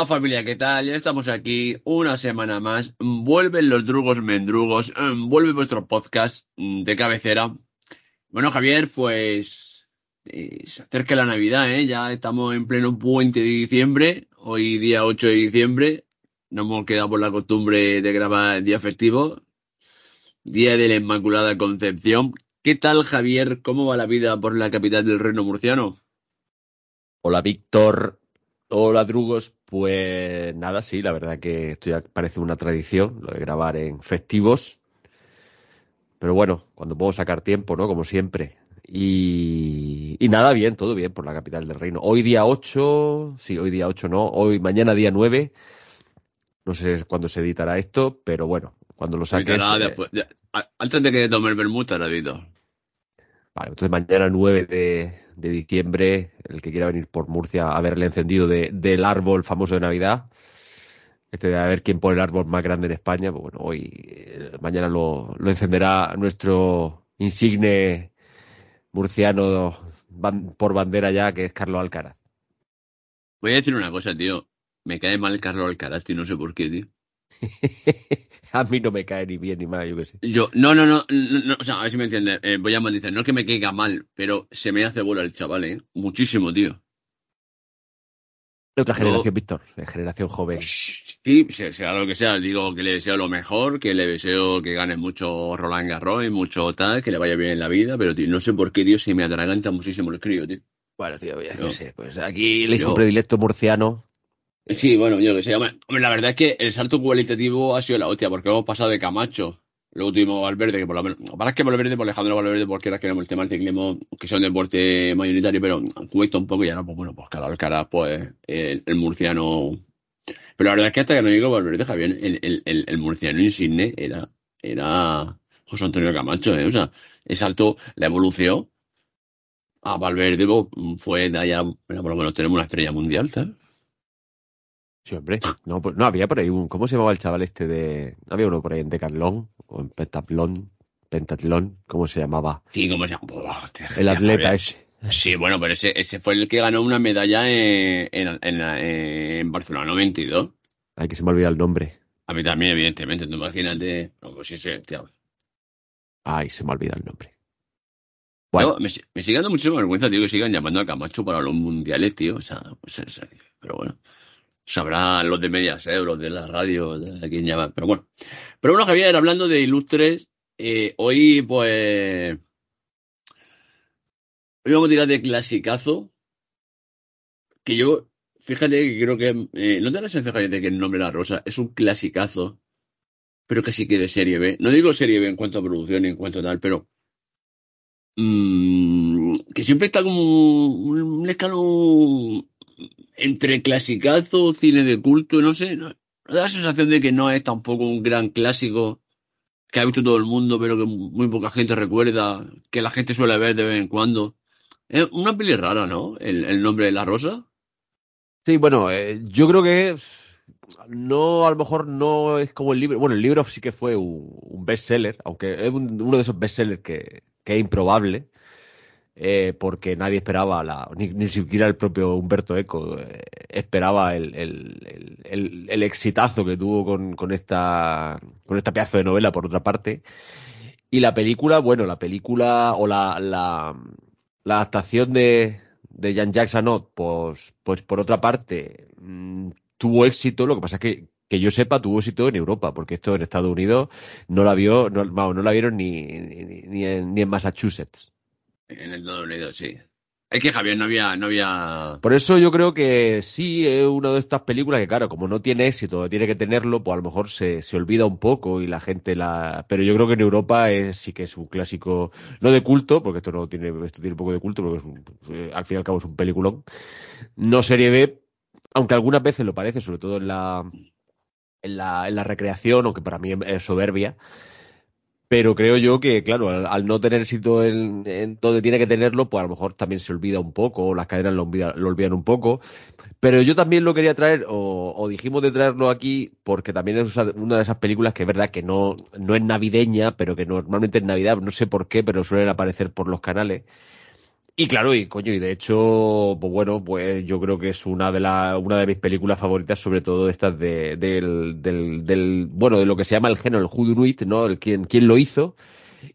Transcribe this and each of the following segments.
Hola familia, ¿qué tal? Ya estamos aquí una semana más. Vuelven los drugos mendrugos, mm, vuelve vuestro podcast mm, de cabecera. Bueno, Javier, pues eh, se acerca la Navidad, ¿eh? Ya estamos en pleno puente de diciembre, hoy día 8 de diciembre. No hemos quedado por la costumbre de grabar el día festivo, día de la Inmaculada Concepción. ¿Qué tal, Javier? ¿Cómo va la vida por la capital del reino murciano? Hola, Víctor. Hola, Drugos. Pues nada, sí, la verdad que esto ya parece una tradición, lo de grabar en festivos. Pero bueno, cuando puedo sacar tiempo, ¿no? Como siempre. Y, y nada, bien, todo bien por la capital del reino. Hoy día 8, sí, hoy día 8 no, hoy mañana día 9. No sé cuándo se editará esto, pero bueno, cuando lo saques. Eh, después- ya- antes de que tome el vermut, Radito. Vale, entonces mañana 9 de, diciembre, el que quiera venir por Murcia a ver el encendido de- del árbol famoso de Navidad, este de a ver quién pone el árbol más grande en España, pues bueno, hoy, eh, mañana lo, encenderá nuestro insigne murciano por bandera ya, que es Carlos Alcaraz. Voy a decir una cosa, tío. Me cae mal Carlos Alcaraz, tío, no sé por qué, tío. a mí no me cae ni bien ni mal, yo qué sé. Yo, no, no, no, no, no, o sea, a ver si me entiendes. Eh, voy a maldicir, no es que me caiga mal, pero se me hace bola el chaval, ¿eh? Muchísimo, tío. De otra No. generación, Víctor, de generación joven. Sí, sea, lo que sea, digo que le deseo lo mejor, que le deseo que gane mucho Roland Garros y mucho tal, que le vaya bien en la vida, pero tío, no sé por qué, tío, se me atraganta muchísimo el crío, tío. Bueno, tío, ya Yo- qué sé, pues aquí le yo- un predilecto murciano. Sí, bueno, yo que sé. Hombre, la verdad es que el salto cualitativo ha sido la hostia, porque hemos pasado de Camacho, luego tuvimos Valverde, que por lo menos. Para que Valverde, por Alejandro Valverde, porque era que el tema del ciclismo, que sea un deporte mayoritario, pero cuesta un poco y ahora, pues bueno, pues cada Alcaraz, pues el, murciano. Pero la verdad es que hasta que no llegó Valverde, Javier, el, el, el, murciano insigne era, era José Antonio Camacho, ¿eh? O sea, el salto, la evolución a Valverde pues, fue allá, bueno, por lo menos tenemos una estrella mundial, ¿sabes? Sí, hombre. No, pues, no había por ahí un. ¿Cómo se llamaba el chaval este de. Había uno por ahí en Decathlon o en Pentatlón. Pentatlón, ¿cómo se llamaba? Sí, ¿cómo se llama? Buah, qué El atleta ese. Sí, bueno, pero ese, ese fue el que ganó una medalla en, en, en, en Barcelona 92. Ay, que se me ha olvidado el nombre. A mí también, evidentemente. Tú imagínate. No, pues ese, tío. Ay, se me ha olvidado el nombre. Bueno, Yo- me, me sigue dando muchísima vergüenza, tío, que sigan llamando a Camacho para los mundiales, tío. O sea, pues, pero bueno. Sabrán los de Mediaset, los de la radio, de quién llaman. Pero bueno. Pero bueno, Javier, hablando de ilustres, eh, hoy, pues. Hoy vamos a tirar de clasicazo. Que yo, fíjate que creo que. eh, ¿No te da la sensación, de que el nombre de la rosa es un clasicazo? Pero casi que de serie B. No digo serie B en cuanto a producción y en cuanto a tal, pero. mm, que siempre está como un, un escalón entre clasicazo, cine de culto, no sé. No, ¿no da la sensación de que no es tampoco un gran clásico que ha visto todo el mundo, pero que muy poca gente recuerda, que la gente suele ver de vez en cuando. Es una peli rara, ¿no? El, el nombre de la rosa. sí, bueno, eh, yo creo que no, a lo mejor no es como el libro. Bueno, el libro sí que fue un, un bestseller, aunque es un- uno de esos bestsellers que, que es improbable. Eh, porque nadie esperaba, la, ni, ni siquiera el propio Humberto Eco eh, esperaba el, el, el, el- exitazo que tuvo con, con, esta, con esta pedazo de novela, por otra parte. Y la película, bueno, la película o la, la, la adaptación de, de Jean-Jacques pues, pues por otra parte, mm, tuvo éxito, lo que pasa es que, que yo sepa, tuvo éxito en Europa, porque esto en Estados Unidos no la vio, no, no la vieron ni en, ni en Massachusetts. En Estados Unidos, sí. Es que Javier no había, no había. Por eso yo creo que sí es una de estas películas que, claro, como no tiene éxito, tiene que tenerlo, pues a lo mejor se, se olvida un poco y la gente la. Pero yo creo que en Europa es, sí que es un clásico, no de culto, porque esto no tiene, esto tiene un poco de culto, porque es un- eh, al fin y al cabo es un peliculón. No serie B, aunque algunas veces lo parece, sobre todo en la, en la, en la recreación, aunque para mí es soberbia. Pero creo yo que, claro, al, no tener éxito en, donde tiene que tenerlo, pues a lo mejor también se olvida un poco, o las cadenas lo, olvida- lo olvidan un poco. Pero yo también lo quería traer, o, o dijimos de traerlo aquí, porque también es una de esas películas que es verdad que no, no es navideña, pero que normalmente en Navidad, no sé por qué, pero suelen aparecer por los canales. Y claro, y coño, y de hecho, pues bueno, pues yo creo que es una de la, una de mis películas favoritas, sobre todo estas de, del, del, del, bueno, de lo que se llama el género, el Hudunuit, ¿no? El quién, quién lo hizo,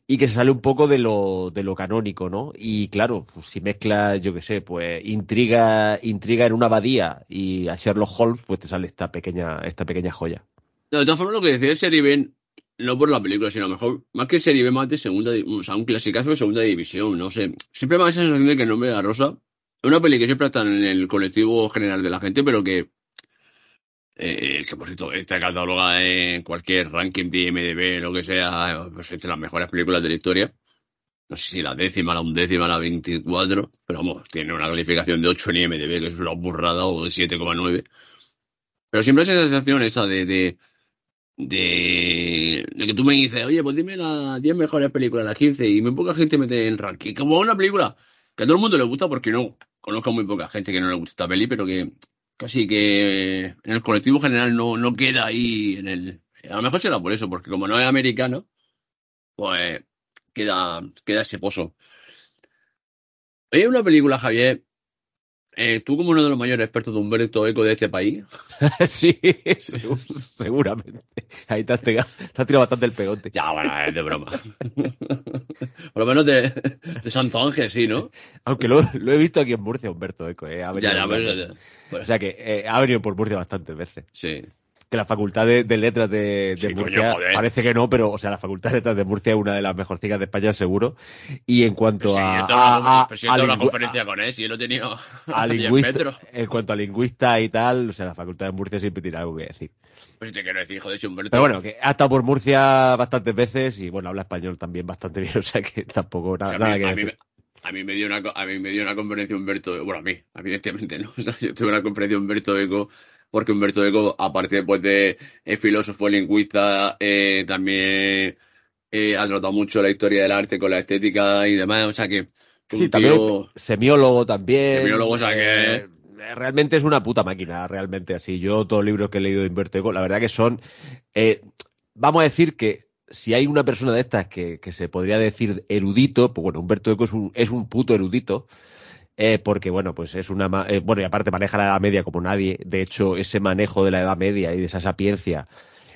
y que se sale un poco de lo, de lo canónico, ¿no? Y claro, pues si mezclas, yo qué sé, pues intriga, intriga en una abadía y a Sherlock Holmes, pues te sale esta pequeña, esta pequeña joya. No, de todas formas, lo que decía Serie B, no por la película, sino mejor, más que Serie B, más de segunda, o un clasicazo de segunda división, no sé. Siempre me da esa sensación de que no me da rosa. Es una peli que siempre está en el colectivo general de la gente, pero que, eh, que por cierto, está catalogada en cualquier ranking de IMDb, lo que sea, pues entre las mejores películas de la historia. No sé si la décima, la undécima, la 24, pero vamos, tiene una calificación de 8 en IMDb, que es una burrada, o de 7,9. Pero siempre esa sensación esa de, de de, de, que tú me dices, oye, pues dime las 10 mejores películas, las 15, y muy poca gente mete en ranking. Como una película que a todo el mundo le gusta, porque no conozco muy poca gente que no le gusta esta peli, pero que casi que en el colectivo general no, no queda ahí en el. A lo mejor será por eso, porque como no es americano, pues queda, queda ese pozo. Hay una película, Javier, eh, tú como uno de los mayores expertos de Humberto Eco de este país. sí, seguramente. Ahí te has, tirado, te has tirado bastante el pegote. Ya, bueno, es de broma. Por lo menos de, de, Santo Ángel, sí, ¿no? Aunque lo, lo, he visto aquí en Murcia, Humberto Eco. Eh, ya, ya, pero, ya, ya. O sea que eh, ha venido por Murcia bastantes veces. Sí que la Facultad de, de Letras de, de Sí, Murcia coño, parece que no, pero o sea, la Facultad de Letras de Murcia es una de las mejorcitas de España, seguro. Y en cuanto Sí, a, yo a- una, a- a una conferencia con él, si yo lo he tenido a a 10 lingüista, en cuanto a lingüista y tal, o sea, la Facultad de Murcia siempre tiene algo que decir. Pues te quiero decir, joder, Humberto. Pero bueno, que ha estado por Murcia bastantes veces y bueno, habla español también bastante bien, o sea que tampoco O nada, sea, a, nada mí, que a, mí, decir. a mí me dio una, a mí me dio una conferencia Humberto, bueno, a mí, evidentemente no. O sea, yo tuve una conferencia Humberto Eco, porque Humberto Eco, aparte pues, de eh, filósofo, lingüista, eh, también eh, ha tratado mucho la historia del arte con la estética y demás, o sea que Sí, también tío- semiólogo también. Semiólogo, o sea que- eh, Realmente es una puta máquina, realmente así. Yo todos los libros que he leído de Humberto Eco, la verdad que son... eh, vamos a decir que si hay una persona de estas que, que se podría decir erudito, pues bueno, Humberto Eco es un, es un puto erudito. Eh, porque bueno, pues es una eh, bueno y aparte maneja la Edad Media como nadie. De hecho, ese manejo de la Edad Media y de esa sapiencia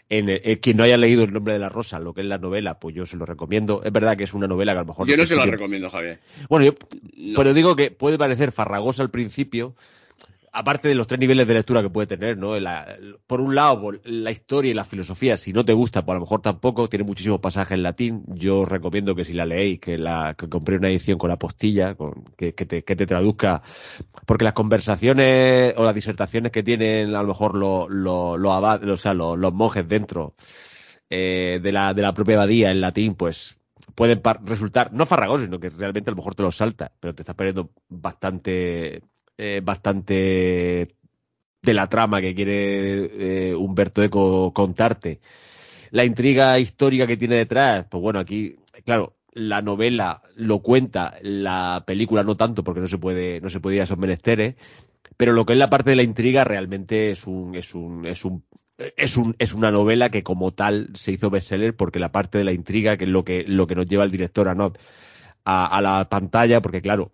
en, el- eh, quien no haya leído El nombre de la rosa, lo que es la novela, pues yo se lo recomiendo. Es verdad que es una novela que a lo mejor Yo no se la tiene- recomiendo, Javier. bueno, yo, No. pero digo que puede parecer farragosa al principio, aparte de los tres niveles de lectura que puede tener, ¿no? La- por un lado, la historia y la filosofía, si no te gusta, pues a lo mejor tampoco, tiene muchísimos pasajes en latín. Yo os recomiendo que si la leéis, que la que compréis una edición con apostilla, con, que, te, que te traduzca, porque las conversaciones o las disertaciones que tienen a lo mejor los, los, los o sea, los, monjes dentro eh, de, la, de la propia abadía en latín, pues pueden resultar no farragosos, sino que realmente a lo mejor te los salta, pero te estás perdiendo bastante, eh, bastante de la trama que quiere eh, Humberto Eco contarte. La intriga histórica que tiene detrás, pues bueno, aquí, claro, la novela lo cuenta, la película no tanto, porque no se puede, no se puede ir a esos menesteres, pero lo que es la parte de la intriga realmente es un, es un, es un es, un, es una novela que como tal se hizo bestseller porque la parte de la intriga, que es lo que, lo que nos lleva el director a, Not a, a la pantalla, porque claro,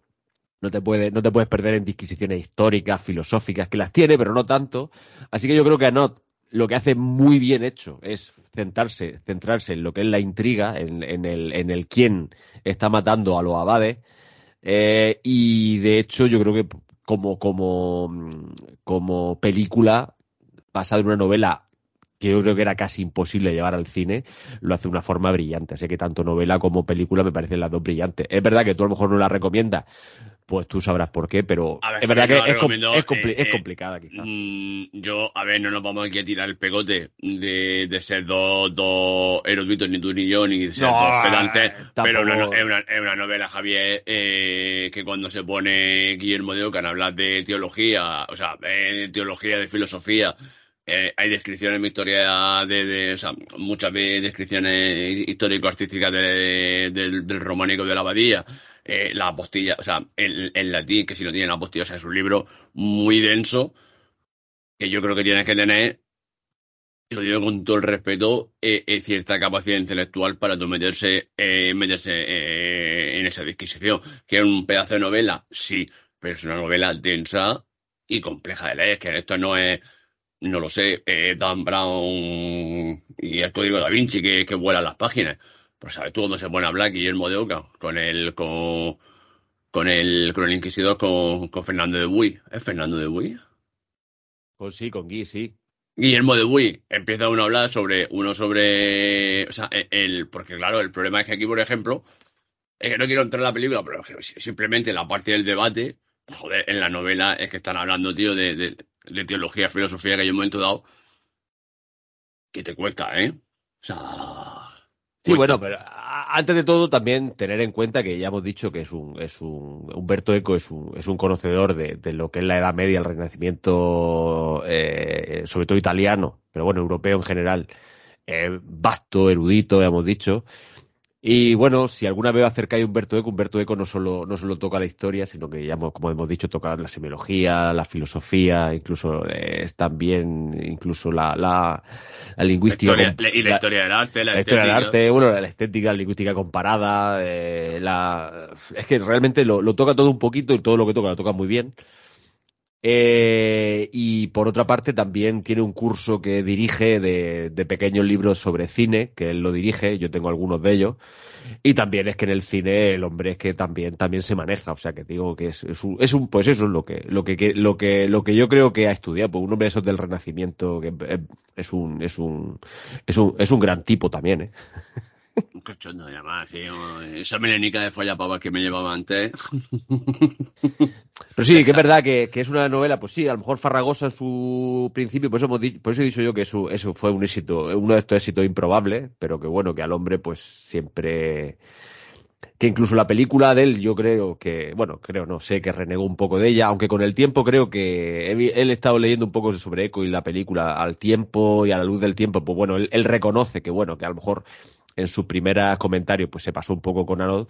no te, puede, no te puedes perder en disquisiciones históricas, filosóficas, que las tiene, pero no tanto. Así que yo creo que Anot lo que hace muy bien hecho es centrarse, centrarse en lo que es la intriga, en, en el, en el quién está matando a los abades. Eh, y de hecho, yo creo que como, como, como película basada en una novela que yo creo que era casi imposible llevar al cine, lo hace de una forma brillante. Así que tanto novela como película me parecen las dos brillantes. Es verdad que tú a lo mejor no la recomiendas, pues tú sabrás por qué, pero ver, es verdad que es, com- recomiendo, es, compli- eh, es eh, complicada quizá. Mm, yo, a ver, no nos vamos aquí a tirar el pegote de, de ser dos, dos eruditos, ni tú ni yo, ni de ser No, dos pedantes, eh, pero tampoco- es, una, es una novela, Javier, eh, que cuando se pone Guillermo de Oca a hablar de teología, o sea, de teología, de filosofía, eh, hay descripciones historia de, de- o sea, muchas de- descripciones histórico-artísticas de- del, románico de la abadía, eh, la apostilla, o sea, el, latín, que si no tiene la apostilla, o sea, es un libro muy denso, que yo creo que tienes que tener y lo digo con todo el respeto, eh, eh, cierta capacidad intelectual para tú meterse, eh, meterse en esa disquisición. ¿Que es un pedazo de novela? Sí, pero es una novela densa y compleja de leer, que esto no es, no lo sé, eh, Dan Brown y el código da Vinci que, que vuelan las páginas. Pues sabes tú cuando se pone a hablar Guillermo de Oca con el, con, con el, con el Inquisidor, con, con Fernando de Buy. ¿Es Fernando de Buy? Pues sí, con Guy, sí. Guillermo de Buy empieza uno a hablar sobre uno sobre o sea e, el porque claro el problema es que aquí por ejemplo es que no quiero entrar en la película pero simplemente la parte del debate joder en la novela es que están hablando tío de, de, de teología filosofía que hay un momento dado que te cuesta eh o sea Sí, cuesta. bueno, pero antes de todo también tener en cuenta que ya hemos dicho que es un, es un Humberto Eco es un, es un conocedor de, de lo que es la Edad Media, el Renacimiento, eh, sobre todo italiano, pero bueno, europeo en general, eh, vasto, erudito, ya hemos dicho. Y bueno, si alguna vez acercáis a Humberto Eco, Humberto Eco no solo, no solo toca la historia, sino que ya hemos, como hemos dicho, toca la semiología, la filosofía, incluso eh, también incluso la, la, la La lingüística. historia- y la, historia del arte la, historia del arte, bueno, la estética, la lingüística comparada, eh, la... es que realmente lo, lo toca todo un poquito y todo lo que toca lo toca muy bien. Eh, y por otra parte también tiene un curso que dirige de, de pequeños libros sobre cine, que él lo dirige, yo tengo algunos de ellos. Y también es que en el cine el hombre es que también, también se maneja, o sea que digo que es, es un, es un- pues eso es lo que, lo que, lo que, lo que yo creo que ha estudiado, pues un hombre de esos del Renacimiento que eh, es un, es un, es un, es un gran tipo también, ¿eh? Un cachondo, además, sí, esa melenica de follapavas que me llevaba antes. Pero sí, que es verdad que, que es una novela, pues sí, a lo mejor farragosa en su principio, por eso, hemos por eso he dicho yo que eso, eso fue un éxito, uno de estos éxitos improbables, pero que bueno, que al hombre pues siempre... Que incluso la película de él, yo creo que, bueno, creo, no sé, que renegó un poco de ella, aunque con el tiempo creo que él he estado leyendo un poco sobre Eco y la película al tiempo y a la luz del tiempo, pues bueno, él reconoce que bueno, que a lo mejor en sus primeros comentarios pues se pasó un poco con Arod,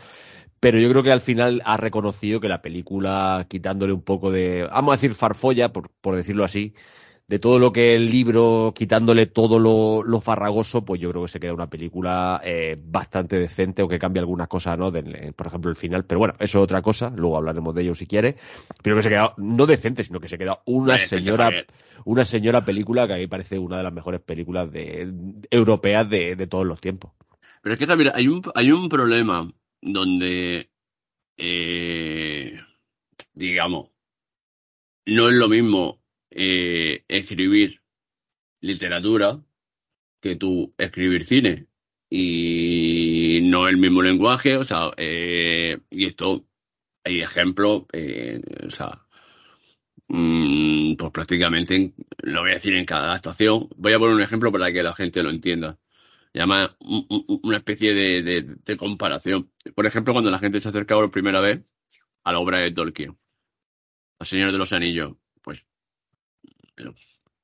pero yo creo que al final ha reconocido que la película, quitándole un poco de, vamos a decir, farfolla, por, por decirlo así, de todo lo que el libro, quitándole todo lo, lo farragoso, pues yo creo que se queda una película eh, bastante decente, aunque cambia algunas cosas, ¿no? Eh, por ejemplo, el final. Pero bueno, eso es otra cosa, luego hablaremos de ello si quiere. Pero que se queda, no decente, sino que se queda una señora, una señora película que a mí parece una de las mejores películas de, europeas de, de todos los tiempos. Pero es que también hay un, hay un problema donde, eh, digamos, no es lo mismo eh, escribir literatura que tú escribir cine. Y no es el mismo lenguaje, o sea, eh, y esto, hay ejemplos, o sea, mm, pues prácticamente, en- lo voy a decir en cada actuación. Voy a poner un ejemplo para que la gente lo entienda llama un- un- una especie de, comparación. Por ejemplo, cuando la gente se acerca por primera vez a la obra de Tolkien, El Señor de los Anillos, pues.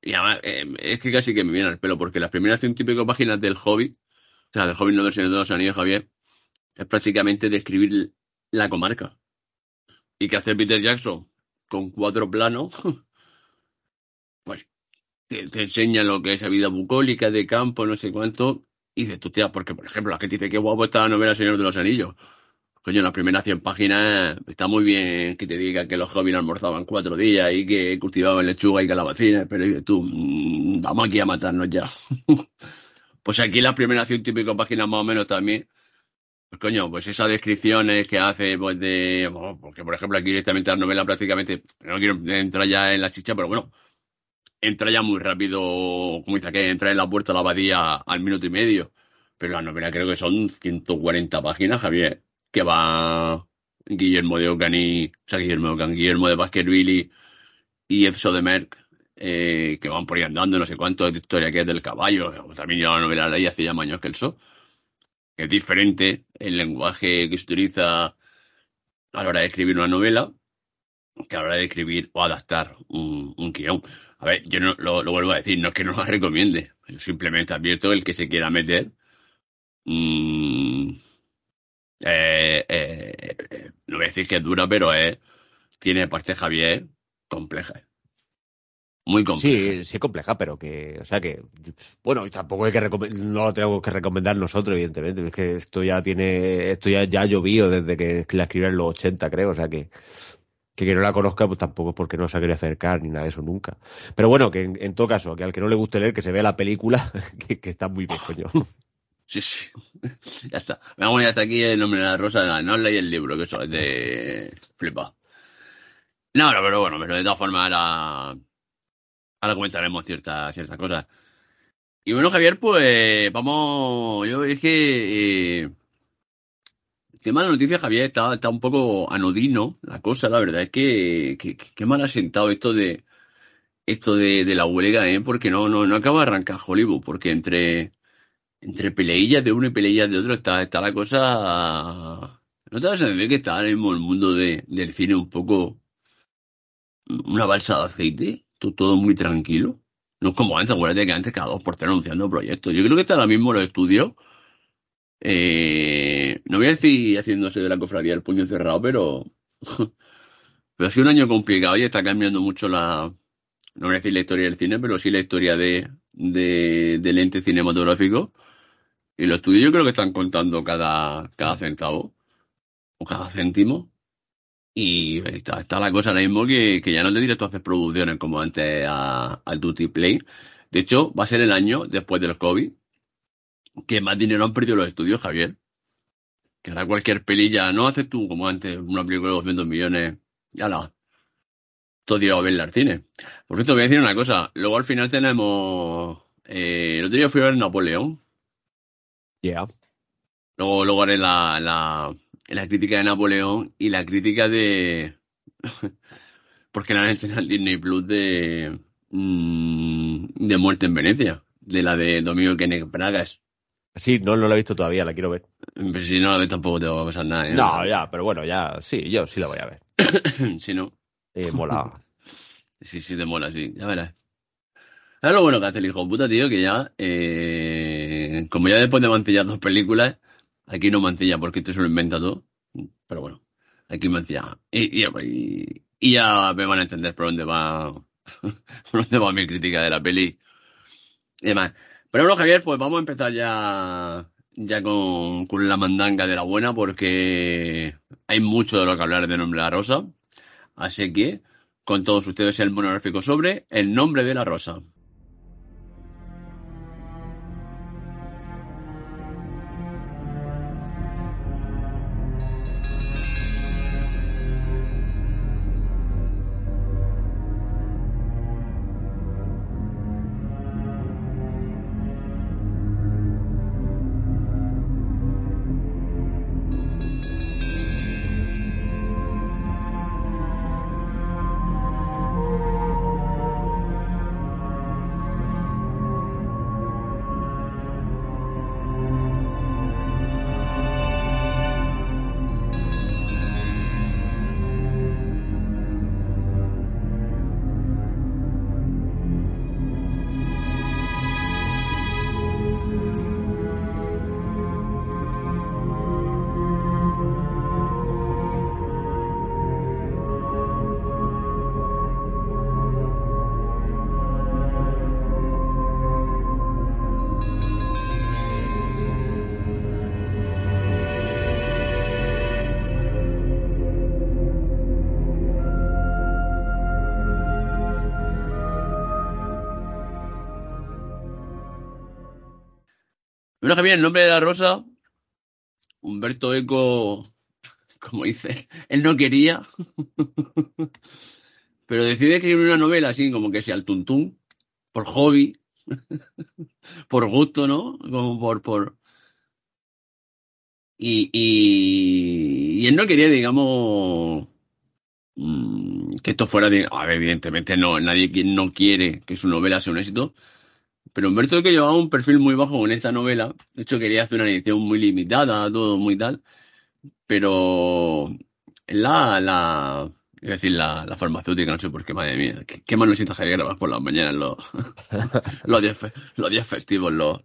Y eh, es que casi que me viene al pelo, porque las primeras cien y pico páginas del Hobbit, o sea, del Hobbit no del Señor de los Anillos, Javier, es prácticamente describir la comarca. ¿Y qué hace Peter Jackson? Con cuatro planos, pues te, te enseña lo que es la vida bucólica de campo, no sé cuánto, y dices tú, tía, porque por ejemplo la gente dice que guapo está la novela Señor de los Anillos. Coño, en las primeras 100 páginas está muy bien que te diga que los jóvenes almorzaban cuatro días y que cultivaban lechuga y calabacines, pero dices tú, mm, vamos aquí a matarnos ya. pues aquí las primeras 100 y pico páginas más o menos también, pues coño, pues esas descripciones que hace, pues de, bueno, porque por ejemplo aquí directamente la novela prácticamente, no quiero entrar ya en la chicha, pero bueno, entra ya muy rápido, como dice que entra en la puerta de la abadía al minuto y medio. Pero la novela creo que son 140 páginas, Javier, que va Guillermo de Ocani, o sea, Guillermo de Ocani, Guillermo de Baskerville y Efso de Merck, eh, que van por ahí andando, no sé cuánto de historia que es del caballo. También yo la novela la leí hace ya años que el so. Es diferente el lenguaje que se utiliza a la hora de escribir una novela que a la hora de escribir o adaptar un, un guion. A ver, yo no, lo, lo vuelvo a decir, no es que no la recomiende, simplemente advierto el que se quiera meter. mm, eh, no voy a decir que es dura, pero es, tiene parte Javier compleja. Muy compleja. Sí, sí compleja, pero que, o sea que, bueno, tampoco hay que no lo tenemos que recomendar nosotros, evidentemente, es que esto ya tiene, esto ya, ya llovido desde que la escribí en los 80, creo, o sea que, que no la conozca, pues tampoco es porque no se ha querido acercar ni nada de eso nunca. Pero bueno, que en, todo caso, que al que no le guste leer, que se vea la película, que, está muy bien, coño. Sí, sí. ya está. Vamos, ya hasta aquí el nombre de la rosa. No leí el libro, que eso es de flipa. No, no, pero bueno, pero de todas formas ahora, ahora comentaremos ciertas ciertas cosas. Y bueno, Javier, pues vamos, yo es que eh, tema de la noticia, Javier, está, un poco anodino la cosa, la verdad es que, que, mal ha sentado esto de esto de, la huelga, ¿eh? porque no, no, no acaba de arrancar Hollywood, porque entre, entre peleillas de uno y peleillas de otro está, la cosa... ¿No te vas a decir que está ahora mismo el mundo de, del cine un poco una balsa de aceite, todo, muy tranquilo. No es como antes, acuérdate que antes cada dos por tres anunciando proyectos. Yo creo que está ahora mismo los estudios. Eh, no voy a decir haciéndose de la cofradía el puño cerrado, pero, pero ha sido un año complicado y está cambiando mucho la, no voy a decir la historia del cine, pero sí la historia de, de, del ente cinematográfico. Y los estudios yo creo que están contando cada, cada centavo o cada céntimo y está, la cosa ahora mismo que, ya no te directo a hacer producciones como antes al Duty Play. De hecho, va a ser el año después del COVID que más dinero han perdido los estudios, Javier. Que ahora cualquier pelilla, no haces tú como antes una película de 200 millones, ya la. Todo día a verla al cine. Por cierto, voy a decir una cosa. Luego al final tenemos. Eh, el otro día fui a ver Napoleón. Ya. Luego, luego haré la, la, la crítica de Napoleón y la crítica de. porque la han hecho en Disney Plus de. Mm, de Muerte en Venecia. De la de Domingo Kenneth Pragas. Sí, no, no la he visto todavía, la quiero ver. Pero si no la ves tampoco te va a pasar nada. ¿eh? No, ya, pero bueno, ya, sí, yo sí la voy a ver. si no. Eh, mola. sí, sí, te mola, sí, ya verás. Es lo bueno que hace el hijo puta, tío, que ya, eh, como ya después de mancillar dos películas, Aquí no mancilla porque esto se lo inventa todo. Pero bueno, aquí mancilla. Y, y, y, ya me van a entender por dónde va, por dónde va mi crítica de la peli y demás. Pero bueno, Javier, pues vamos a empezar ya, ya con, con la mandanga de la buena porque hay mucho de lo que hablar de Nombre de la Rosa. Así que, con todos ustedes el monográfico sobre el nombre de la rosa. Javier, el nombre de la rosa, Humberto Eco, como dice, él no quería, pero decide escribir una novela así como que sea el tuntún, por hobby, por gusto, ¿no? Como por, por... Y, y, él no quería, digamos, mm, que esto fuera de... A ver, evidentemente no, nadie no quiere que su novela sea un éxito, pero Humberto que llevaba un perfil muy bajo con esta novela. De hecho, quería hacer una edición muy limitada, todo muy tal. Pero la, la, es decir, la, la, farmacéutica, no sé por qué, madre mía. Qué, qué mal lo siento Javier grabar por las mañanas los, los, días, los días festivos. Los,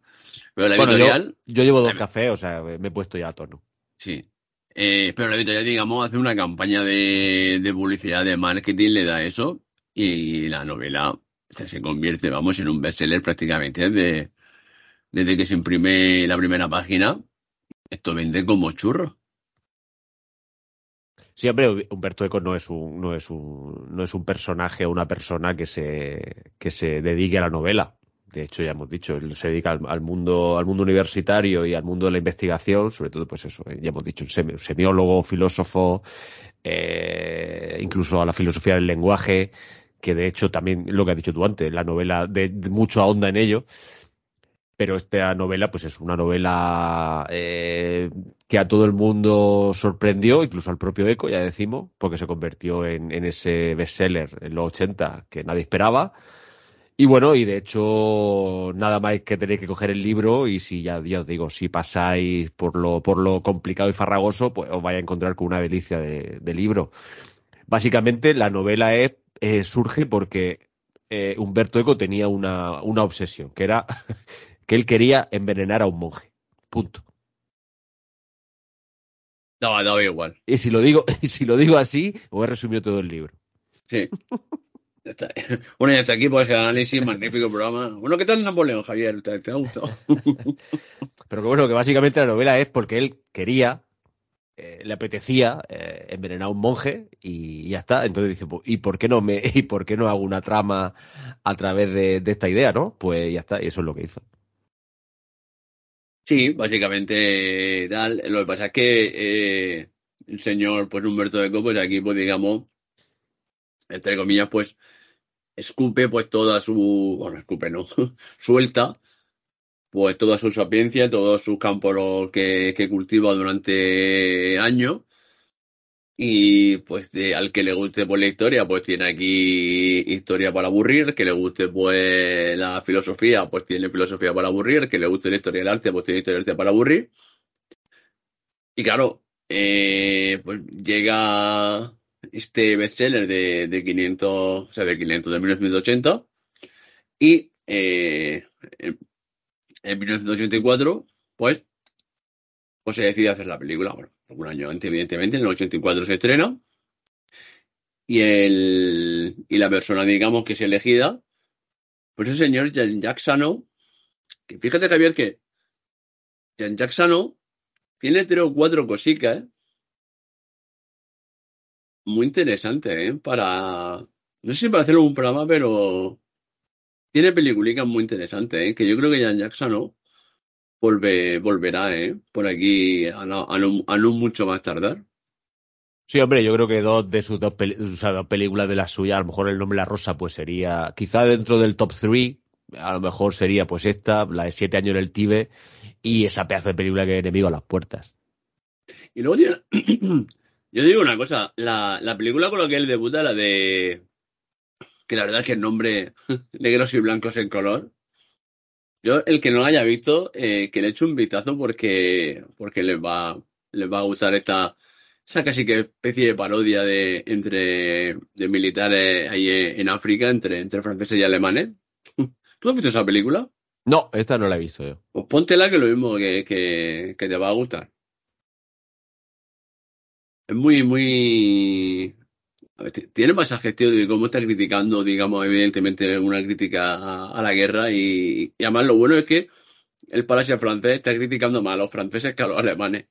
pero la editorial. Yo, llevo dos cafés, o sea, me he puesto ya a tono. Sí. Eh, pero la editorial, digamos, hace una campaña de, de publicidad, de marketing, le da eso. Y la novela se convierte, vamos, en un bestseller prácticamente desde, desde que se imprime la primera página. Esto vende como churro. Sí, hombre, Humberto Eco no es un, no es un, no es un personaje o una persona que se, que se dedique a la novela. De hecho, ya hemos dicho, él se dedica al, mundo, al mundo universitario y al mundo de la investigación, sobre todo, pues eso, ya hemos dicho, un, semiólogo, filósofo, eh, incluso a la filosofía del lenguaje, que de hecho también lo que has dicho tú antes, la novela de, mucho ahonda en ello pero esta novela pues es una novela eh, que a todo el mundo sorprendió, incluso al propio Eco, ya decimos, porque se convirtió en, ese bestseller en los 80 que nadie esperaba. Y bueno, y de hecho, nada más que tenéis que coger el libro y si ya, os digo, si pasáis por lo, por lo complicado y farragoso, pues os vais a encontrar con una delicia de, libro. Básicamente, la novela es, eh, surge porque eh, Humberto Eco tenía una, una obsesión, que era que él quería envenenar a un monje. Punto. No, da igual. Y si lo digo, y si lo digo así, os he resumido todo el libro. Sí. Bueno, y hasta aquí pues el análisis, magnífico programa. Bueno, ¿qué tal Napoleón, Javier? ¿Te, ha gustado? Pero que bueno, que básicamente la novela es porque él quería, eh, le apetecía eh, envenenar a un monje y, ya está. Entonces dice, pues, ¿y por qué no me, y por qué no hago una trama a través de, esta idea, no? Pues ya está, y eso es lo que hizo. Sí, básicamente tal. Lo que pasa es que eh, el señor pues Humberto Eco, pues aquí, pues digamos, entre comillas, pues escupe pues toda su, bueno, escupe no, suelta pues toda su sapiencia, todos sus campos que, que cultiva durante años. Y pues al que le guste pues la historia, pues tiene aquí historia para aburrir, que le guste pues la filosofía, pues tiene filosofía para aburrir, que le guste la historia del arte, pues tiene historia del arte para aburrir. Y claro, eh, pues llega este bestseller de, de 500, o sea, de 500 de 1980 y eh, en, en 1984, pues, pues se decide hacer la película. Bueno, un año antes, evidentemente, en el 84 se estrena. Y, el, y la persona, digamos, que es elegida, pues el señor Jean Jacksano, que fíjate, Javier, que Jean Jacksano tiene tres o cuatro cositas. Muy interesante, ¿eh? Para, no sé si para hacer un programa, pero tiene peliculicas muy interesantes, ¿eh? Que yo creo que Jean Jacksano volverá, ¿eh? Por aquí a no, a, mucho más tardar. Sí, hombre, yo creo que dos de sus dos, películas de la suya, a lo mejor el nombre La Rosa, pues sería, quizá dentro del top three, a lo mejor sería pues esta, la de Siete años en el Tibe, y esa pedazo de película que es Enemigo a las puertas. Y luego tiene, yo digo una cosa, la, la película con la que él debuta, la de, que la verdad es que el nombre, negros y blancos en color, yo, el que no lo haya visto, eh, que le eche un vistazo porque, porque les va, les va a gustar esta, esa casi que especie de parodia de, entre, de militares ahí en África, entre, entre franceses y alemanes. ¿Tú has visto esa película? No, esta no la he visto yo. Pues póntela que lo mismo que, que, que te va a gustar. Es muy, muy, tiene pasajes, tío, de cómo está criticando, digamos, evidentemente una crítica a, la guerra y, además lo bueno es que el palacio francés está criticando más a los franceses que a los alemanes.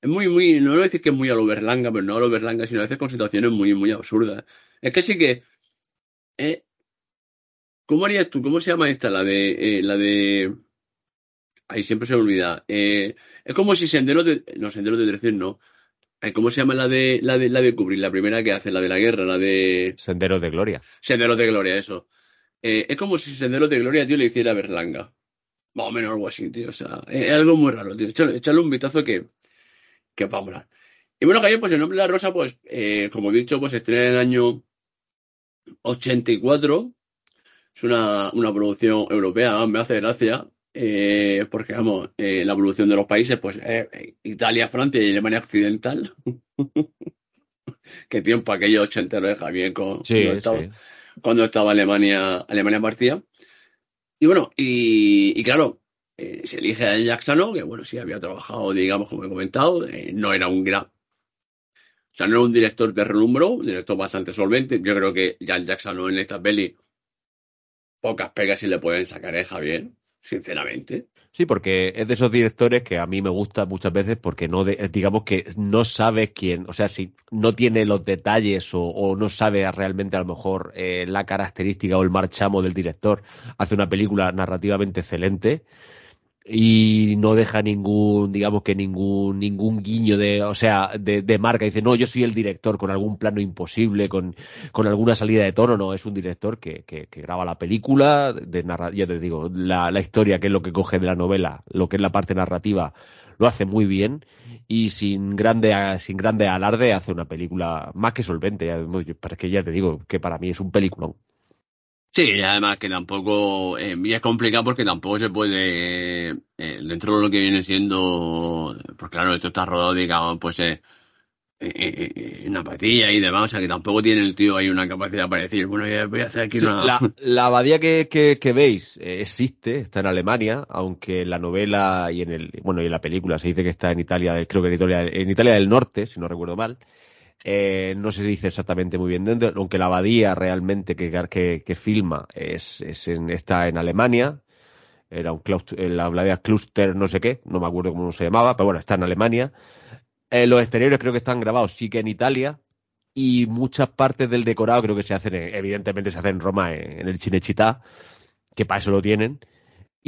Es muy, muy, no voy a decir que es muy a lo Berlanga, pero no a lo Berlanga, sino a veces con situaciones muy, muy absurdas. Es que sí que, eh, ¿cómo harías tú? ¿Cómo se llama esta? La de, eh, la de, ahí siempre se me olvida. Eh, es como si Sendero de, no, Sendero de Dirección no. ¿Cómo se llama la de la de la de cubrir? La primera que hace, la de la guerra, la de. Senderos de Gloria. Senderos de Gloria, eso. Eh, es como si Senderos de Gloria, tío, le hiciera Berlanga. Más o menos algo así, tío. O sea, es, algo muy raro, tío. Echarle, un vistazo que, que va a molar. Y bueno, Javier, pues el nombre de la rosa, pues, eh, como he dicho, pues estrena en el año 84. Es una, una producción europea, me hace gracia. Eh, porque vamos, eh, la evolución de los países, pues eh, Italia, Francia y Alemania Occidental. Qué tiempo aquello ochentero de Javier con, cuando, estaba, Alemania, Alemania partida. Y bueno, y, claro, se elige a Jacksano, que bueno, sí había trabajado, digamos, como he comentado, no era un gran O sea, no es un director de relumbro, un director bastante solvente. Yo creo que Jan Jackson en esta peli pocas pegas si le pueden sacar a Javier, sinceramente. Sí, porque es de esos directores que a mí me gusta muchas veces porque no, digamos que no sabe quién, o sea, si no tiene los detalles o, no sabe realmente a lo mejor eh, la característica o el marchamo del director, hace una película narrativamente excelente y no deja ningún, digamos que ningún, ningún guiño de, o sea, de, de, marca. Dice, no, yo soy el director con algún plano imposible, con, con alguna salida de tono. No, es un director que, que, que graba la película, de narra, ya te digo, la, la historia, que es lo que coge de la novela, lo que es la parte narrativa, lo hace muy bien y sin grande, sin grande alarde hace una película más que solvente. Para que ya te digo que para mí es un peliculón. Sí, y además que tampoco eh, es complicado porque tampoco se puede, eh, dentro de lo que viene siendo, pues claro, esto está rodado, digamos, pues eh, en apatía y demás, o sea que tampoco tiene el tío ahí una capacidad para decir, bueno, voy a hacer aquí una... La, abadía que, que, veis existe, está en Alemania, aunque en la novela y en el, bueno, y en la película se dice que está en Italia, creo que en Italia, en Italia del Norte, si no recuerdo mal. Eh, no se dice exactamente muy bien dentro, aunque la abadía realmente que, que, filma es, está en Alemania. Era un la abadía Cluster no sé qué, no me acuerdo cómo se llamaba, pero bueno, está en Alemania. Eh, los exteriores creo que están grabados sí que en Italia y muchas partes del decorado creo que se hacen, evidentemente se hacen en Roma, en, el Cinecittà, que para eso lo tienen.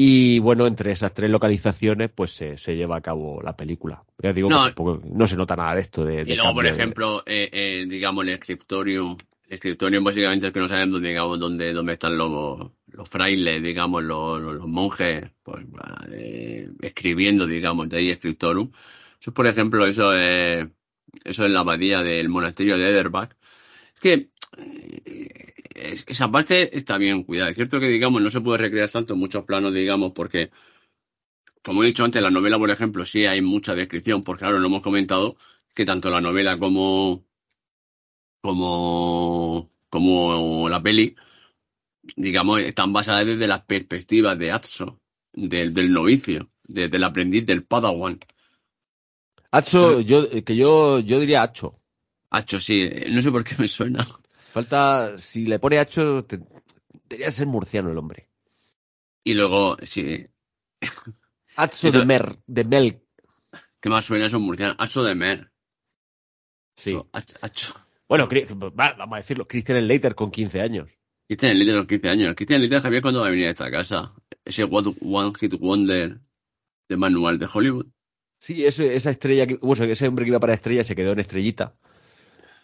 Y bueno, entre esas tres localizaciones, pues se, lleva a cabo la película. Ya digo, no, no se nota nada de esto. De, y luego, por ejemplo, eh, eh, digamos, el Scriptorium. El Scriptorium básicamente es que no sabemos, digamos, dónde, dónde están los, los frailes, digamos, los, los, monjes, pues, eh, escribiendo, digamos, de ahí Scriptorium. Eso, por ejemplo, eso es, eso es la abadía del monasterio de Ederbach. Es que esa parte está bien cuidada. Es cierto que, digamos, no se puede recrear tanto en muchos planos, digamos, porque, como he dicho antes, la novela, por ejemplo, sí hay mucha descripción, porque claro, lo hemos comentado, que tanto la novela como, como, como la peli, digamos, están basadas desde las perspectivas de Atso, del, del novicio, del aprendiz del Padawan. Atso, yo, que yo, yo diría Acho. Acho, sí, no sé por qué me suena. Falta, si le pone Hacho, debería ser murciano el hombre. Y luego, sí. Hacho de Mer, de Mel. ¿Qué más suena eso murciano? Hacho de Mer. Sí. Bueno, vamos a decirlo, Christian Leiter con 15 años. Christian Leiter con 15 años. Christian Leiter Javier cuando va a venir a esta casa. Ese One Hit Wonder de manual de Hollywood. Sí, ese, esa estrella, que, bueno, ese hombre que iba para estrella se quedó en estrellita.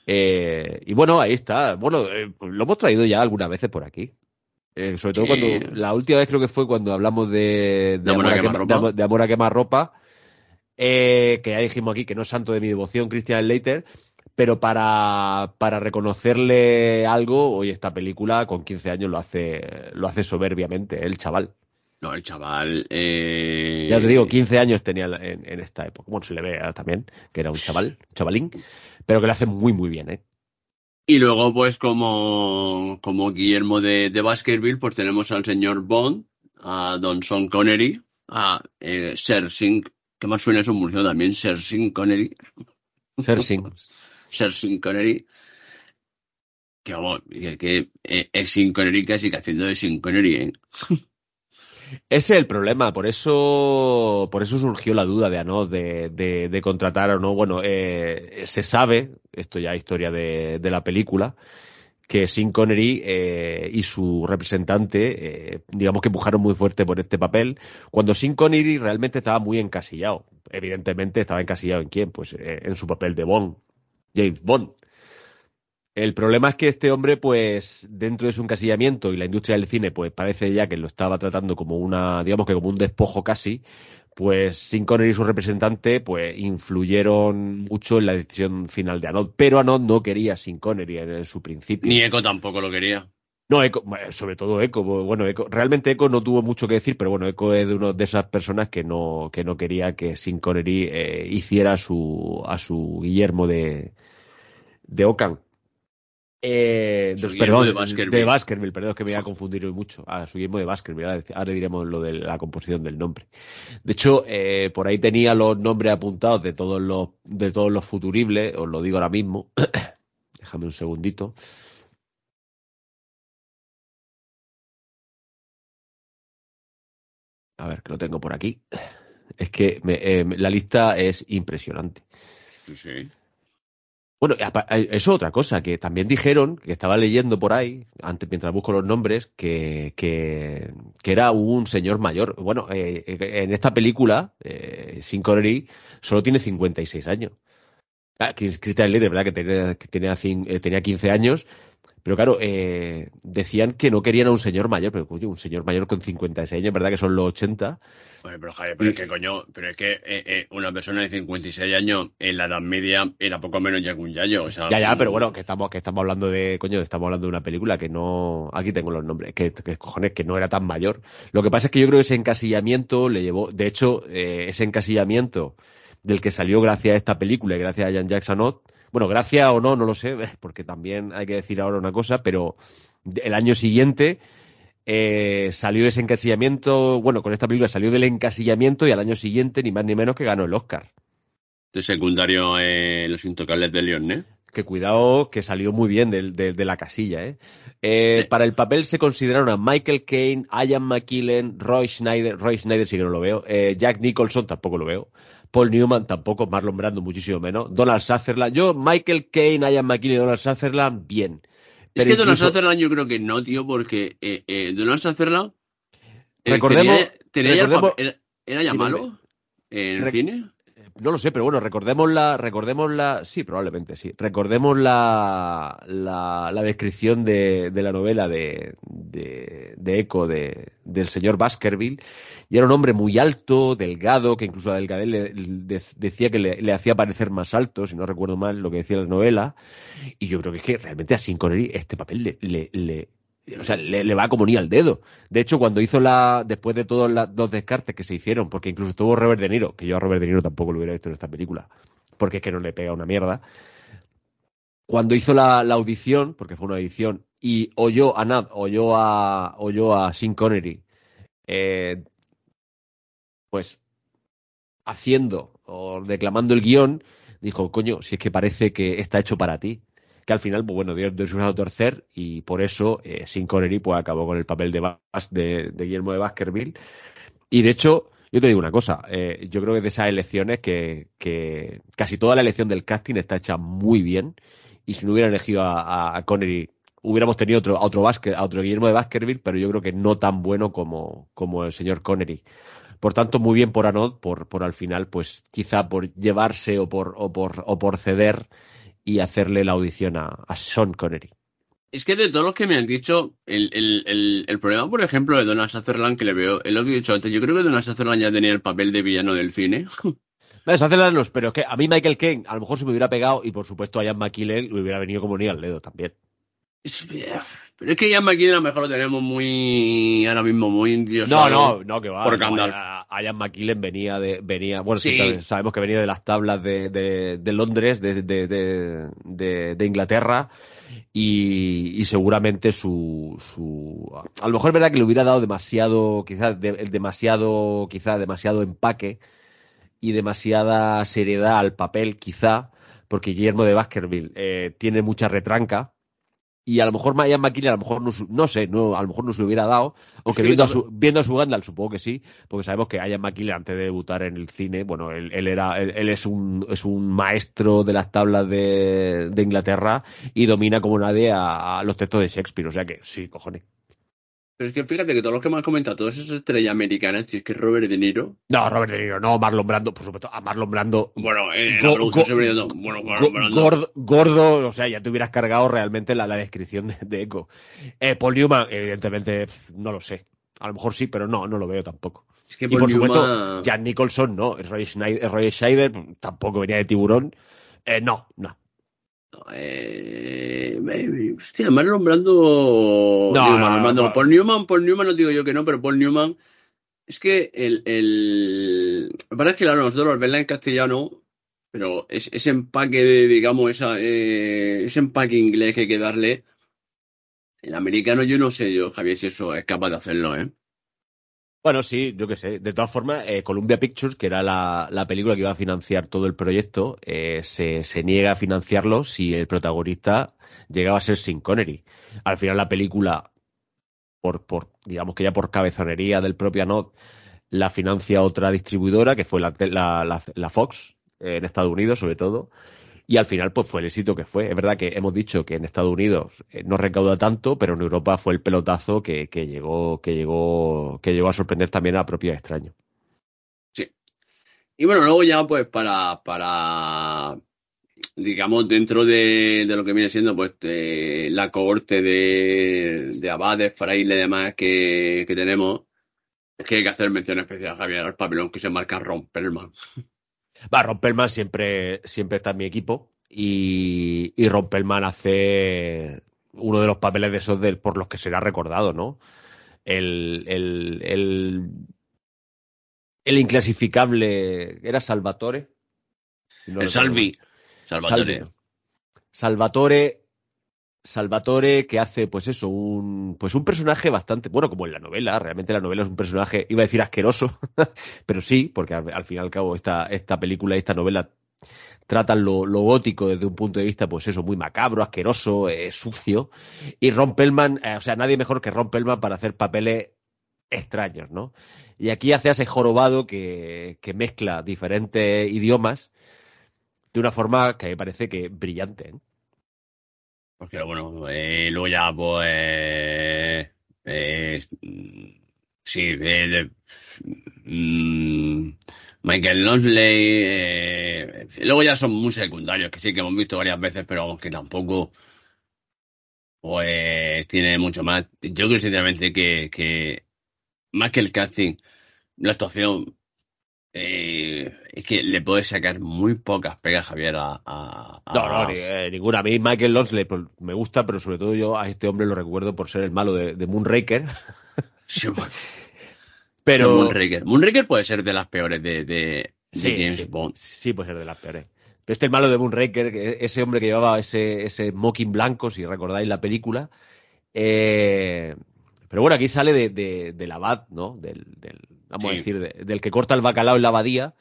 Eh, y bueno, ahí está. Bueno, eh, lo hemos traído ya algunas veces por aquí. Eh, sobre todo cuando la última vez creo que fue cuando hablamos de, de, amor, a quemar, ropa, que ya dijimos aquí que no es santo de mi devoción Christian Leiter, pero para, para reconocerle algo, hoy esta película con 15 años lo hace, lo hace soberbiamente, el chaval. No, el chaval. Ya te digo, 15 años tenía en, en, esta época. Bueno, se le ve también, que era un chaval, un chavalín pero que lo hace muy, muy bien, ¿eh? Y luego, pues, como, como Guillermo de, de Baskerville, pues tenemos al señor Bond, a Don Sean Connery, a eh, Sir Singh, que más suena eso murciano también, Sir Singh Connery. Sir Singh. Sir Singh Connery. Que, vamos, que, que eh, es Singh Connery casi que haciendo de Singh Connery, ¿eh? Ese es el problema, por eso, por eso surgió la duda de Anod de, de, contratar o no. Bueno, eh, se sabe, esto ya es historia de, de la película, que Sin Connery eh, y su representante, eh, digamos que empujaron muy fuerte por este papel, cuando Sin Connery realmente estaba muy encasillado. Evidentemente estaba encasillado en quién, pues en su papel de Bond, James Bond. El problema es que este hombre, pues, dentro de su encasillamiento y la industria del cine, pues parece ya que lo estaba tratando como una, digamos que como un despojo casi, pues Sin Connery y su representante, pues, influyeron mucho en la decisión final de Anod. Pero Anod no quería Sin Connery en, su principio. Ni Eco tampoco lo quería. No, Eco, sobre todo Eco, bueno, Eco, realmente Eco no tuvo mucho que decir, pero bueno, Eco es de una de esas personas que no, que no quería que Sin Connery eh, hiciera a su, a su Guillermo de, de Ocan. Eh, Su perdón, de de Baskerville. Baskerville. perdón, que me voy a confundir hoy mucho. Ah, su de Baskerville, ahora, ahora diremos lo de la composición del nombre. De hecho, eh, por ahí tenía los nombres apuntados de todos los, de todos los futuribles, os lo digo ahora mismo. Déjame un segundito. A ver, que lo tengo por aquí. Es que me- eh, la lista es impresionante. Sí, sí. Bueno, eh, eso otra cosa, que también dijeron, que estaba leyendo por ahí, antes mientras busco los nombres, que, que, era un señor mayor. Bueno, eh, eh, en esta película, eh, Sin Connery solo tiene 56 años. Ah, Christian Slater, ¿verdad? Que tenía, que tenía, tenía 15 años. Pero claro, eh, decían que no querían a un señor mayor, pero coño, un señor mayor con 56 años, ¿verdad? Que son los 80. Bueno, pero Javier, pero es que coño, pero es que eh, eh, una persona de 56 años en la Edad Media era poco menos ya que un yayo. O sea, Ya, ya, pero bueno, que estamos, que estamos hablando de, coño, estamos hablando de una película que no, aquí tengo los nombres, que, que cojones, que no era tan mayor. Lo que pasa es que yo creo que ese encasillamiento le llevó, de hecho, eh, ese encasillamiento del que salió gracias a esta película y gracias a Jan Jackson Ott, bueno, gracias o no, no lo sé, porque también hay que decir ahora una cosa, pero el año siguiente eh, salió ese encasillamiento, bueno, con esta película salió del encasillamiento y al año siguiente ni más ni menos que ganó el Oscar. De secundario eh, Los Intocables de León, ¿eh? Que cuidado, que salió muy bien de, de- de la casilla, ¿eh? Eh, Sí. Para el papel se consideraron a Michael Caine, Ian McKellen, Roy Schneider, Roy Schneider sí que no lo veo, eh, Jack Nicholson tampoco lo veo, Paul Newman tampoco, Marlon Brando muchísimo menos, Donald Sutherland, yo Michael Caine, Ian McKellen y Donald Sutherland, bien. Es que Donald Sutherland yo creo que no, tío, porque eh, eh, Donald Sutherland eh, Recordemos- tenía, recordemos- era, era ya malo en el cine. No lo sé, pero bueno, recordemos la, recordemos la, sí, probablemente sí. Recordemos la, la, la descripción de, de la novela de, de, de Eco de, del señor Baskerville. Y era un hombre muy alto, delgado, que incluso a Delgadez le, decía que le, hacía parecer más alto, si no recuerdo mal lo que decía la novela. Y yo creo que es que realmente a Sean Connery este papel le, le, o sea, le, va como ni al dedo. De hecho, cuando hizo la, después de todos los dos descartes que se hicieron, porque incluso estuvo Robert De Niro, que yo a Robert De Niro tampoco lo hubiera visto en esta película, porque es que no le pega una mierda. Cuando hizo la, la audición, porque fue una audición, y oyó a Nad, oyó a, oyó a Sean Connery, eh, pues haciendo o declamando el guion, dijo, coño, si es que parece que está hecho para ti. Que al final, pues bueno, dio, dio su torcer y por eso eh, Sean Connery pues acabó con el papel de, Bas- de, Guillermo de Baskerville. Y de hecho, yo te digo una cosa, eh, yo creo que de esas elecciones que, que casi toda la elección del casting está hecha muy bien y si no hubieran elegido a, a- Connery hubiéramos tenido otro, a otro, a otro Guillermo de Baskerville, pero yo creo que no tan bueno como, como el señor Connery. Por tanto, muy bien por Anod, por, por al final, pues quizá por llevarse o por, o por, o por ceder y hacerle la audición a, a Sean Connery. Es que de todos los que me han dicho, el, el, el, el problema, por ejemplo, de Donald Sutherland, que le veo, es lo que he dicho antes, yo creo que Donald Sutherland ya tenía el papel de villano del cine. No, las los, pero es que a mí Michael Caine a lo mejor se me hubiera pegado y por supuesto a Ian McKellen le hubiera venido como ni al dedo también. Es- Pero es que Ian McKellen a lo mejor lo tenemos muy, ahora mismo, muy No, endiosado. no, no, que va. Por no, Gandalf. a- a Ian McKellen venía de, venía, bueno, sí, Sí. sabe- sabemos que venía de las tablas de, de, de Londres, de, de, Inglaterra, y, y seguramente su, su, a lo mejor es verdad que le hubiera dado demasiado, quizás, de- demasiado, quizás demasiado empaque y demasiada seriedad al papel, quizá, porque Guillermo de Baskerville eh, tiene mucha retranca. Y a lo mejor Ian McKellen, a lo mejor no, no sé, no, a lo mejor no se lo hubiera dado, aunque que viendo a, su, viendo a su Gandalf supongo que sí, porque sabemos que Ian McKellen antes de debutar en el cine, bueno, él, él era, él, él es un, es un maestro de las tablas de, de Inglaterra y domina como nadie a, a los textos de Shakespeare, o sea que sí, cojones. Pero es que fíjate que todos los que me han comentado, todas esas estrellas americanas, tío, es que Robert De Niro, No, Robert De Niro, no, Marlon Brando, por supuesto, a Marlon Brando bueno, en la go- siempre diciendo, bueno, Marlon Brando. gordo, gordo, o sea, ya te hubieras cargado realmente la, la descripción de, de Echo. Eh, Paul Newman, evidentemente, no lo sé. A lo mejor sí, pero no, no lo veo tampoco. Es que Y por supuesto, Jan Nicholson, no. Roy Schneider, Roy Scheider tampoco venía de tiburón. Eh, no, no. Eh, hostia, Marlon Brando. No, digo, no. Paul Newman, Paul Newman no digo yo que no, pero Paul Newman. Es que el. el... Pasa es que, claro, nosotros los verla en castellano. pero ese empaque de, digamos, esa, eh, ese empaque inglés que hay que darle, el americano yo no sé yo, Javier, si eso es capaz de hacerlo, ¿eh? Bueno, sí, yo qué sé. De todas formas, eh, Columbia Pictures, que era la, la, película que iba a financiar todo el proyecto, eh, se, se, niega a financiarlo si el protagonista llegaba a ser Sin Connery. Al final la película, por, por digamos que ya por cabezonería del propio Not, la financia otra distribuidora, que fue la, la, la Fox, en Estados Unidos sobre todo. Y al final, pues fue el éxito que fue. Es verdad que hemos dicho que en Estados Unidos eh, no recauda tanto, pero en Europa fue el pelotazo que, que llegó, que llegó, que llegó a sorprender también a la propia extraño. Sí. Y bueno, luego ya, pues, para, para digamos, dentro de, de lo que viene siendo, pues, la cohorte de, de abades, frailes y demás que, que tenemos, es que hay que hacer mención especial, Javier, al papelón que se marca Ron Perlman. Va, Rompelman siempre, siempre está en mi equipo y, y Rompelman hace uno de los papeles de esos por los que será recordado, ¿no? El, el, el, el inclasificable era Salvatore. No el Salvi. Salvatore. Salvatore. Salvatore que hace pues eso, un pues un personaje bastante, bueno, como en la novela, realmente la novela es un personaje, iba a decir asqueroso, pero sí, porque al, al fin y al cabo esta, esta película y esta novela tratan lo, lo, gótico desde un punto de vista, pues eso, muy macabro, asqueroso, eh, sucio. Y Ron Pellman, eh, o sea, nadie mejor que Ron Pellman para hacer papeles extraños, ¿no? Y aquí hace ese jorobado que, que mezcla diferentes idiomas de una forma que me parece que brillante. ¿eh? Porque bueno, eh, luego ya pues eh, sí, de, mm, Michael Lonsley, eh, luego ya son muy secundarios, que sí que hemos visto varias veces, pero que tampoco pues tiene mucho más. Yo creo sinceramente que, que más que el casting, la actuación eh, es que le puedes sacar muy pocas pegas, Javier, a... a, No, no, eh, ninguna. A mí Michael Lonsley pues, me gusta, pero sobre todo yo a este hombre lo recuerdo por ser el malo de, de Moonraker. pero... Moonraker. Moonraker puede ser de las peores de, de, sí, James sí, Bond. Sí, puede ser de las peores. Pero este es el malo de Moonraker, ese hombre que llevaba ese, ese mocking blanco, si recordáis la película. Eh, pero bueno, aquí sale de, de, del abad, ¿no? Del, del vamos sí. a decir, de, del que corta el bacalao en la abadía.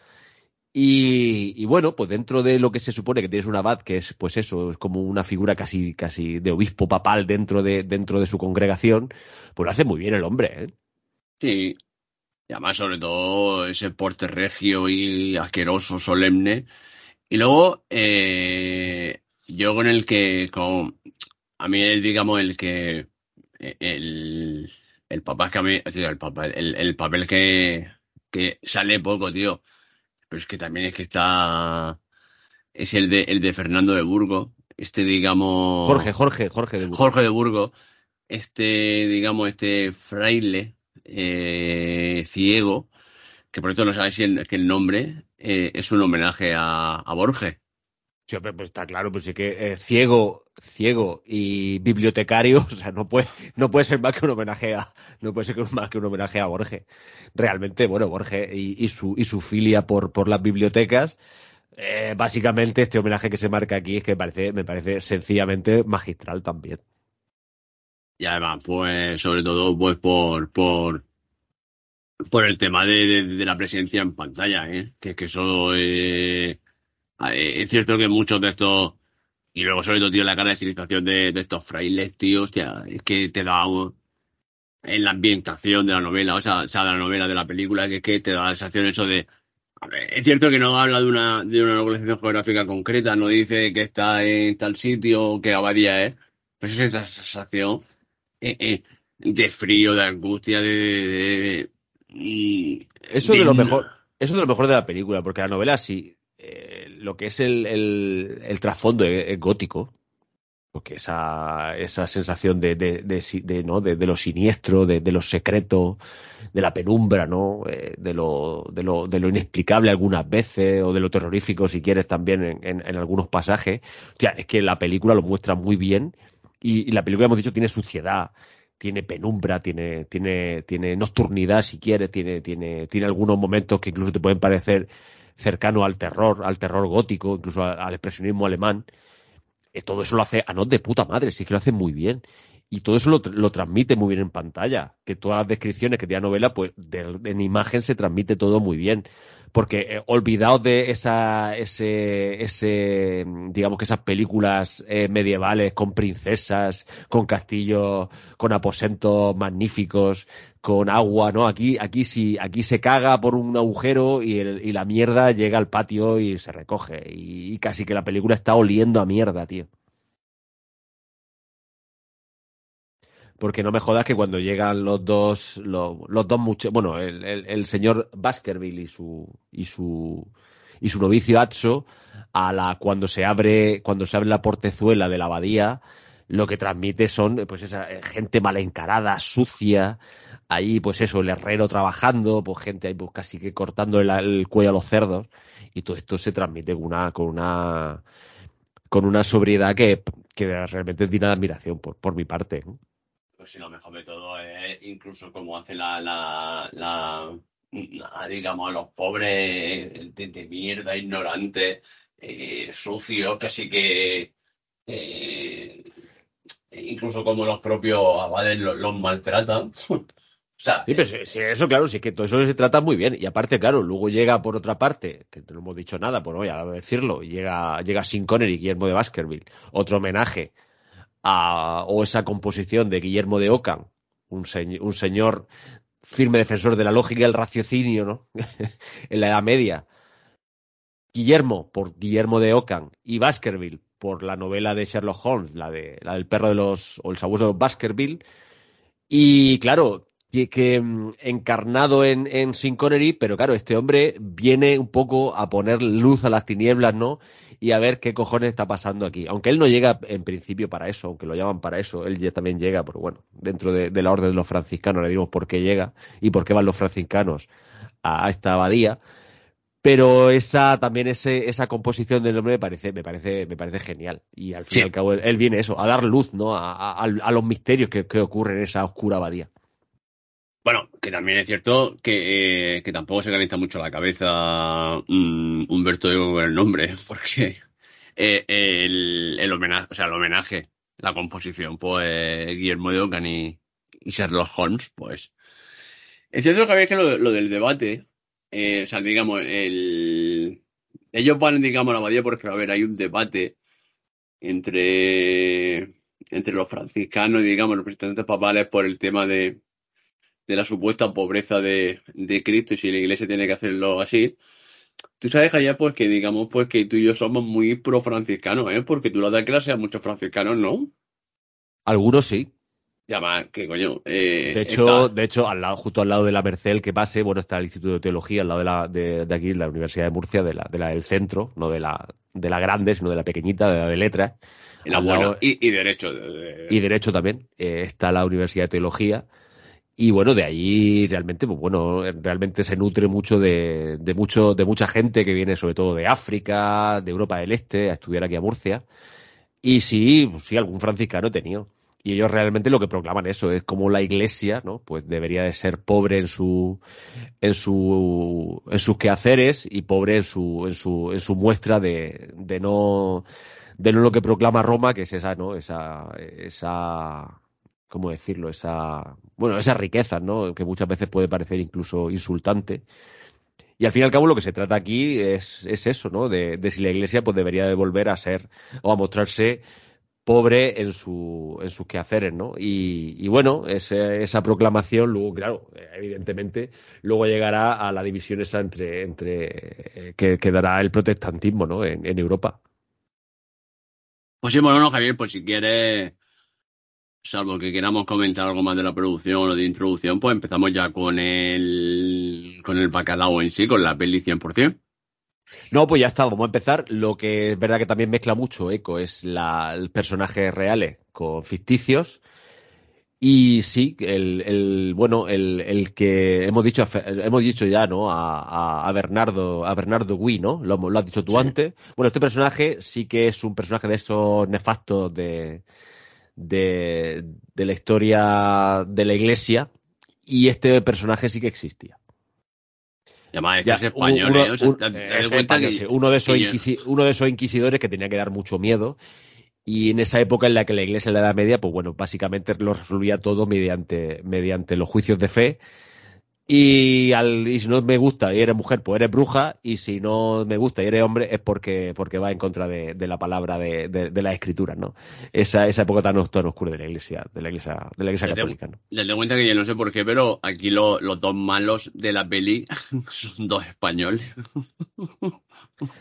Y, y, bueno, pues dentro de lo que se supone que tienes un abad, que es pues eso, es como una figura casi, casi de obispo papal dentro de, dentro de su congregación, pues lo hace muy bien el hombre, ¿eh? Sí. Y además, sobre todo, ese porte regio y asqueroso, solemne. Y luego, eh, yo con el que, con, a mí, digamos, el que, el, el papá que a mí, tío, el, papá, el, el papel que, que sale poco, tío. Pero es que también es que está, es el de, el de Fernando de Burgo. Este, digamos. Jorge, Jorge, Jorge de Burgo. Jorge de Burgo. Este, digamos, este fraile, eh, ciego, que por cierto no sabéis si el, que el nombre eh, es un homenaje a, a Borges. Sí, pues está claro, pues sí que eh, ciego, ciego y bibliotecario, o sea, no puede, no puede ser más que un homenaje a, no puede ser más que un homenaje a Borges. Realmente, bueno, Borges y, su, y su filia por, por las bibliotecas, eh, básicamente este homenaje que se marca aquí es que me parece, me parece sencillamente magistral también. Y además, pues, sobre todo, pues por, por, por el tema de, de, la presencia en pantalla, ¿eh? Que, que eso, eh, es cierto que muchos de estos, y luego sobre todo, tío, la caracterización de, de estos frailes, tío, hostia, es que te da un, en la ambientación de la novela, o sea, o sea, de la novela, de la película, que, que te da la sensación eso de, ver, es cierto que no habla de una, de una localización geográfica concreta, no dice que está en tal sitio, que abadía es, pero es esa sensación eh, eh, de frío, de angustia, de, de, de y, eso de lo mejor, eso de lo mejor de la película, porque la novela sí, eh, lo que es el, el, trasfondo es gótico, porque esa, esa sensación de, de, de, de ¿no? de, lo siniestro, de, lo secreto, de la penumbra, ¿no? Eh, de, lo, de, lo, de lo inexplicable algunas veces, o de lo terrorífico, si quieres, también en, algunos pasajes. O es que la película lo muestra muy bien, y, y la película, hemos dicho, tiene suciedad, tiene penumbra, tiene, tiene, tiene nocturnidad, si quieres, tiene, tiene, tiene algunos momentos que incluso te pueden parecer cercano al terror, al terror gótico, incluso al, expresionismo alemán. Eh, todo eso lo hace Anot de puta madre, sí que lo hace muy bien. Y todo eso lo, transmite muy bien en pantalla. Que todas las descripciones que tiene la novela, pues en imagen se transmite todo muy bien porque eh, olvidaos de esa, ese, ese, digamos que esas películas eh, medievales con princesas, con castillos, con aposentos magníficos, con agua, ¿no? Aquí, aquí sí, aquí se caga por un agujero y, el, y la mierda llega al patio y se recoge. y casi que la película está oliendo a mierda, tío. Porque no me jodas que cuando llegan los dos, los, dos muchachos, bueno, el, señor Baskerville y su, y su, y su novicio Atso, a la, cuando se abre, cuando se abre la portezuela de la abadía, lo que transmite son, pues esa eh, gente mal encarada, sucia, ahí, pues eso, el herrero trabajando, pues gente ahí, pues casi que cortando el, cuello a los cerdos, y todo esto se transmite con una, con una, con una sobriedad que, que realmente es digna de admiración por, por mi parte. Pues sí, lo mejor de todo es incluso como hace la, la, la, digamos, a los pobres de, mierda, ignorantes, eh, sucios, casi que eh, incluso como los propios abades los, maltratan. sí, pero sí, eso claro, sí que todo eso se trata muy bien. Y aparte, claro, luego llega por otra parte, que no hemos dicho nada, por hoy, a decirlo, llega, llega Sin Connery, Guillermo de Baskerville, otro homenaje o esa composición de Guillermo de Ockham, un, un señor firme defensor de la lógica y el raciocinio ¿no? en la Edad Media. Guillermo por Guillermo de Ockham y Baskerville por la novela de Sherlock Holmes, la, de, la del perro de los, o el sabueso de Baskerville. Y claro, que, mm, encarnado en, en Sin Connery, pero claro, este hombre viene un poco a poner luz a las tinieblas, ¿no? Y a ver qué cojones está pasando aquí. Aunque él no llega en principio para eso, aunque lo llaman para eso, él ya también llega, pero bueno, dentro de, la orden de los franciscanos le dimos por qué llega y por qué van los franciscanos a, esta abadía. Pero esa también ese, esa composición del nombre me parece, me parece, me parece genial. Y al fin y al cabo él, viene eso, a dar luz, ¿no? A, los misterios que, que ocurren en esa oscura abadía. Bueno, que también es cierto que, eh, que tampoco se calienta mucho la cabeza um, Humberto de con el nombre, porque eh, el, el, homenaje, o sea, el homenaje, la composición, pues Guillermo de Ockham y, Sherlock Holmes, pues. Es cierto que que lo, del debate, eh, o sea, digamos, el, ellos van, digamos, a la abadía porque, a ver, hay un debate entre, entre los franciscanos y, digamos, los representantes papales por el tema de de la supuesta pobreza de, de Cristo y si la iglesia tiene que hacerlo así. Tú sabes, allá pues que digamos pues que tú y yo somos muy pro franciscanos, ¿eh? Porque tú lo das clase a muchos franciscanos, ¿no? Algunos sí. Ya más, que coño. Eh, de hecho, de hecho, al lado, justo al lado de la Merced que pase, bueno, está el Instituto de Teología, al lado de la, de, de aquí, la Universidad de Murcia, de la, de la del centro, no de la, de la grande, sino de la pequeñita, de la de letras. y, derecho. Y derecho también. Eh, está la Universidad de Teología y bueno, de ahí realmente, pues bueno, realmente se nutre mucho de, de, mucho, de mucha gente que viene sobre todo de África, de Europa del Este, a estudiar aquí a Murcia. Y sí, pues sí, algún franciscano he tenido. Y ellos realmente lo que proclaman eso es como la iglesia, ¿no? Pues debería de ser pobre en su, en su, en sus quehaceres y pobre en su, en su, en su muestra de, de no, de no lo que proclama Roma, que es esa, ¿no? Esa, esa, ¿cómo decirlo? Esa, bueno, esa riqueza, ¿no? Que muchas veces puede parecer incluso insultante. Y al fin y al cabo lo que se trata aquí es, es eso, ¿no? De, si la Iglesia pues debería de volver a ser o a mostrarse pobre en, su, en sus quehaceres, ¿no? Y, bueno, esa proclamación luego, claro, evidentemente, luego llegará a la división esa entre, entre eh, que, dará el protestantismo, ¿no? En, Europa. Pues sí, bueno, Javier, pues si quieres salvo que queramos comentar algo más de la producción o de introducción, pues empezamos ya con el, con el bacalao en sí, con la peli 100%. No, pues ya está, vamos a empezar. Lo que es verdad que también mezcla mucho Eco es la, personajes reales con ficticios. Y sí, el, el bueno, el, el, que hemos dicho, hemos dicho ya, ¿no? A, a Bernardo, a Bernardo Gui, ¿no? Lo, lo has dicho tú antes. Bueno, este personaje sí que es un personaje de esos nefastos de, de, la historia de la iglesia y este personaje sí que existía. Además es, Ya, que es español, uno-. O sea, un- te- te es das cuenta español, que- sí, uno, de esos inquisi- uno de esos inquisidores que tenía que dar mucho miedo. Y en esa época en la que la iglesia en la Edad Media, pues bueno, básicamente lo resolvía todo mediante, mediante los juicios de fe. Y, al, y si no me gusta y eres mujer, pues eres bruja. Y si no me gusta y eres hombre, es porque, porque va en contra de, de la palabra de, de, de las escrituras, ¿no? Esa, esa época tan, tan oscura de la iglesia, de la iglesia, de la iglesia Desde- católica, ¿no? Date cuenta que yo no sé por qué, pero aquí lo- los dos malos de la peli son dos españoles.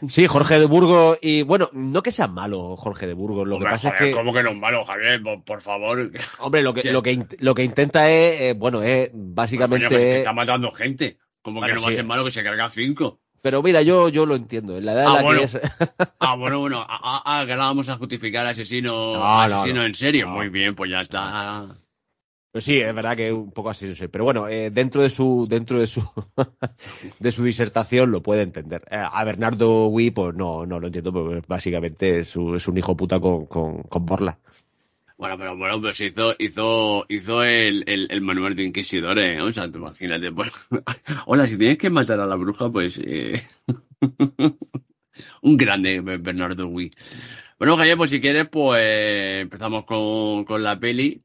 Sí, Jorge de Burgos y bueno, no que sea malo Jorge de Burgos, lo que pasa joder, es que ¿Cómo que no es malo, Javier? Por, por favor. Hombre, lo que, ¿Qué? lo que, lo que intenta es, eh, bueno, es Coño, que básicamente. está matando gente. ¿Cómo Bueno, que no va sí. a ser malo que se carga cinco? Pero mira, yo, yo lo entiendo. En la edad en Ah, la bueno. que es. Ah, bueno, bueno. Ah, ah, ah, que ahora vamos a justificar asesino, No, no, asesino no. en serio. Muy bien, pues ya está. Pues sí, es verdad que un poco así, sé. Pero bueno, eh, dentro de su, dentro de su, de su disertación lo puede entender. Eh, a Bernardo Wii, pues no, no lo entiendo, porque básicamente es, un- es un hijo puta con, con, con Borla. Bueno, pero bueno, pues hizo, hizo, hizo el, el, el manual de inquisidores, ¿eh? o sea, tú imagínate, pues, hola, si tienes que matar a la bruja, pues, eh, un grande Bernardo Wii. Bueno, Javier, pues si quieres, pues empezamos con, con la peli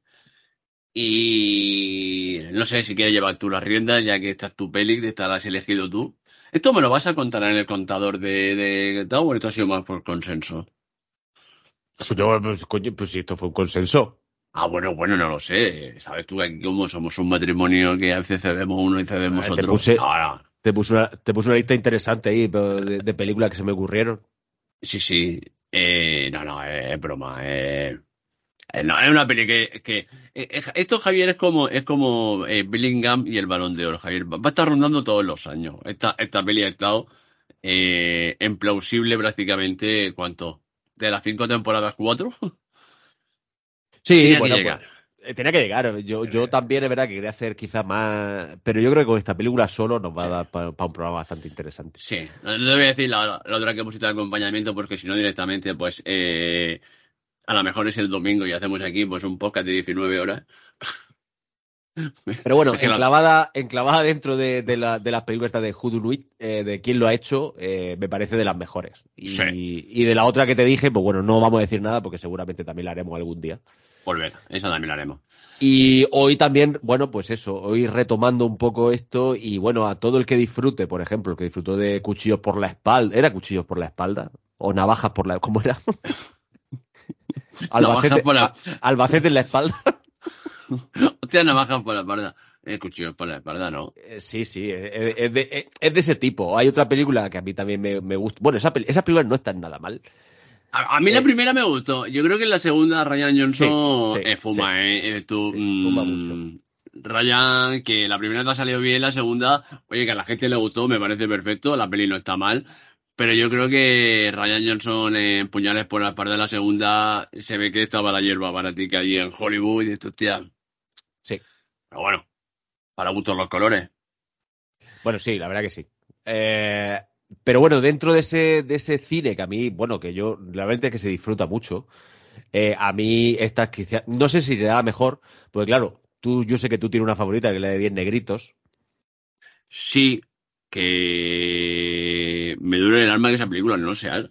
y no sé si quieres llevar tú las riendas, ya que esta es tu peli, esta la has elegido tú. Esto me lo vas a contar en el contador de, de Tower, esto ha sido más por consenso. Pues yo, pues, coño, pues si esto fue un consenso. Ah, bueno, bueno, no lo sé. Sabes tú que aquí como somos un matrimonio que a veces cedemos uno y cedemos Ah, te otro. puse- Ahora, Te puse una, te puse una lista interesante ahí de, de películas que se me ocurrieron. sí, sí. Eh, no, no, es, es broma. eh. Eh, no, es una peli que, que eh, eh, esto Javier es como es como eh, Bellingham y el Balón de Oro. Javier va a estar rondando todos los años. Esta esta peli ha estado eh, en plausible prácticamente cuánto de las cinco temporadas cuatro. Sí, Tenía que bueno, llegar. pues, tenía que llegar. Yo, yo también es verdad que quería hacer quizás más, pero yo creo que con esta película solo nos va a dar para, un programa bastante interesante. Sí, no, no te voy a decir la, la otra que hemos hecho de acompañamiento porque si no directamente pues eh, a lo mejor es el domingo y hacemos aquí pues un podcast de 19 horas. Pero bueno, enclavada, enclavada dentro de, de, la- de las películas de Hoodoo Nuit, eh, de quién lo ha hecho, eh, me parece de las mejores. Y, Sí. y de la otra que te dije, pues bueno, no vamos a decir nada porque seguramente también la haremos algún día. Volver, esa también la haremos. Y hoy también, bueno, pues eso, hoy retomando un poco esto y bueno, a todo el que disfrute, por ejemplo, el que disfrutó de cuchillos por la espalda, ¿era cuchillos por la espalda? ¿O navajas por la... ¿Cómo era? Albacete, por la- Albacete en la espalda. Hostia, navajas por la espalda. Eh, cuchillos por la espalda, no. Eh, Sí, sí, es, es de, es- de ese tipo. Hay otra película que a mí también me, me gusta. Bueno, esa, película no está nada mal. A, a mí la Eh, primera me gustó. Yo creo que en la segunda Ryan Johnson Sí, sí, eh, fuma, eh, eh, tú, Sí, fuma mm, Ryan, que la primera te ha salido bien, la segunda, oye, que a la gente le gustó, me parece perfecto, la peli no está mal, pero yo creo que Ryan Johnson en Puñales por la espalda de la segunda se ve que estaba la hierba baratica allí en Hollywood y esto, hostia. Sí. Pero bueno, para gustos los colores. Bueno, sí, la verdad que sí. Eh, pero bueno, dentro de ese, de ese cine que a mí, bueno, que yo, la verdad es que se disfruta mucho, eh, a mí esta quizá, no sé si será la mejor, porque claro, tú, yo sé que tú tienes una favorita que es la de 10 negritos. Sí, que me duele el alma que esa película no se haga.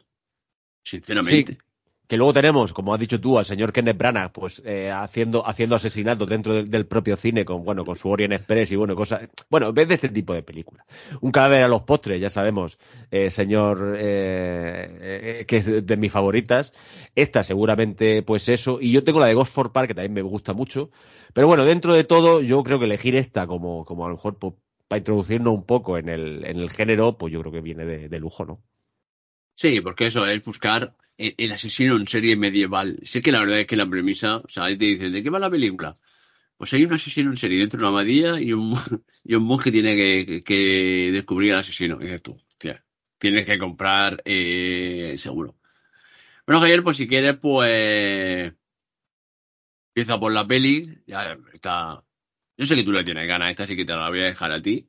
Sinceramente. Que luego tenemos, como has dicho tú, al señor Kenneth Branagh, pues eh, haciendo, haciendo asesinatos dentro del, propio cine con, bueno, con su Orient Express y bueno, cosas. Bueno, en vez de este tipo de películas. Un cadáver a los postres, ya sabemos, eh, señor, eh, eh, que es de mis favoritas. Esta seguramente, pues eso. Y yo tengo la de Ghost for Park, que también me gusta mucho. Pero bueno, dentro de todo, yo creo que elegir esta como, como a lo mejor pues, para introducirnos un poco en el, en el género, pues yo creo que viene de, de lujo, ¿no? Sí, porque eso es buscar el, asesino en serie medieval. Sé que la verdad es que la premisa, o sea, ahí te dicen, ¿de qué va la película? Pues hay un asesino en serie dentro de una abadía y un, y un monje tiene que, que descubrir al asesino. Y dices tú, hostia, tienes que comprar eh, seguro. Bueno, Javier, pues si quieres, pues empieza por la peli. Ya está. Yo sé que tú le tienes ganas, esta sí que te la voy a dejar a ti.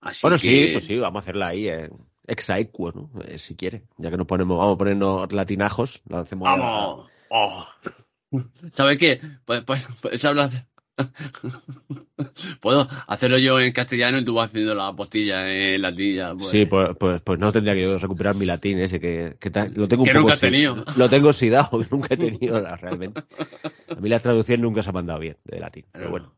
Así Bueno, que... sí, pues sí, vamos a hacerla ahí en exaequo, ¿no? Eh, si quiere. Ya que nos ponemos, vamos a ponernos latinajos, la hacemos ¡Vamos! Oh. ¿Sabes qué? Pues, pues, pues hablas, Puedo hacerlo yo en castellano y tú vas haciendo la postilla en latín. Pues. Sí, pues, pues, pues, no tendría que recuperar mi latín ese, que, que lo tengo un que poco nunca he tenido. Lo tengo oxidado, que nunca he tenido realmente. A mí la traducción nunca se ha mandado bien de latín, pero bueno.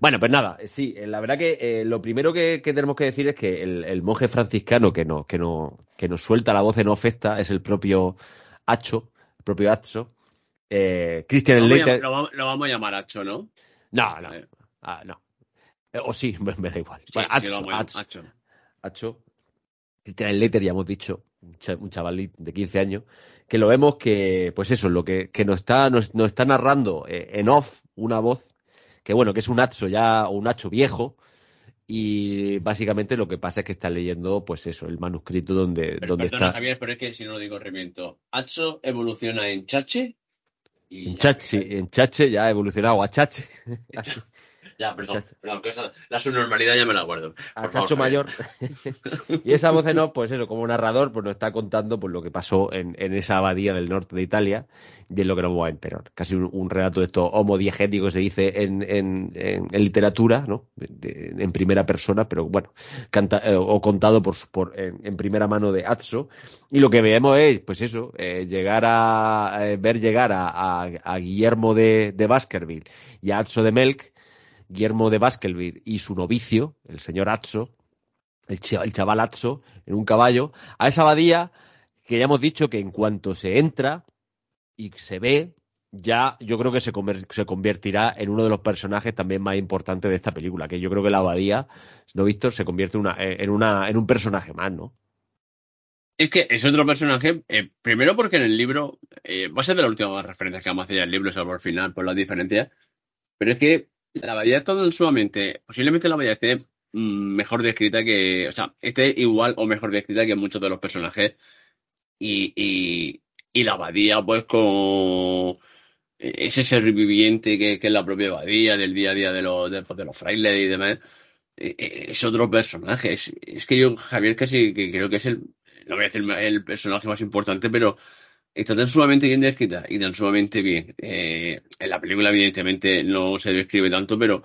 Bueno, pues nada, sí, eh, la verdad que eh, lo primero que, tenemos que decir es que el, monje franciscano que nos, que, no, que nos suelta la voz en ofesta es el propio Hacho, el propio Hacho. Eh, Christian lo Leiter. Lo, vamos a llamar Hacho, ¿no? No, no. Ah, no. o sí, me, da igual. bueno, Hacho, Hacho. Christian Leiter, ya hemos dicho, un chaval de 15 años, que lo vemos que, pues eso, lo que, que nos, está, nos, nos está narrando en off una voz que bueno, que es un hacho ya, o un hacho viejo, y básicamente lo que pasa es que está leyendo, pues eso, el manuscrito donde, donde está. Javier, pero es que si no lo digo remiento. Hacho evoluciona en Chache. En Chache, en Chache ya ha evolucionado a Chache. Ya, perdón. la subnormalidad ya me la guardo. A Chacho Mayor. y esa voz en off, pues eso, como narrador, pues nos está contando pues, lo que pasó en, esa abadía del norte de Italia y es lo que nos vamos a enterar. Casi un, relato de esto homodiegético se dice en, en, literatura, ¿no? en primera persona, pero bueno, canta, eh, o contado por, por en, primera mano de Atso. Y lo que vemos es, pues eso, eh, llegar a, eh, ver llegar a, a, Guillermo de, de Baskerville y a Atso de Melk Guillermo de Baskerville y su novicio, el señor Atso, el, chaval Atso, en un caballo, a esa abadía que ya hemos dicho que en cuanto se entra y se ve, ya yo creo que se, convertirá en uno de los personajes también más importantes de esta película, que yo creo que la abadía, ¿no, Víctor? Se convierte eh, en, un personaje más, ¿no? Es que es otro personaje, eh, primero porque en el libro, eh, va a ser de la última referencia que vamos a hacer el libro, salvo al final por las diferencias, pero es que la abadía está sumamente, posiblemente la abadía esté mm, mejor descrita que, o sea, esté igual o mejor descrita que muchos de los personajes. Y, y, y la abadía, pues, con ese ser viviente que, que, es la propia abadía del día a día de los, de, pues, los frailes y demás, e, e, es otro personaje. Es, es, que yo, Javier, casi que creo que es el, no voy a decir el personaje más importante, pero está tan sumamente bien descrita y tan sumamente bien. Eh, en la película, evidentemente, no se describe tanto, pero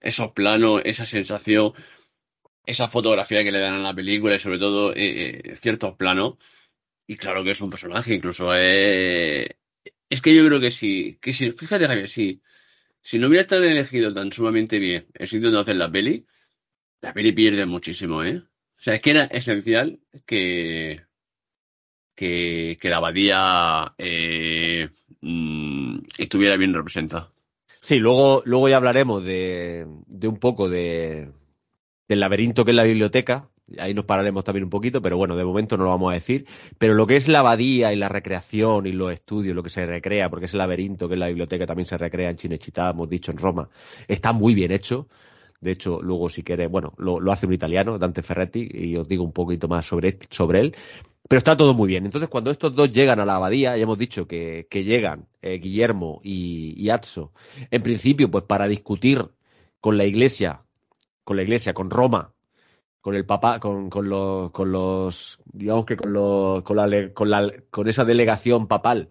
esos planos, esa sensación, esa fotografía que le dan a la película y sobre todo eh, eh, ciertos planos. Y claro que es un personaje, incluso es. Es que yo creo que sí, que si, fíjate Javier, si, si no hubiera estado elegido tan sumamente bien el sitio donde hacer la peli, la peli pierde muchísimo, ¿eh? O sea, es que era esencial que, que, la abadía eh, mm, estuviera bien representada. Sí, luego, luego ya hablaremos de, un poco de, del laberinto que es la biblioteca. Ahí nos pararemos también un poquito, pero bueno, de momento no lo vamos a decir. Pero lo que es la abadía y la recreación y los estudios, lo que se recrea, porque ese laberinto que es la biblioteca también se recrea en Chinechita, hemos dicho en Roma, está muy bien hecho. De hecho, luego si quieres, bueno, lo, lo, hace un italiano, Dante Ferretti, y os digo un poquito más sobre, sobre él. Pero está todo muy bien. Entonces, cuando estos dos llegan a la abadía, ya hemos dicho que, llegan eh, Guillermo y, y Atso, en principio, pues para discutir con la iglesia, con la iglesia, con Roma, con el papá, con, con, los, con los, digamos que con, los, con, la, con, la, con esa delegación papal,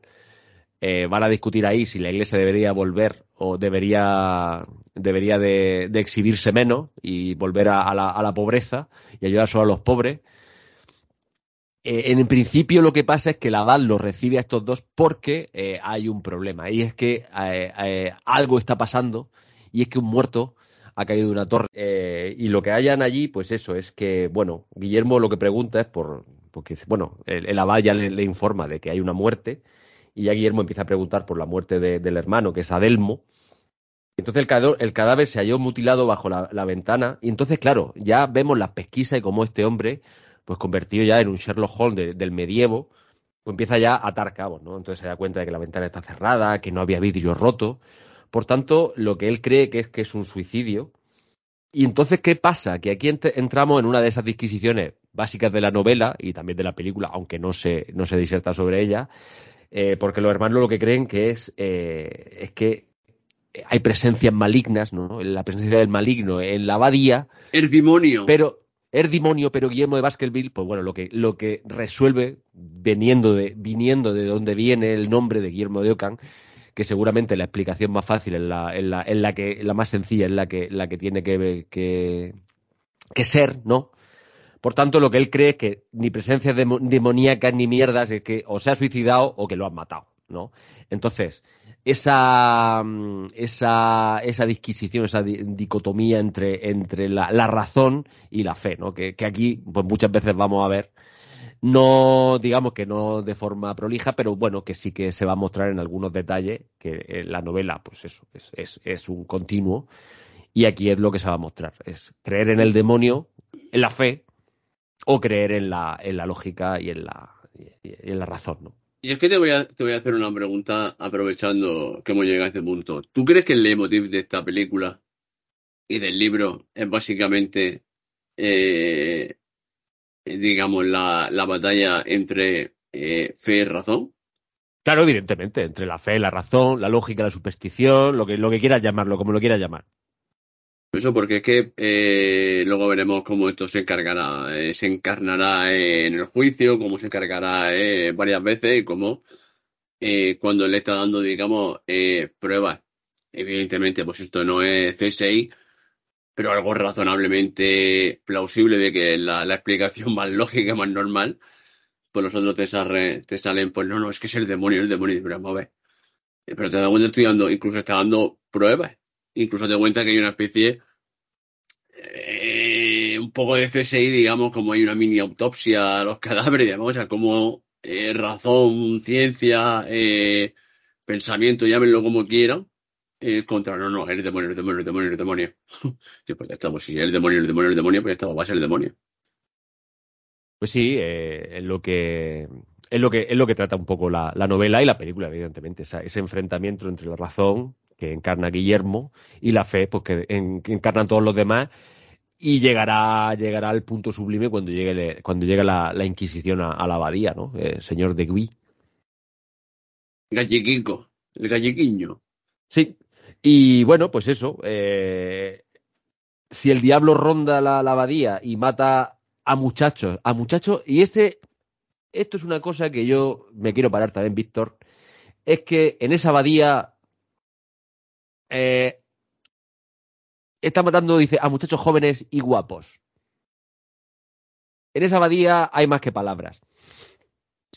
eh, van a discutir ahí si la iglesia debería volver o debería, debería de, exhibirse menos y volver a, la, a la pobreza y ayudar solo a los pobres. Eh, en principio lo que pasa es que la abad los recibe a estos dos porque eh, hay un problema. Y es que eh, algo está pasando y es que un muerto ha caído de una torre. Y lo que hayan allí pues eso es que bueno Guillermo lo que pregunta es por porque bueno el, abad ya le, informa de que hay una muerte y ya Guillermo empieza a preguntar por la muerte del hermano que es Adelmo. Entonces el cadáver, el cadáver se halló mutilado bajo la, la ventana y entonces claro ya vemos la pesquisa y cómo este hombre pues convertido ya en un Sherlock Holmes del medievo, pues empieza ya a atar cabos, ¿no? Entonces se da cuenta de que la ventana está cerrada, que no había vidrio roto. Por tanto, lo que él cree que es que es un suicidio. Y entonces, ¿qué pasa? Que aquí entramos en una de esas disquisiciones básicas de la novela y también de la película, aunque no se, no se diserta sobre ella, eh, porque los hermanos lo que creen que es, eh, es que hay presencias malignas, ¿no? La presencia del maligno en la abadía. El demonio. Pero, demonio, pero Guillermo de Baskerville, pues bueno, lo que, lo que resuelve, viniendo de, viniendo de donde viene el nombre de Guillermo de Ockham, que seguramente la explicación más fácil es la, en la, en la que la más sencilla, es la que, la que tiene que, que, que ser, ¿no? Por tanto, lo que él cree es que ni presencias demoníacas ni mierdas es que o se ha suicidado o que lo han matado, ¿no? Entonces, esa, esa, esa disquisición, esa dicotomía entre, entre la, la, razón y la fe, ¿no? Que, que, aquí, pues muchas veces vamos a ver, no, digamos que no de forma prolija, pero bueno, que sí que se va a mostrar en algunos detalles, que la novela, pues eso, es, es, es un continuo, y aquí es lo que se va a mostrar, es creer en el demonio, en la fe, o creer en la, en la lógica y en la, y en la razón, ¿no? Y es que te voy, a, te voy a hacer una pregunta aprovechando que hemos llegado a este punto. ¿Tú crees que el leitmotiv de esta película y del libro es básicamente, eh, digamos, la, la, batalla entre eh, fe y razón? Claro, evidentemente, entre la fe, la razón, la lógica, la superstición, lo que, lo que quieras llamarlo, como lo quieras llamar. Eso porque es que eh, luego veremos cómo esto se encargará, eh, se encarnará en el juicio, cómo se encargará eh, varias veces y cómo cuando le está dando, digamos, pruebas. Evidentemente, pues esto no es CSI, pero algo razonablemente plausible de que la, la explicación más lógica, más normal, pues los otros te, salen, pues no, no, es que es el demonio, el demonio, pero vamos a ver. Pero te das cuenta, estoy dando, incluso está dando pruebas incluso te cuenta que hay una especie eh, un poco de CSI, digamos, como hay una mini autopsia a los cadáveres, digamos, o sea, como eh, razón, ciencia, eh, pensamiento, llámenlo como quieran, contra, no, no, el demonio, el demonio, el demonio, el demonio. sí, pues estamos, si el demonio, el demonio, el demonio, pues ya estamos, va a ser el demonio. Pues sí, es lo que es lo que es lo que trata un poco la, la novela y la película, evidentemente, ese enfrentamiento entre la razón que encarna Guillermo, y la fe, pues que, encarnan todos los demás, y llegará, llegará al punto sublime cuando llegue, cuando llegue la, Inquisición a, la abadía, ¿no? El señor de Gui. Gallequico, el gallequiño. Sí, y bueno, pues eso, eh, si el diablo ronda la, la, abadía y mata a muchachos, a muchachos, y este, esto es una cosa que yo me quiero parar también, Víctor, es que en esa abadía eh, está matando, dice, a muchachos jóvenes y guapos. En esa abadía hay más que palabras.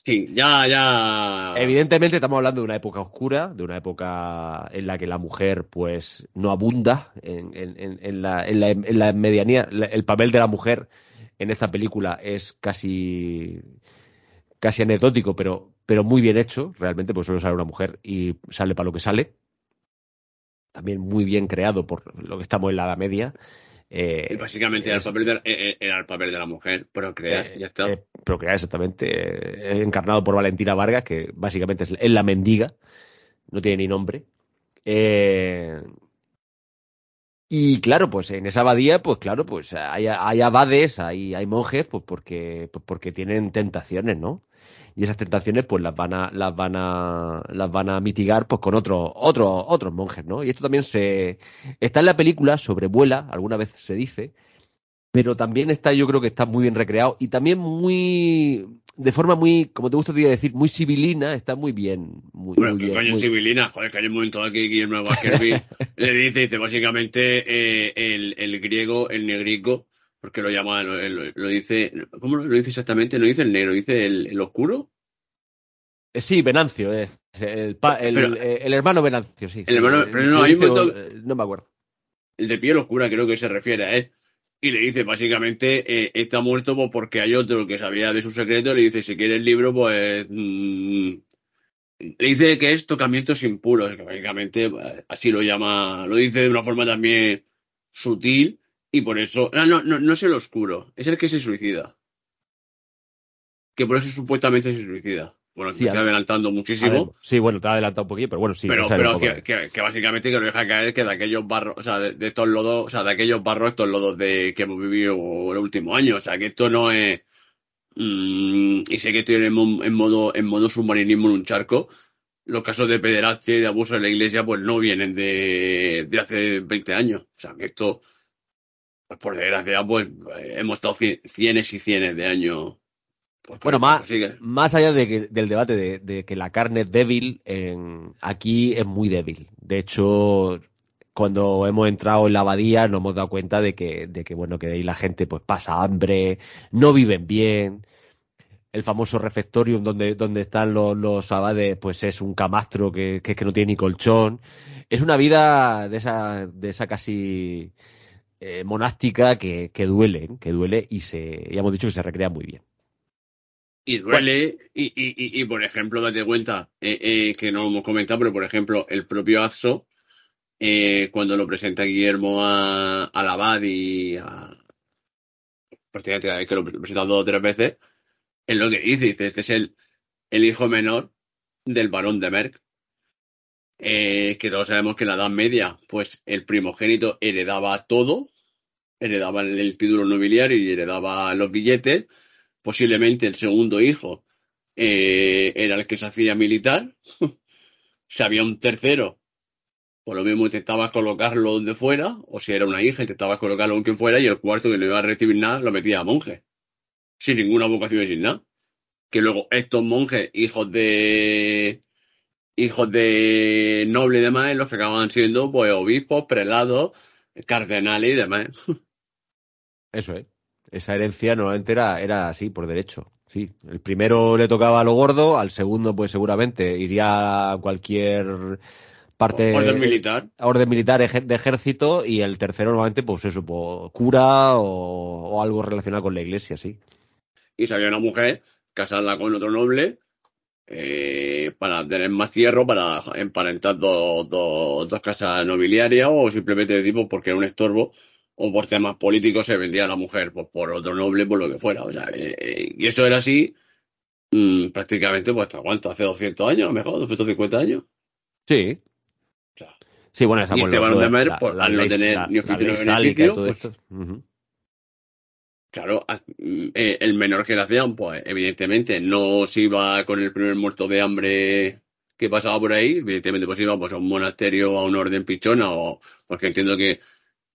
Sí, ya, ya. Evidentemente estamos hablando de una época oscura, de una época en la que la mujer, pues, no abunda en, en, en, la, en la, medianía. El papel de la mujer en esta película es casi, casi anecdótico, pero, pero muy bien hecho, realmente, pues solo sale una mujer y sale para lo que sale también muy bien creado por lo que estamos en la Edad Media. Eh, básicamente era, el papel de, eh, eh, era, el papel de, la mujer, procrear, eh, ya está. Eh, procrear, exactamente. encarnado por Valentina Vargas, que básicamente es, es la mendiga, no tiene ni nombre. y claro, pues en esa abadía, pues claro, pues hay, hay abades, hay, hay monjes, pues porque, pues porque tienen tentaciones, ¿no? Y esas tentaciones pues las van a las van a las van a mitigar pues con otros otros otros monjes no y esto también se está en la película sobrevuela alguna vez se dice pero también está yo creo que está muy bien recreado y también muy de forma muy como te gusta decir muy civilina está muy bien muy, bueno, muy ¿qué bien, coño muy... civilina joder que hay un momento aquí Guillermo Baskerville le dice dice básicamente eh, el, el griego el negrico porque lo llama, lo, lo, dice, ¿cómo lo dice exactamente? No dice el negro, dice el, el oscuro. Eh, sí, Venancio, es el, pa, el, pero, eh, el, hermano Venancio, sí. El hermano, pero no, hay un momento, no me acuerdo. El de piel oscura creo que se refiere a él. Y le dice, básicamente, eh, está muerto pues, porque hay otro que sabía de su secreto. Le dice, si quiere el libro, pues... Mmm, le dice que es tocamientos impuros, que básicamente así lo llama, lo dice de una forma también sutil y por eso. No, no, no, no es el oscuro, es el que se suicida. Que por eso supuestamente se suicida. Bueno, sí, me estoy adelantando muchísimo. sí, bueno, te ha adelantado un poquito, pero bueno, sí. Pero, pero que, que, que, básicamente que lo deja caer que de aquellos barros, o sea, de, de, estos lodos, o sea, de aquellos barros, estos lodos de que hemos vivido el último año. O sea, que esto no es. Mmm, y sé que estoy en, en, modo, en modo submarinismo en un charco. Los casos de pederastia y de abuso de la iglesia, pues no vienen de, de hace 20 años. O sea, que esto pues por desgracia, pues hemos estado cienes y cienes de años Pues, Bueno, pues, más, sigue. más allá de que- del debate de, de que la carne es débil, en- aquí es muy débil. De hecho, cuando hemos entrado en la abadía nos hemos dado cuenta de que, de que bueno, que ahí la gente pues pasa hambre, no viven bien. El famoso refectorium donde, donde están los, los abades, pues es un camastro que, que, que no tiene ni colchón. Es una vida de esa, de esa casi eh, monástica que, que duele, que duele y se, ya hemos dicho que se recrea muy bien. Y duele, y, y, y, por ejemplo, date cuenta, eh, eh, que no lo hemos comentado, pero por ejemplo, el propio eh, cuando lo presenta Guillermo a, a la abad y a. Prácticamente que lo presenta dos o tres veces, es lo que dice, dice, este es el, el hijo menor del barón de Merck. Eh, que todos sabemos que en la Edad Media, pues el primogénito heredaba todo, heredaba el, título nobiliario y heredaba los billetes. Posiblemente el segundo hijo eh, era el que se hacía militar. si había un tercero, por lo mismo intentabas colocarlo donde fuera, o si era una hija, intentabas colocarlo quien fuera, y el cuarto que no iba a recibir nada lo metía a monje, sin ninguna vocación y sin nada. Que luego estos monjes, hijos de hijos de noble y demás, los que acababan siendo pues obispos, prelados, cardenales y demás. Eso es. Esa herencia normalmente era, era así, por derecho. Sí. El primero le tocaba a lo gordo, al segundo, pues seguramente iría a cualquier parte. Orden militar. Orden militar de ejército, y el tercero normalmente, pues eso, pues, cura o, o algo relacionado con la iglesia, sí. y si había una mujer, casarla con otro noble eh, para tener más hierro, para emparentar dos, dos, dos casas nobiliarias o simplemente decir pues, porque era un estorbo o por temas políticos se vendía a la mujer pues, por otro noble, por lo que fuera. O sea, eh, eh, y eso era así mm, prácticamente, pues, ¿hasta cuánto? Hace 200 años, a lo mejor, 250 años. Sí. O sea, Sí, bueno, esa Y pues, este lo de Mer, la al no tener ni oficio ni beneficio, pues, esto. Ujú. Claro, a- eh, el menor que nacían, pues evidentemente no se iba con el primer muerto de hambre que pasaba por ahí, evidentemente pues iba pues, a un monasterio, a un orden pichona, o porque entiendo que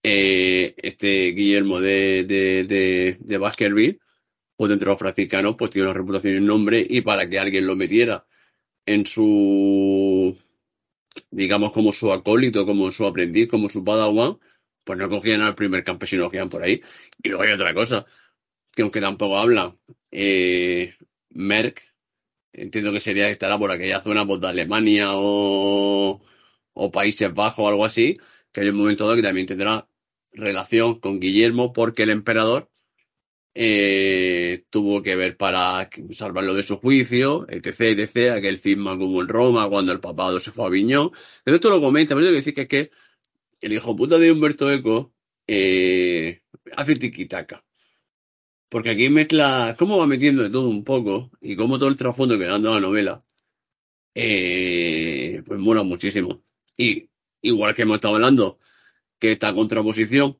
eh, este Guillermo de, de, de, de Baskerville, pues dentro de los franciscanos, pues tiene una reputación y un nombre, y para que alguien lo metiera en su, digamos, como su acólito, como su aprendiz, como su padawan, pues no cogían al primer campesino cogían por ahí. Y luego hay otra cosa, que aunque tampoco habla, eh, Merck, entiendo que sería estará por aquella zona pues, de Alemania o, Países Bajos o algo así, que hay un momento dado que también tendrá relación con Guillermo porque el emperador eh, tuvo que ver para salvarlo de su juicio, etc, etc, aquel cisma como en Roma cuando el papado se fue a Aviñón. Pero esto lo comenta, pero tengo que decir que es que el hijo puta de Humberto Eco eh, hace tiquitaca. Porque aquí mezcla, cómo va metiendo de todo un poco y cómo todo el trasfondo que a la novela, eh, pues mola muchísimo. Y igual que hemos estado hablando, que esta contraposición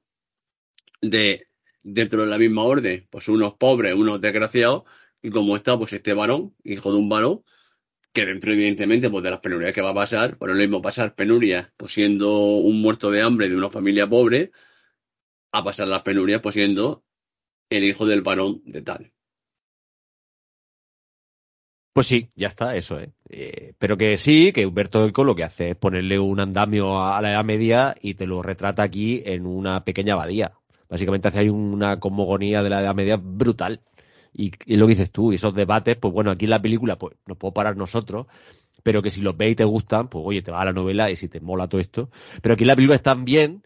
de dentro de la misma orden, pues unos pobres, unos desgraciados, y como está, pues este varón, hijo de un varón, que dentro evidentemente pues de las penurias que va a pasar, por lo mismo pasar penurias, pues siendo un muerto de hambre de una familia pobre, a pasar las penurias pues siendo el hijo del varón de tal. Pues sí, ya está, eso es. Eh, pero que sí, que Humberto Eco lo que hace es ponerle un andamio a, a la Edad Media y te lo retrata aquí en una pequeña abadía. Básicamente hace ahí una cosmogonía de la Edad Media brutal. Y, y lo que dices tú, y esos debates, pues bueno, aquí en la película pues nos podemos parar nosotros, pero que si los ves y te gustan, pues oye, te va a la novela y si te mola todo esto. Pero aquí en la película están bien,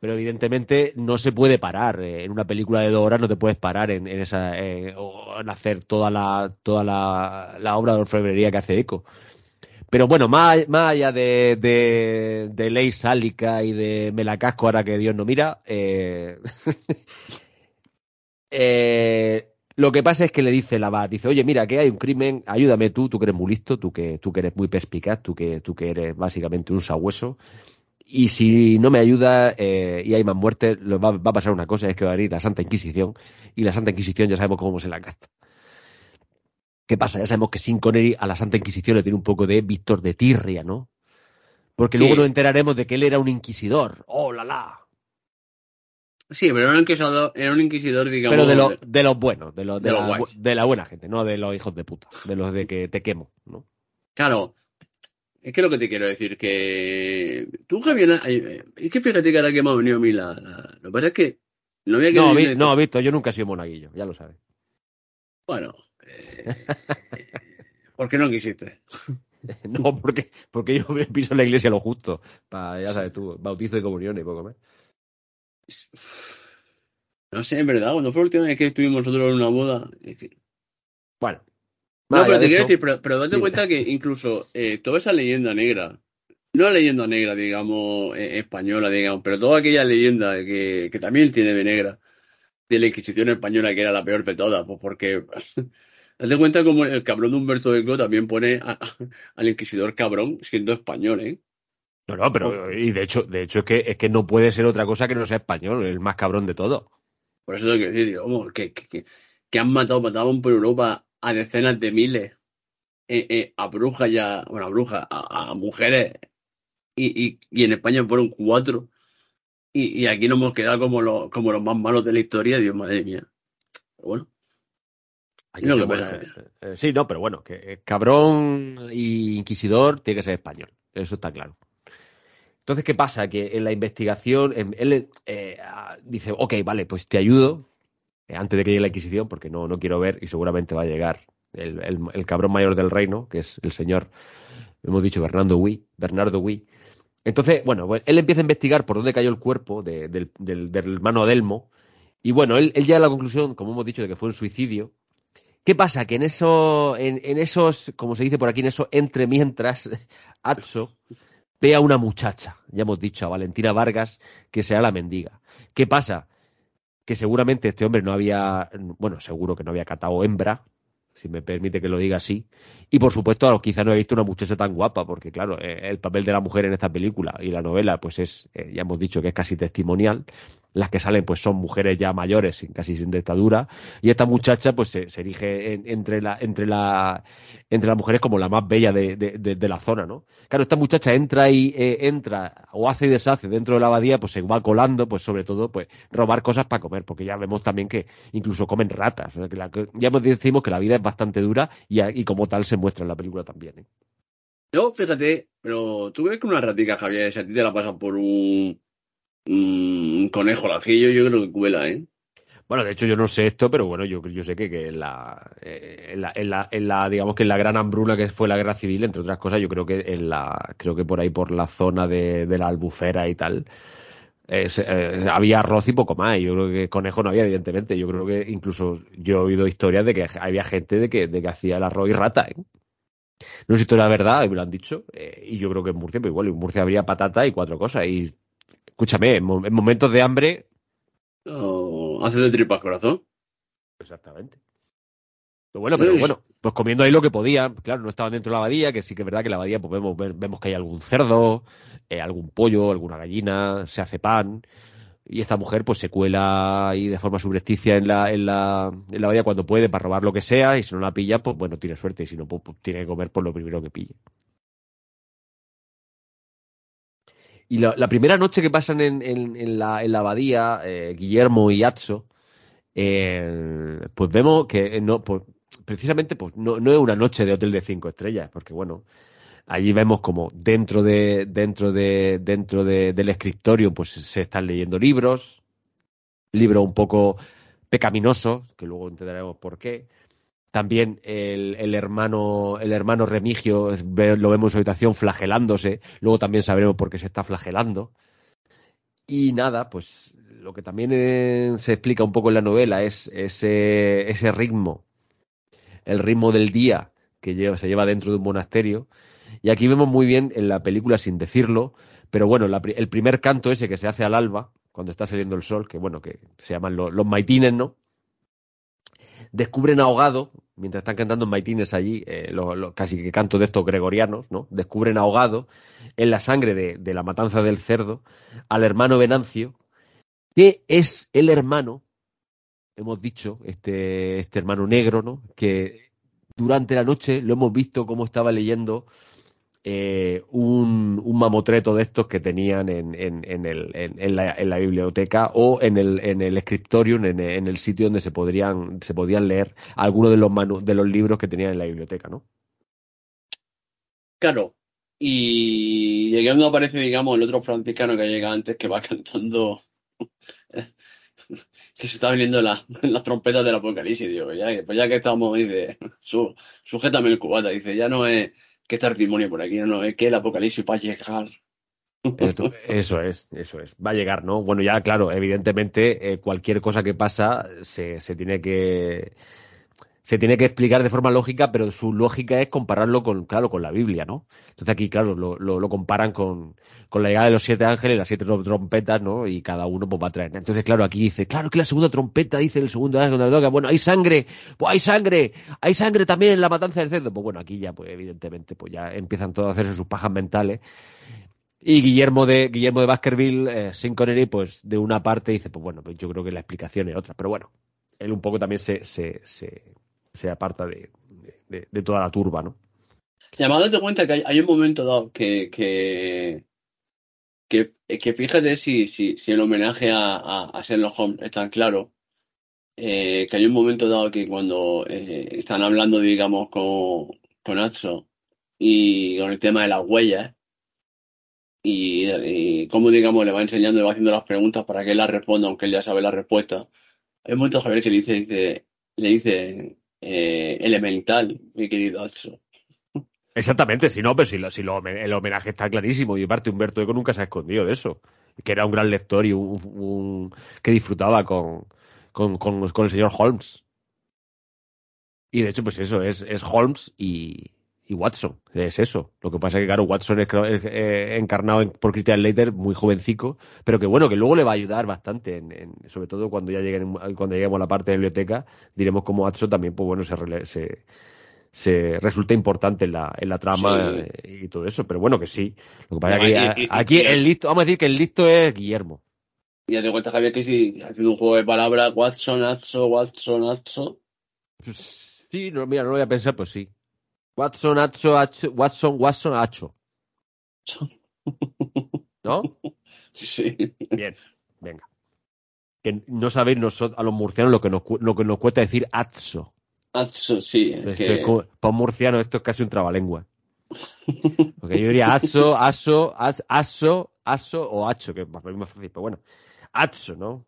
pero evidentemente no se puede parar. Eh, En una película de dos horas no te puedes parar en, en esa eh, o en hacer toda la toda la, la obra de orfebrería que hace Eco. Pero bueno, más, más allá de, de, de ley sálica y de me la casco ahora que Dios no mira, eh, eh, lo que pasa es que le dice la abad, dice, oye, mira, que hay un crimen, ayúdame tú, tú que eres muy listo, tú que, tú que eres muy perspicaz, tú que, tú que eres básicamente un sabueso, y si no me ayuda eh, y hay más muertes, va, va a pasar una cosa, es que va a venir la Santa Inquisición, y la Santa Inquisición ya sabemos cómo se la gasta. ¿Qué pasa? Ya sabemos que Sin Connery a la Santa Inquisición le tiene un poco de Víctor de Tirria, ¿no? Porque Sí. luego nos enteraremos de que él era un inquisidor. ¡Oh, la la! Sí, pero era un inquisidor, era un inquisidor digamos. Pero de, lo, de los buenos, de, los, de, de los la, guays. de la buena gente, no de los hijos de puta, de los de que te quemo, ¿no? Claro, es que lo que te quiero decir, que tú, Javier, eh, es que fíjate que ahora que me ha venido a mí la. la- Lo que pasa es que no había que. No, vi- no, Víctor, yo nunca he sido monaguillo, ya lo sabes. Bueno, eh, ¿por qué no quisiste? No, porque, porque yo piso en la iglesia lo justo, para, ya sabes tú, bautizo y comunión y poco más. No sé, en verdad, cuando fue la última vez que estuvimos nosotros en una boda. es que- Bueno. No, pero te de quiero decir, pero, pero date cuenta que incluso eh, toda esa leyenda negra, no leyenda negra, digamos, eh, española, digamos, pero toda aquella leyenda que, que también tiene de negra, de la Inquisición española, que era la peor de todas, pues porque. Date cuenta como el cabrón de Humberto Eco también pone a- a- al inquisidor cabrón siendo español, ¿eh? No, no, pero y de hecho, de hecho es que es que no puede ser otra cosa que no sea español, el más cabrón de todo. Por eso tengo que decir, digo, vamos, que, que, que, han matado, mataban por Europa a decenas de miles, eh, eh, a brujas y a, bueno, a brujas, a, a mujeres, y, y, y en España fueron cuatro, y, y aquí nos hemos quedado como los, como los más malos de la historia, Dios madre mía. Pero bueno, ser que pasa eh, eh, sí, no, pero bueno, que cabrón y inquisidor tiene que ser español, eso está claro. Entonces, ¿qué pasa? Que en la investigación, en- él eh, ah, dice, ok, vale, pues te ayudo eh, antes de que llegue la Inquisición, porque no, no quiero ver y seguramente va a llegar el, el- cabrón mayor del reino, que es el señor, hemos dicho, Bernardo Huy, Bernardo. Entonces, bueno, pues, él empieza a investigar por dónde cayó el cuerpo de- del, del- del hermano Adelmo, y bueno, él, él llega a la conclusión, como hemos dicho, de que fue un suicidio. ¿Qué pasa? Que en, eso, en, en esos, como se dice por aquí, en esos entre mientras, Atso ve a una muchacha, ya hemos dicho, a Valentina Vargas, que será la mendiga. ¿Qué pasa? Que seguramente este hombre no había, bueno, seguro que no había catado hembra, si me permite que lo diga así. Y por supuesto, quizá no he visto una muchacha tan guapa, porque claro, eh, el papel de la mujer en esta película y la novela, pues es, eh, ya hemos dicho que es casi testimonial. Las que salen, pues son mujeres ya mayores, casi sin dictadura. Y esta muchacha, pues se, erige en- entre, entre, la, entre las mujeres como la más bella de, la zona, ¿no? Claro, esta muchacha entra y eh, entra o hace y deshace dentro de la abadía, pues se va colando, pues sobre todo, pues robar cosas para comer, porque ya vemos también que incluso comen ratas. o sea, que ya decimos que la vida es bastante dura y, como tal se muestra en la película también. ¿eh? yo, fíjate, pero tú crees que una ratica, Javier, si a ti te la pasan por un, un conejo al ajillo, yo creo que cuela, ¿eh? Bueno, de hecho yo no sé esto, pero bueno, yo, yo sé que, que en, la, eh, en, la, en, la, en la, digamos que en la gran hambruna que fue la guerra civil, entre otras cosas, yo creo que en la, creo que por ahí por la zona de, de la albufera y tal, eh, había arroz y poco más. y Yo creo que conejo no había, evidentemente. Yo creo que incluso yo he oído historias de que había gente de que, de que hacía el arroz y rata. ¿eh? No sé si esto era verdad, me lo han dicho. eh, y yo creo que en Murcia, pues igual, en Murcia habría patata y cuatro cosas. Y escúchame, en, mo- en momentos de hambre, O hace de tripas corazón. Exactamente. Pero bueno, pero bueno, pues comiendo ahí lo que podían. Claro, no estaban dentro de la abadía, que sí que es verdad que en la abadía pues vemos, vemos que hay algún cerdo, eh, algún pollo, alguna gallina, se hace pan. Y esta mujer pues se cuela ahí de forma subrepticia en la, en la, en la abadía cuando puede para robar lo que sea y si no la pilla, pues bueno, tiene suerte y si no, pues, pues, tiene que comer por lo primero que pille. Y la, primera noche que pasan en, en- en la, en la abadía, eh, Guillermo y Atso, eh, pues vemos que no, pues, precisamente pues no, no es una noche de hotel de cinco estrellas, porque bueno, allí vemos como dentro de, dentro de, dentro de- del escritorio, pues se están leyendo libros, libros un poco pecaminosos, que luego entenderemos por qué. También el, el hermano, el hermano Remigio lo vemos en su habitación flagelándose. Luego también sabremos por qué se está flagelando. Y nada, pues lo que también eh, se explica un poco en la novela es ese, ese ritmo, el ritmo del día que lleva, se lleva dentro de un monasterio. Y aquí vemos muy bien en la película, sin decirlo, pero bueno, la el primer canto ese que se hace al alba, cuando está saliendo el sol, que bueno, que se llaman lo- los maitines, ¿no? Descubren ahogado, mientras están cantando en maitines allí, eh, lo- casi que cantos de estos gregorianos, ¿no? Descubren ahogado en la sangre de, de la matanza del cerdo al hermano Venancio, que es el hermano, hemos dicho, este, este hermano negro, ¿no? Que durante la noche lo hemos visto cómo estaba leyendo eh, un, mamotreto de estos que tenían en, en, en, el, en, la, biblioteca o en el, en el scriptorium, en, el sitio donde se podrían, se podían leer algunos de los, de los libros que tenían en la biblioteca, ¿no? Claro. Y llegando aparece, digamos, el otro franciscano que llega antes que va cantando que se está viniendo las trompetas del apocalipsis, digo, ya, pues ya que estamos, dice, su, sujétame el cubata, dice, ya no es que está el por aquí, no, es que el apocalipsis va a llegar. eso es, eso es. Va a llegar, ¿no? Bueno, ya, claro, evidentemente, eh, cualquier cosa que pasa se, se tiene que se tiene que explicar de forma lógica, pero su lógica es compararlo con, claro, con la Biblia, ¿no? Entonces aquí, claro, lo, comparan con, con, la llegada de los siete ángeles, las siete trompetas, ¿no? Y cada uno pues, va a traer. Entonces, claro, aquí dice, claro que la segunda trompeta dice el segundo ángel cuando toca, bueno, hay sangre, pues hay sangre, hay sangre también en la matanza del cerdo. Pues bueno, aquí ya, pues evidentemente, pues ya empiezan todos a hacerse sus pajas mentales. Y Guillermo de Guillermo de Baskerville, eh, sin Connery, pues de una parte dice, pues bueno, pues yo creo que la explicación es otra. Pero bueno, él un poco también se se aparta de, de, toda la turba, ¿no? Llamado de cuenta que hay, un momento dado que, que, que, fíjate si, si, si, el homenaje a, a, Sherlock Holmes es tan claro, eh, que hay un momento dado que cuando eh, están hablando, digamos, con, con Atso y con el tema de las huellas, y, cómo, digamos, le va enseñando, le va haciendo las preguntas para que él las responda, aunque él ya sabe la respuesta. Hay un momento, Javier, que dice, dice, le dice, eh, elemental, mi querido Atso. Exactamente, si no, pero si, si el homenaje está clarísimo. Y aparte, Humberto Eco nunca se ha escondido de eso. Que era un gran lector y un, que disfrutaba con, con, con, el señor Holmes. Y de hecho, pues eso, es, es Holmes y, y Watson, es eso. Lo que pasa es que, claro, Watson es, eh, encarnado por Christian Leiter, muy jovencico, pero que bueno, que luego le va a ayudar bastante, en, sobre todo cuando ya lleguen, cuando lleguemos a la parte de biblioteca, diremos cómo Watson también, pues bueno, se, se, resulta importante en la, en la trama y todo eso, pero bueno, que sí. Lo que pasa es que aquí, el listo, vamos a decir que el listo es Guillermo. Ya te cuenta, Javier, que si haciendo un juego de palabras, Watson, Atso, Watson, Atso. Pues sí, no, mira, no lo voy a pensar, pues sí. Watson, Acho, Watson, Watson, Acho. ¿No? Sí. Bien, venga. Que no sabéis nosotros, a los murcianos lo que nos, lo que nos cuesta decir Atso. Atso, sí. para un murciano esto es casi un trabalengua. Porque yo diría Atso, Aso, Aso, Aso o Acho, que es más fácil, pero bueno. Atso, ¿no?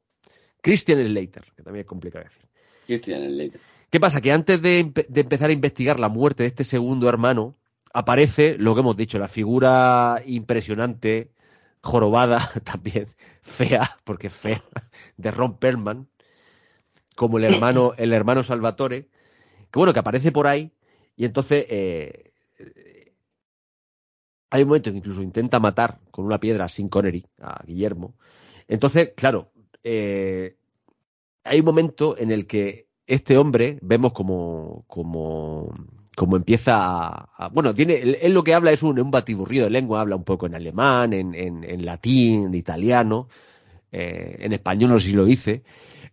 Christian Slater, que también es complicado decir. Christian Slater. ¿Qué pasa? Que antes de, empezar a investigar la muerte de este segundo hermano, aparece lo que hemos dicho, la figura impresionante, jorobada, también fea, porque fea, de Ron Perlman, como el hermano, el hermano Salvatore, que bueno, que aparece por ahí, y entonces eh, hay un momento que incluso intenta matar con una piedra sin Connery a Guillermo. Entonces, claro, eh, hay un momento en el que este hombre vemos como, como, como empieza a, Bueno, tiene, él, lo que habla es un, un batiburrillo de lengua, habla un poco en alemán, en, en, latín, en italiano, eh, en español no sé si lo dice.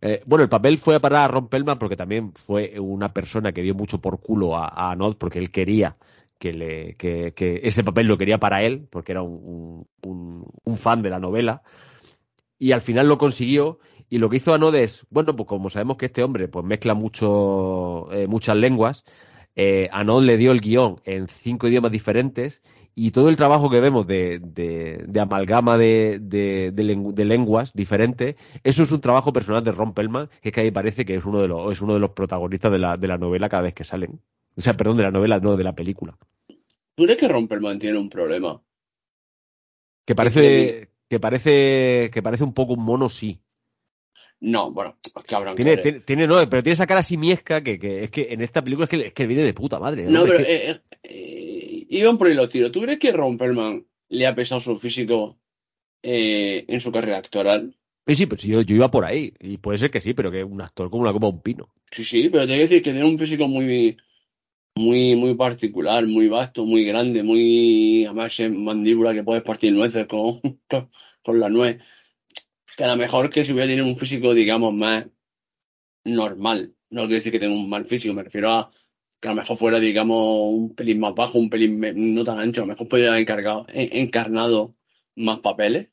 Eh, bueno, el papel fue para Ron Pellman porque también fue una persona que dio mucho por culo a, a Anod porque él quería que, le, que, que, ese papel lo quería para él, porque era un, un, un, fan de la novela, y al final lo consiguió, y lo que hizo Anod es, bueno, pues como sabemos que este hombre pues mezcla mucho, eh, muchas lenguas, eh, Anod le dio el guion en cinco idiomas diferentes y todo el trabajo que vemos de, de, amalgama de, de, lenguas diferentes, eso es un trabajo personal de Ron Pellman, que es que a mí parece que es uno de los, es uno de los protagonistas de la, de la novela cada vez que salen. O sea, perdón, de la novela, no de la película. ¿Tú crees que Ron Pellman tiene un problema? Que parece, que parece, que parece un poco un mono, sí. No, bueno, cabrón. Tiene, tiene, no, pero tiene esa cara simiesca que, que es que en esta película es que, es que viene de puta madre. No, pero eh, eh, iban por ahí los tiros. ¿Tú crees que Romperman le ha pesado su físico eh, en su carrera actoral? Sí, sí, pero yo, yo, iba por ahí. Y puede ser que sí, pero que un actor como una copa un pino. Sí, sí, pero te que decir que tiene un físico muy, muy, muy particular, muy vasto, muy grande, muy. Además, en mandíbula que puedes partir nueces con, con la nuez que a lo mejor que si hubiera tenido un físico, digamos, más normal. No quiero decir que tenga un mal físico, me refiero a que a lo mejor fuera, digamos, un pelín más bajo, un pelín no tan ancho, a lo mejor podría haber encargado, encarnado más papeles.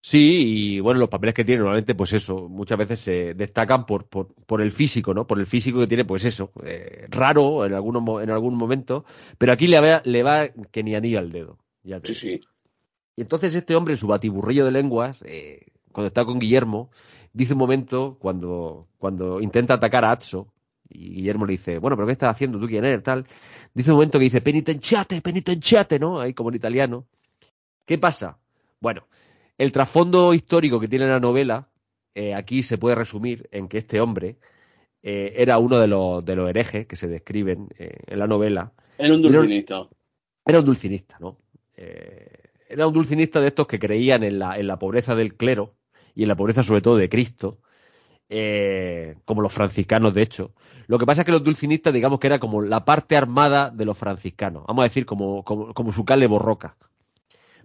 Sí, y bueno, los papeles que tiene normalmente, pues eso, muchas veces se destacan por, por, por el físico, ¿no? Por el físico que tiene, pues eso, eh, raro en, algunos, en algún momento, pero aquí le va, le va que ni anillo al dedo. Ya sí, sí. Y entonces este hombre, en su batiburrillo de lenguas, eh, cuando está con Guillermo, dice un momento, cuando, cuando intenta atacar a Atso, y Guillermo le dice, bueno, pero ¿qué estás haciendo? ¿Tú quién eres? Tal. Dice un momento que dice, penitenciate, penitenciate, ¿no? Ahí como en italiano. ¿Qué pasa? Bueno, el trasfondo histórico que tiene la novela, eh, aquí se puede resumir en que este hombre eh, era uno de los, de los herejes que se describen eh, en la novela. Era un dulcinista. Era, un dulcinista, ¿no? Era un dulcinista de estos que creían en la, en la pobreza del clero y en la pobreza sobre todo de Cristo, como los franciscanos de hecho. Lo que pasa es que los dulcinistas, digamos que era como la parte armada de los franciscanos, vamos a decir como, como, su cale borroca.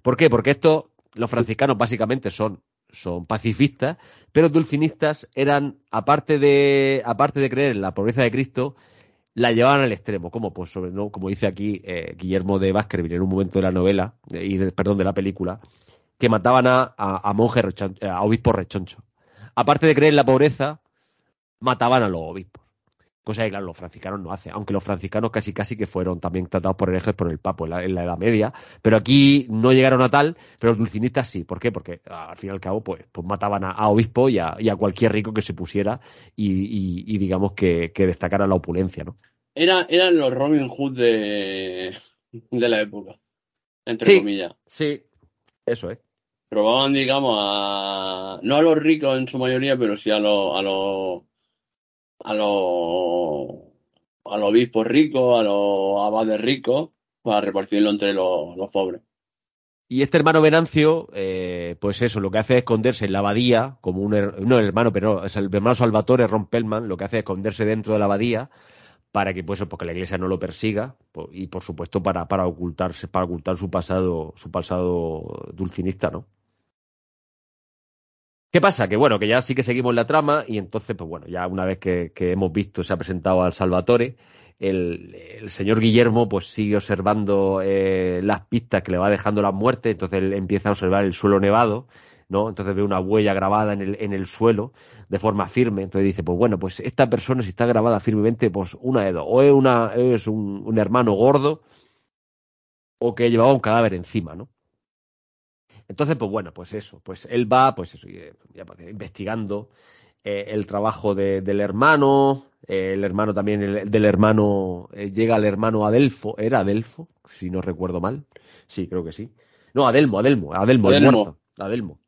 ¿Por qué? Porque esto los franciscanos básicamente son, son pacifistas, pero dulcinistas eran, aparte de, aparte de creer en la pobreza de Cristo, la llevaban al extremo. como Pues sobre, ¿no? como dice aquí eh, Guillermo de Baskerville en un momento de la novela, y perdón, de la película, que mataban a, a, monjes, a obispos rechonchos. Aparte de creer en la pobreza, mataban a los obispos. Cosa que, claro, los franciscanos no hacen, aunque los franciscanos casi casi que fueron también tratados por herejes por el Papo en la, Edad Media, pero aquí no llegaron a tal, pero los dulcinistas sí. ¿Por qué? Porque al fin y al cabo, pues, pues mataban a, obispo y a, cualquier rico que se pusiera y, digamos que, destacara la opulencia, ¿no? Era, eran los Robin Hood de, la época, entre comillas. Sí, eso es. Probaban, digamos, a. No a los ricos en su mayoría, pero sí a los. A los a los a los obispos ricos, a los abades ricos, para repartirlo entre los, pobres. Y este hermano Venancio, eh, pues eso, lo que hace es esconderse en la abadía, como un no el hermano, pero es el hermano Salvatore Ron Pellman, lo que hace es esconderse dentro de la abadía para que pues porque la iglesia no lo persiga y por supuesto para, para ocultarse, para ocultar su pasado, su pasado dulcinista, ¿no? ¿Qué pasa? Que bueno, que ya sí que seguimos la trama y entonces, pues bueno, ya una vez que, hemos visto, se ha presentado al Salvatore, el, señor Guillermo pues sigue observando eh, las pistas que le va dejando la muerte, entonces él empieza a observar el suelo nevado, ¿no? Entonces ve una huella grabada en el, en el suelo de forma firme, entonces dice, pues bueno, pues esta persona si está grabada firmemente, pues una de dos, o es, una, es un, un hermano gordo o que llevaba un cadáver encima, ¿no? Entonces, pues bueno, pues eso, pues él va, pues eso, eh, pues, investigando eh, el trabajo del hermano, eh, el hermano también, del hermano, llega el hermano Adelfo, ¿era Adelfo? Si no recuerdo mal. Sí, creo que sí. No, Adelmo, Adelmo, Adelmo, el muerto. Adelmo.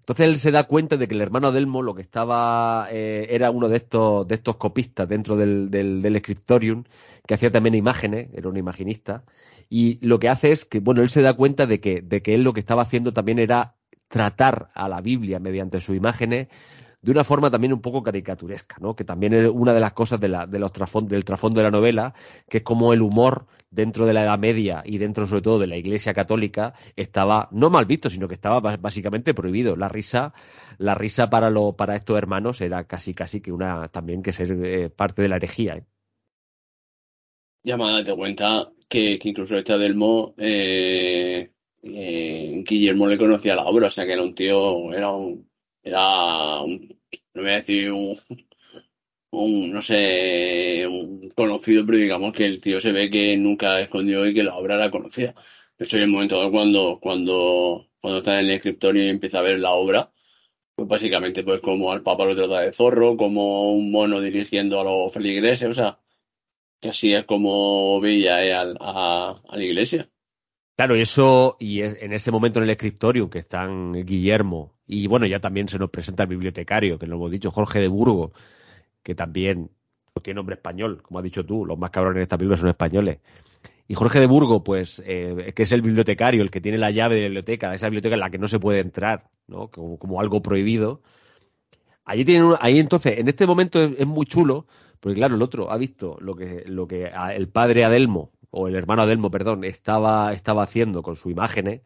Entonces él se da cuenta de que el hermano Adelmo lo que estaba era uno de estos, de estos copistas dentro del, del, del scriptorium, que hacía también imágenes, era un imaginista, y lo que hace es que, bueno, él se da cuenta de que, de que él lo que estaba haciendo también era tratar a la Biblia mediante sus imágenes de una forma también un poco caricaturesca, ¿no? Que también es una de las cosas del trasfondo de la novela, que es como el humor dentro de la Edad Media y dentro sobre todo de la Iglesia Católica estaba no mal visto, sino que estaba básicamente prohibido. La risa, la risa para lo, para estos hermanos era casi casi que una también que ser eh, parte de la herejía. Ya me date cuenta que, incluso este Adelmo, eh, eh, Guillermo le conocía la obra, o sea que era un tío, era un, era no voy a decir un, no sé, un conocido, pero digamos que el tío se ve que nunca escondió y que la obra la conocía. De hecho, en el momento cuando, cuando, cuando está en el escritorio y empieza a ver la obra, pues básicamente pues como al Papa lo trata de zorro, como un mono dirigiendo a los feligreses, o sea, que así es como veía eh, a, la iglesia. Claro, y eso, y en ese momento en el escritorio que están Guillermo, y bueno, ya también se nos presenta el bibliotecario, que lo hemos dicho, Jorge de Burgo, que también tiene nombre español, como has dicho tú, los más cabrones en esta película son españoles. Y Jorge de Burgo, pues, eh, que es el bibliotecario, el que tiene la llave de la biblioteca, esa biblioteca en la que no se puede entrar, ¿no? Como, algo prohibido. Allí tienen, ahí entonces, en este momento es muy chulo, porque claro, el otro ha visto lo que, lo que el padre Adelmo, o el hermano Adelmo, perdón, estaba, estaba haciendo con sus imágenes,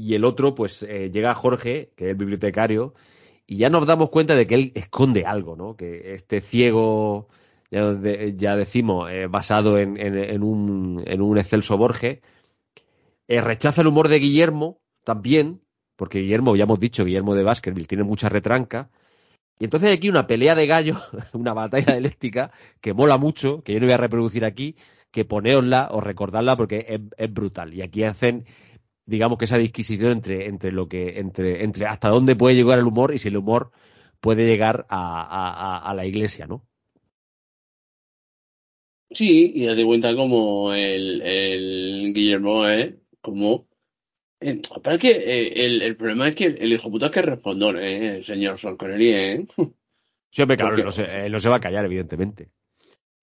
y el otro, pues eh, llega Jorge, que es el bibliotecario, y ya nos damos cuenta de que él esconde algo, ¿no? Que este ciego ya, decimos, eh, basado en, un, en un excelso Borges. Eh, rechaza el humor de Guillermo también, porque Guillermo, ya hemos dicho, Guillermo de Baskerville tiene mucha retranca. Y entonces aquí una pelea de gallos, una batalla eléctrica que mola mucho, que yo no voy a reproducir aquí, que poneosla o recordarla porque es brutal. Y aquí hacen digamos que esa disquisición entre, entre lo que, entre, entre hasta dónde puede llegar el humor y si el humor puede llegar a, la iglesia, ¿no? Sí, y date cuenta como el, el Guillermo, ¿eh? Como. Eh, es que eh, el, problema es que el hijo puta es que respondó, ¿eh? El señor Sol ¿eh? Siempre, claro, no se, no se va a callar, evidentemente.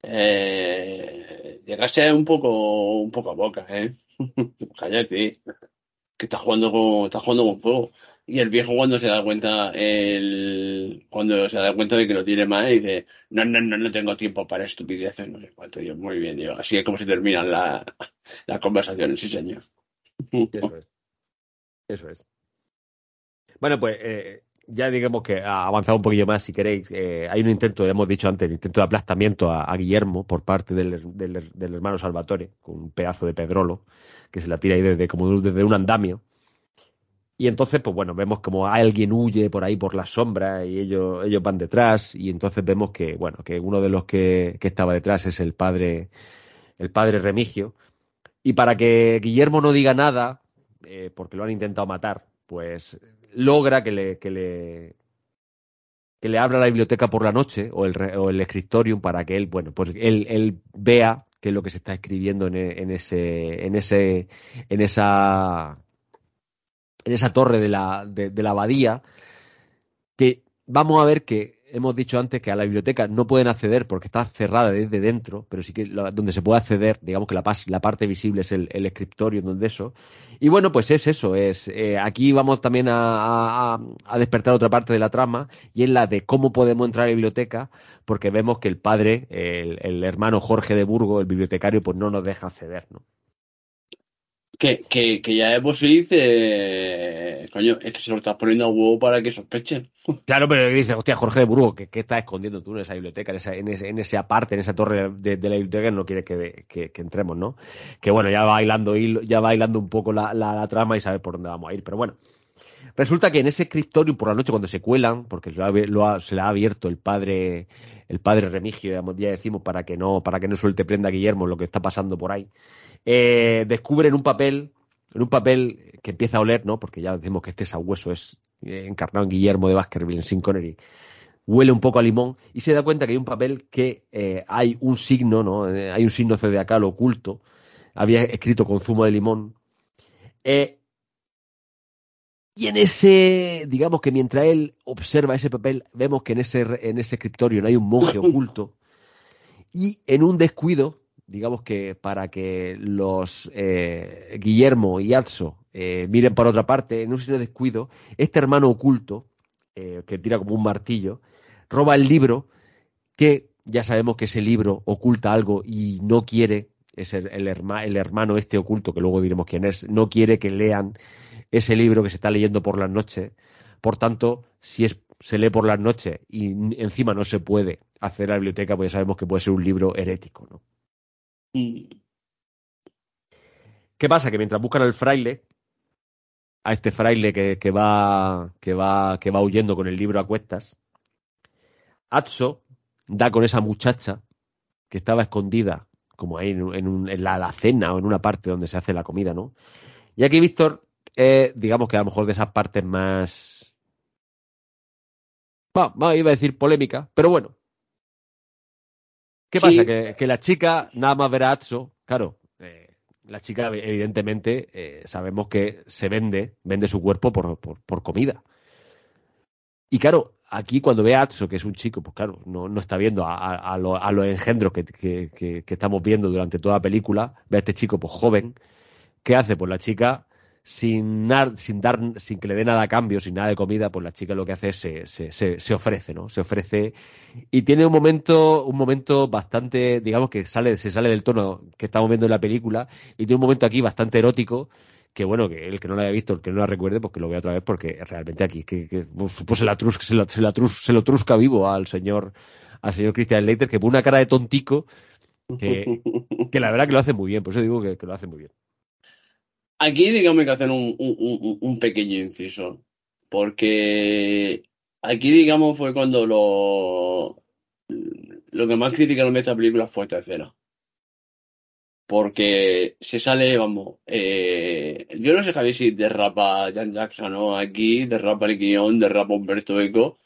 Eh, llegase un poco, un poco a boca, ¿eh? Cállate que está jugando con, está jugando con fuego. Y el viejo cuando se da cuenta, el, cuando se da cuenta de que lo tiene mal, dice, no, no, no, no tengo tiempo para estupideces, no sé cuánto. Dios, muy bien, digo, así es como se terminan las conversaciones, sí señor. Eso es. Eso es. Bueno, pues eh, ya digamos que ha avanzado un poquillo más, si queréis. Eh, hay un intento, hemos dicho antes, un intento de aplastamiento a, Guillermo por parte del, del, del, hermano Salvatore, con un pedazo de pedrolo que se la tira ahí desde, como desde un andamio. Y entonces, pues bueno, vemos como alguien huye por ahí por las sombras y ellos, ellos van detrás. Y entonces vemos que, bueno, que uno de los que, estaba detrás es el padre, el padre Remigio. Y para que Guillermo no diga nada, eh, porque lo han intentado matar, pues logra que le, que le, que le abra la biblioteca por la noche o el, o el escritorium para que él, bueno, pues él, él vea qué es lo que se está escribiendo en, en, ese, en, ese, en esa, en esa torre de la, de, la abadía, que vamos a ver que hemos dicho antes que a la biblioteca no pueden acceder porque está cerrada desde dentro, pero sí que donde se puede acceder, digamos que la, parte visible es el, escritorio donde eso. Y bueno, pues es eso, es eh, aquí vamos también a, a, despertar otra parte de la trama y es la de cómo podemos entrar a la biblioteca, porque vemos que el padre, el, el hermano Jorge de Burgo, el bibliotecario, pues no nos deja acceder, ¿no? Que, que, que ya vos se dice, coño, es que se lo estás poniendo a huevo para que sospechen. Claro, pero dice, hostia, Jorge de Burgo, ¿qué, qué estás escondiendo tú en esa biblioteca, en esa, en ese, en ese aparte, en esa torre de, la biblioteca, no quiere que, que, entremos, ¿no? Que bueno, ya va bailando, ya va un poco la, la, trama y sabe por dónde vamos a ir, pero bueno. Resulta que en ese escritorio por la noche cuando se cuelan, porque se, lo se le ha abierto el padre, el padre Remigio, ya decimos, para que no, para que no suelte prenda a Guillermo lo que está pasando por ahí eh, descubren un papel, en un papel que empieza a oler, ¿no? Porque ya decimos que este sabueso es eh, encarnado en Guillermo de Baskerville, en Sin Connery. Huele un poco a limón y se da cuenta que hay un papel que eh, hay un signo, ¿no? Eh, hay un signo zodiacal oculto. Había escrito con zumo de limón. y en ese, digamos que mientras él observa ese papel, vemos que en ese, en ese escritorio no hay un monje oculto. Y en un descuido, digamos que para que los eh, Guillermo y Atso eh, miren por otra parte, en un signo de descuido, este hermano oculto, eh, que tira como un martillo, roba el libro que ya sabemos que ese libro oculta algo y no quiere, es el, el, hermano este oculto, que luego diremos quién es, no quiere que lean ese libro que se está leyendo por las noches. Por tanto, si es, se lee por las noches y encima no se puede acceder a la biblioteca, pues ya sabemos que puede ser un libro herético, ¿no? ¿Qué pasa? Que mientras buscan al fraile, a este fraile que, va, que, va, que va huyendo con el libro a cuestas, Atso da con esa muchacha que estaba escondida, como ahí en, la alacena o en una parte donde se hace la comida, ¿no? Y aquí Víctor, digamos que a lo mejor de esas partes más. Bueno, iba a decir polémica, pero bueno, ¿Qué pasa? Que, la chica nada más verá a Atso, claro, eh, la chica evidentemente eh, sabemos que se vende, vende su cuerpo por, por, comida. Y claro, aquí cuando ve a Atso, que es un chico, pues claro, no, no está viendo a, a, los engendros que, que, que, estamos viendo durante toda la película, ve a este chico pues joven, ¿qué hace? Pues la chica sin, sin dar, sin que le dé nada a cambio, sin nada de comida, pues la chica lo que hace es se, se, se, ofrece, ¿no? Se ofrece y tiene un momento, un momento bastante, digamos que sale, se sale del tono que estamos viendo en la película y tiene un momento aquí bastante erótico que bueno, que el que no lo haya visto, el que no lo recuerde, pues que lo vea otra vez porque realmente aquí que, que pues, pues se, la trusca, se, la, se, la se lo trusca vivo al señor al señor Christian Leiter, que pone una cara de tontico que, la verdad que lo hace muy bien, por eso digo que lo hace muy bien. Aquí digamos que hacen un, un, un, pequeño inciso, porque aquí digamos fue cuando lo, lo que más criticaron de esta película fue esta escena. Porque se sale, vamos, eh, yo no sé Javi si derrapa Jan Jackson o aquí, derrapa el guion, derrapa Humberto Eco,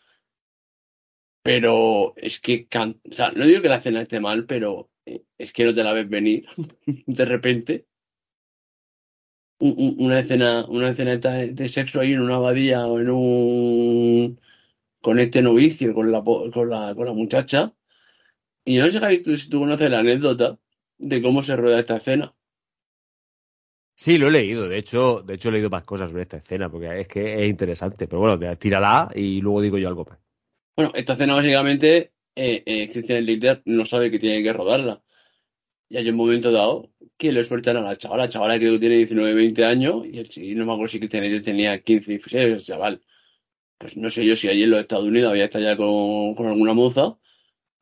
pero es que, o sea, no digo que la escena esté mal, pero eh, es que no te la ves venir de repente una escena, una escena de sexo ahí en una abadía o en un con este novicio, con la, con la, con la muchacha. Y no sé si tú conoces la anécdota de cómo se rueda esta escena. Sí, lo he leído. De hecho, de hecho he leído más cosas sobre esta escena porque es que es interesante. Pero bueno, tírala y luego digo yo algo más. Bueno, esta escena básicamente eh, eh, Christian Litter no sabe que tiene que rodarla. Y hay un momento dado que le sueltan a la chavala. La chavala creo que tiene 19, 20 años y, no me acuerdo si Cristian tenía 15, 16, el chaval. Pues no sé yo si allí en los Estados Unidos había estado ya con, con alguna moza,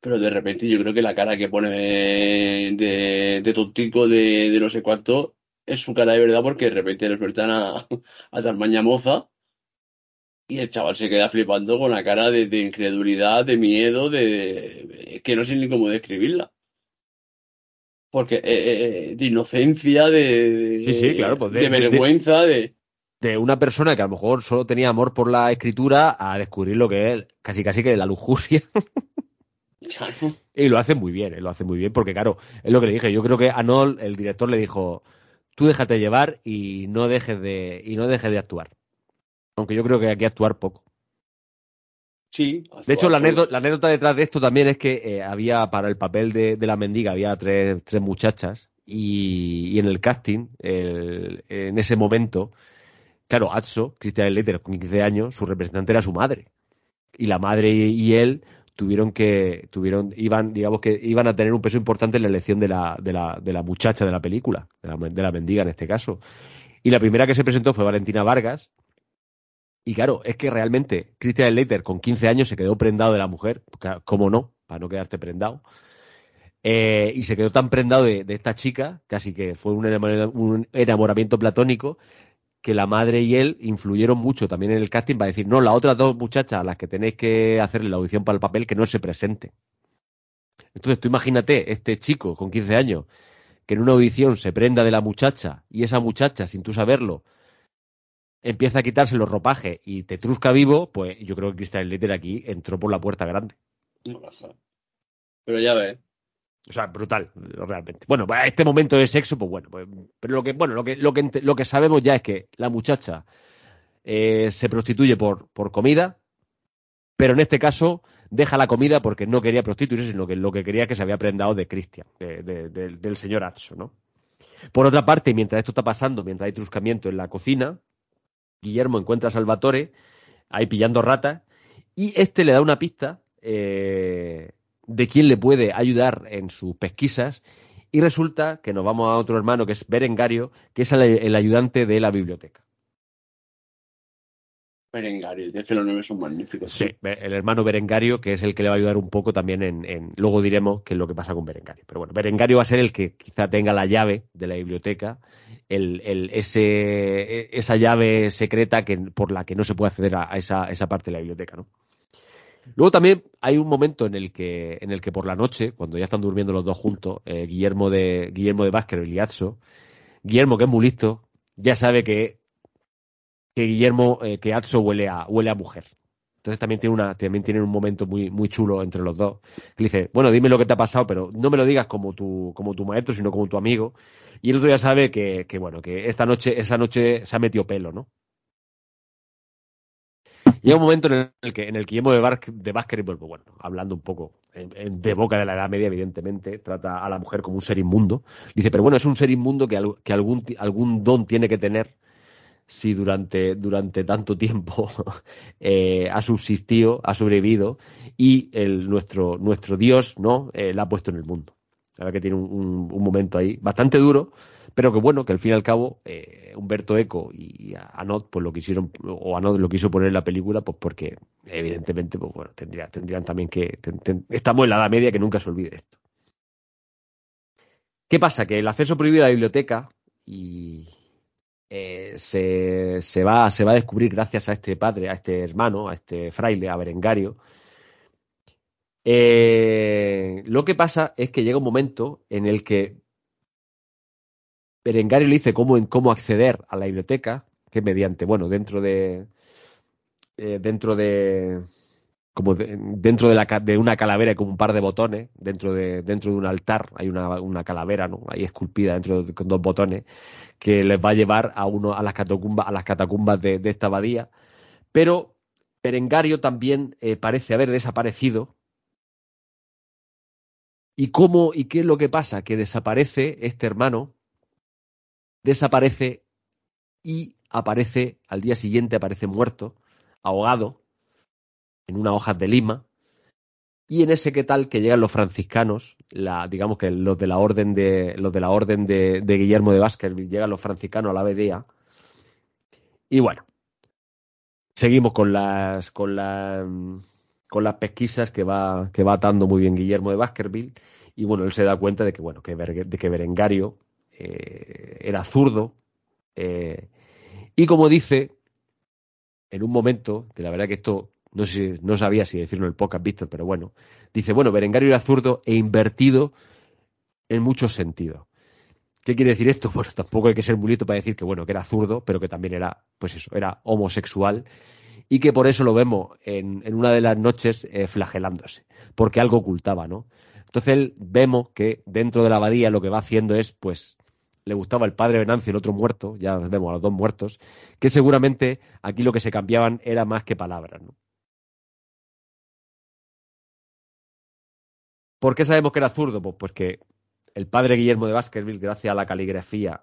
pero de repente yo creo que la cara que pone de, de tontico de, de no sé cuánto es su cara de verdad porque de repente le sueltan a, a Tarmaña moza y el chaval se queda flipando con la cara de, de incredulidad, de miedo, de, que no sé ni cómo describirla porque eh, eh, eh, de inocencia, de, sí, sí, claro, pues de, vergüenza, de, de, una persona que a lo mejor solo tenía amor por la escritura a descubrir lo que es casi casi que la lujuria. Claro. Y lo hace muy bien, lo hace muy bien, porque claro, es lo que le dije. Yo creo que a Noel, el director, le dijo, tú déjate llevar y no dejes de, y no dejes de actuar. Aunque yo creo que hay que actuar poco. Sí. De hecho, la anécdota, detrás de esto también es que eh, había para el papel de, la mendiga había tres, tres muchachas y, en el casting, en ese momento, claro, Atso, Christian Leiter, con 15 años, su representante era su madre. Y la madre y él tuvieron que, tuvieron, iban, digamos que iban a tener un peso importante en la elección de la, de la, de la muchacha de la película, de la, de la mendiga en este caso. Y la primera que se presentó fue Valentina Vargas, y claro, es que realmente Christian Leiter con 15 años se quedó prendado de la mujer, ¿cómo no? Para no quedarte prendado. Eh, y se quedó tan prendado de, esta chica, casi que fue un enamoramiento, platónico, que la madre y él influyeron mucho también en el casting para decir, no, las otras dos muchachas a las que tenéis que hacerle la audición para el papel, que no se presente. Entonces tú imagínate, este chico con 15 años, que en una audición se prenda de la muchacha y esa muchacha, sin tú saberlo, empieza a quitarse los ropajes y te trusca vivo, pues yo creo que Christian Leiter aquí entró por la puerta grande. Pero ya ves. O sea, brutal, realmente. Bueno, pues este momento de sexo, pues bueno, pues, pero lo que, bueno, lo que, lo que, lo que sabemos ya es que la muchacha eh, se prostituye por, por comida, pero en este caso deja la comida porque no quería prostituirse, sino que lo que quería que se había prendado de Christian, del señor Atso, ¿no? Por otra parte, mientras esto está pasando, mientras hay truscamiento en la cocina, Guillermo encuentra a Salvatore ahí pillando ratas y este le da una pista eh, de quién le puede ayudar en sus pesquisas y resulta que nos vamos a otro hermano que es Berengario, que es el ayudante de la biblioteca. Berengario, es que los nombres son magníficos. Sí, el hermano Berengario, que es el que le va a ayudar un poco también en, Luego diremos qué es lo que pasa con Berengario. Pero bueno, Berengario va a ser el que quizá tenga la llave de la biblioteca, el, el, ese, esa llave secreta que, por la que no se puede acceder a, esa, esa parte de la biblioteca, ¿no? Luego también hay un momento en el que, en el que por la noche, cuando ya están durmiendo los dos juntos, eh, Guillermo de Guillermo de Vázquez y Liazzo, Guillermo, que es muy listo, ya sabe que que Guillermo, eh, que Atso huele a, huele a mujer. Entonces también tiene una, también tiene un momento muy, muy chulo entre los dos. Dice, bueno, dime lo que te ha pasado, pero no me lo digas como tu, como tu maestro, sino como tu amigo. Y el otro ya sabe que, que bueno, que esta noche, esa noche se ha metido pelo, ¿no? Llega un momento en el que, en el que Guillermo de, de pues, bueno, hablando un poco de boca de la Edad Media, evidentemente, trata a la mujer como un ser inmundo. Dice, pero bueno, es un ser inmundo que, que algún, algún don tiene que tener si durante, durante tanto tiempo eh, ha subsistido, ha sobrevivido y el, nuestro, nuestro Dios ¿no? Eh, la ha puesto en el mundo. La verdad que tiene un, momento ahí bastante duro, pero que bueno, que al fin y al cabo eh, Humberto Eco y Anot pues lo quisieron, o Anot lo quiso poner en la película, pues porque evidentemente, pues bueno, tendría, tendrían también que, estamos en la edad media que nunca se olvide esto. ¿Qué pasa? Que el acceso prohibido a la biblioteca y eh, se, se, va, se va a descubrir gracias a este padre, a este hermano, a este fraile, a Berengario, eh, lo que pasa es que llega un momento en el que Berengario le dice cómo, cómo acceder a la biblioteca, que mediante, bueno, dentro de. Eh, dentro de. Como dentro de, la, de una calavera con un par de botones, dentro de, dentro de un altar, hay una, una calavera, ¿no? Ahí esculpida dentro de, con dos botones, que les va a llevar a uno a las catacumbas, a las catacumbas de, esta abadía. Pero Berengario también eh, parece haber desaparecido ¿Y cómo y qué es lo que pasa? Que desaparece este hermano, desaparece y aparece al día siguiente, aparece muerto, ahogado, en una hoja de lima. Y en ese qué tal que llegan los franciscanos, la, digamos que los de la orden de los de la orden de, Guillermo de Baskerville, llegan los franciscanos a la abadía. Y bueno, seguimos con las con las con las pesquisas que va, que va atando muy bien Guillermo de Baskerville. Y bueno, él se da cuenta de que, bueno, que, de que Berengario eh, era zurdo. Eh, y como dice, en un momento, que la verdad que esto no, sé, no sabía si decirlo en el podcast, Víctor, pero bueno, dice, bueno, Berengario era zurdo e invertido en muchos sentidos. ¿Qué quiere decir esto? Pues tampoco hay que ser muy para decir que, bueno, que era zurdo, pero que también era, pues eso, era homosexual y que por eso lo vemos en, una de las noches eh, flagelándose, porque algo ocultaba, ¿no? Entonces vemos que dentro de la abadía lo que va haciendo es, pues, le gustaba el padre Venancio, el otro muerto, ya vemos a los dos muertos, que seguramente aquí lo que se cambiaban era más que palabras, ¿no? ¿Por qué sabemos que era zurdo? Pues, pues que el padre Guillermo de Baskerville, gracias a la caligrafía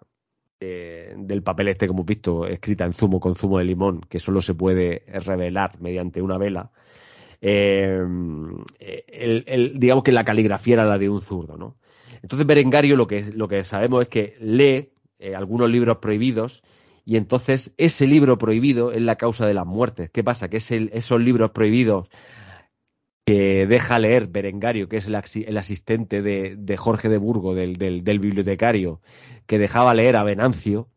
del papel este que hemos visto, escrita en zumo con zumo de limón, que solo se puede revelar mediante una vela, eh, el, digamos que la caligrafía era la de un zurdo, ¿no? Entonces Berengario lo que, lo que sabemos es que lee eh, algunos libros prohibidos y entonces ese libro prohibido es la causa de las muertes. ¿Qué pasa? Que esos libros prohibidos que deja leer Berengario, que es el, asistente de, Jorge de Burgo, del, bibliotecario, que dejaba leer a Venancio,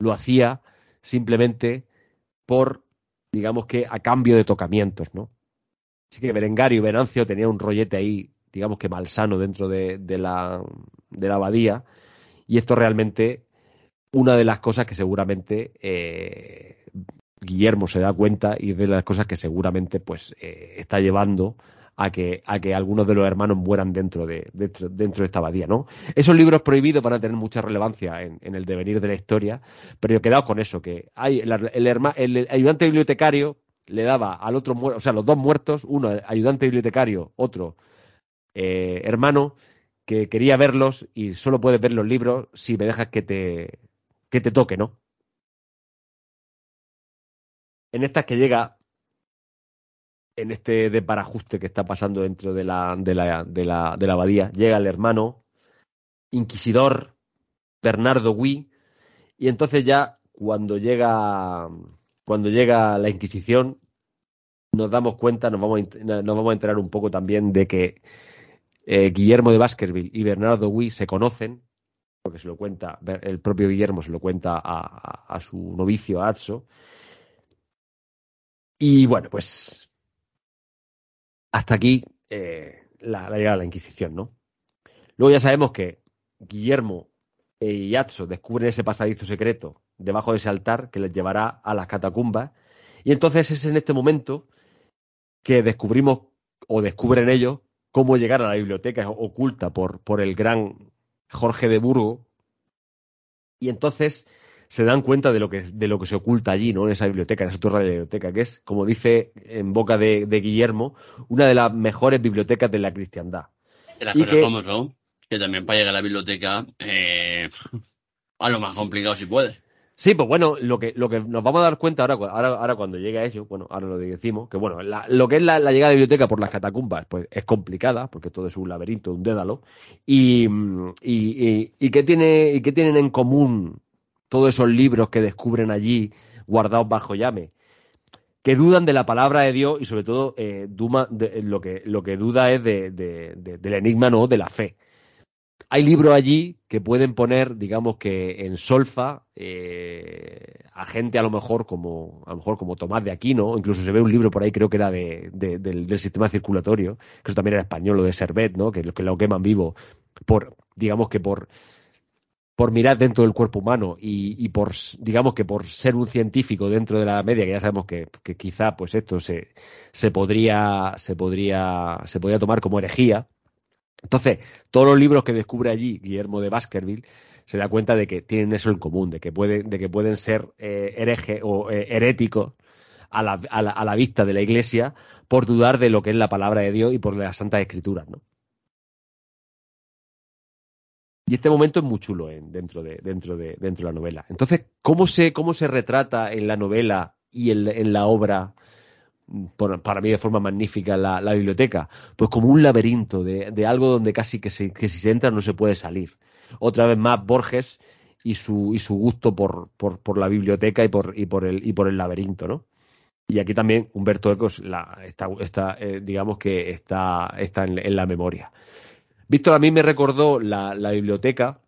lo hacía simplemente por, digamos que, a cambio de tocamientos, ¿no? Así que Berengario y Venancio tenían un rollete ahí, digamos que malsano dentro de, la, de la abadía, y esto realmente una de las cosas que seguramente eh, Guillermo se da cuenta y de las cosas que seguramente pues eh, está llevando a que, a que algunos de los hermanos mueran dentro de, dentro, de esta abadía, ¿no? Esos libros prohibidos van a tener mucha relevancia en, el devenir de la historia, pero quedaos con eso, que hay el, el, ayudante bibliotecario le daba al otro, o sea, los dos muertos, uno ayudante bibliotecario, otro eh, hermano, que quería verlos y solo puedes ver los libros si me dejas que te, que te toque, ¿no? En estas que llega en este desbarajuste que está pasando dentro de la, de la, de la, de la abadía, llega el hermano inquisidor Bernardo Gui, y entonces ya cuando llega cuando llega la Inquisición nos damos cuenta, nos vamos a, nos vamos a enterar un poco también de que eh, Guillermo de Baskerville y Bernardo Gui se conocen, porque se lo cuenta, el propio Guillermo se lo cuenta a, a su novicio, a y bueno, pues hasta aquí eh, la, llegada de la Inquisición, ¿no? Luego ya sabemos que Guillermo y Yatso descubren ese pasadizo secreto debajo de ese altar que les llevará a las catacumbas. Y entonces es en este momento que descubrimos, o descubren ellos, cómo llegar a la biblioteca oculta por, por el gran Jorge de Burgo. Y entonces se dan cuenta de lo que, de lo que se oculta allí, ¿no? En esa biblioteca, en esa torre de la biblioteca, que es, como dice en boca de, Guillermo, una de las mejores bibliotecas de la cristiandad. y que, ¿no? Que también para llegar a la biblioteca, eh, a lo más complicado si puede. Sí, pues bueno, lo que, lo que nos vamos a dar cuenta ahora, ahora, ahora cuando llegue a ello, bueno, ahora lo decimos, que bueno, lo que es la, llegada de biblioteca por las catacumbas, pues es complicada, porque todo es un laberinto, un dédalo, y, y, y, ¿qué tiene, y qué tienen en común todos esos libros que descubren allí guardados bajo llame? que dudan de la palabra de Dios y sobre todo eh, lo, que, lo que duda es de, del enigma, no de la fe hay libros allí que pueden poner, digamos que en solfa eh, a gente a lo mejor como a lo mejor como Tomás de Aquino, incluso se ve un libro por ahí creo que era de, del, sistema circulatorio, que eso también era español, lo de Servet, ¿no? Que, que lo queman vivo por digamos que por por mirar dentro del cuerpo humano y, por digamos que por ser un científico dentro de la media que ya sabemos que, que quizá pues esto se, se podría se podría se podría tomar como herejía entonces, todos los libros que descubre allí Guillermo de Baskerville se da cuenta de que tienen eso en común, de que, pueden, de que pueden ser eh, hereje o eh, heréticos a la, a, la, vista de la Iglesia por dudar de lo que es la palabra de Dios y por las Santas Escrituras, ¿no? Y este momento es muy chulo ¿eh? dentro, de, dentro, de, dentro de la novela. Entonces, ¿cómo se, cómo se retrata en la novela y en la obra para mí de forma magnífica la, biblioteca, pues como un laberinto de, algo donde casi que, si se entra no se puede salir. Otra vez más Borges y su, y su gusto por, por, la biblioteca y por, y, por el, y por el laberinto, ¿no? Y aquí también Humberto Ecos está, está eh, digamos que está, está en, la memoria. Víctor a mí me recordó la, la biblioteca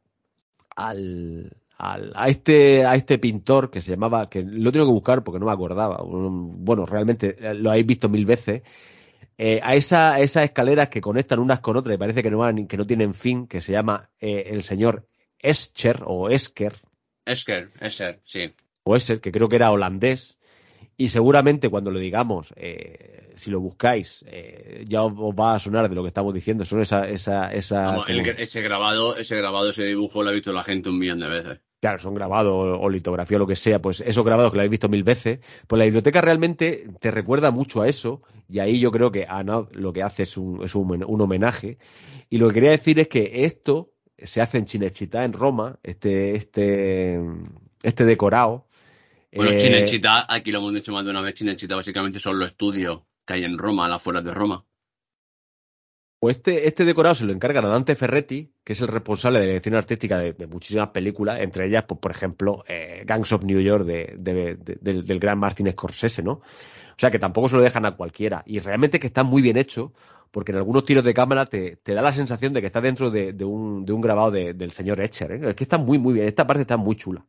al, a, este, a este pintor que se llamaba, que lo tengo que buscar porque no me acordaba, bueno, realmente eh, lo habéis visto mil veces, eh, a, esa, esas escaleras que conectan unas con otras y parece que no, van, que no tienen fin, que se llama eh, el señor Escher o Esker. Esker, Escher, sí. O Escher, que creo que era holandés. Y seguramente cuando lo digamos, si lo buscáis, ya os, va a sonar de lo que estamos diciendo. Son esa, esa, esa ese grabado, ese grabado, ese dibujo lo ha visto la gente un millón de veces claro, son grabados o litografía o lo que sea, pues esos grabados que lo habéis visto mil veces, pues la biblioteca realmente te recuerda mucho a eso y ahí yo creo que Ana lo que hace es un, es un, homenaje y lo que quería decir es que esto se hace en Chinechita, en Roma, este, este, este decorado. Bueno, eh, Chinechita, aquí lo hemos dicho más de una vez, Chinechita básicamente son los estudios que hay en Roma, a las afueras de Roma. Pues este, este decorado se lo encargan a Dante Ferretti, que es el responsable de la dirección artística de, muchísimas películas, entre ellas, pues, por ejemplo, eh, Gangs of New York del, gran Martin Scorsese, ¿no? O sea que tampoco se lo dejan a cualquiera. Y realmente que está muy bien hecho, porque en algunos tiros de cámara te, da la sensación de que está dentro de, un, grabado del señor Etcher. ¿eh? Es que está muy, muy bien. Esta parte está muy chula.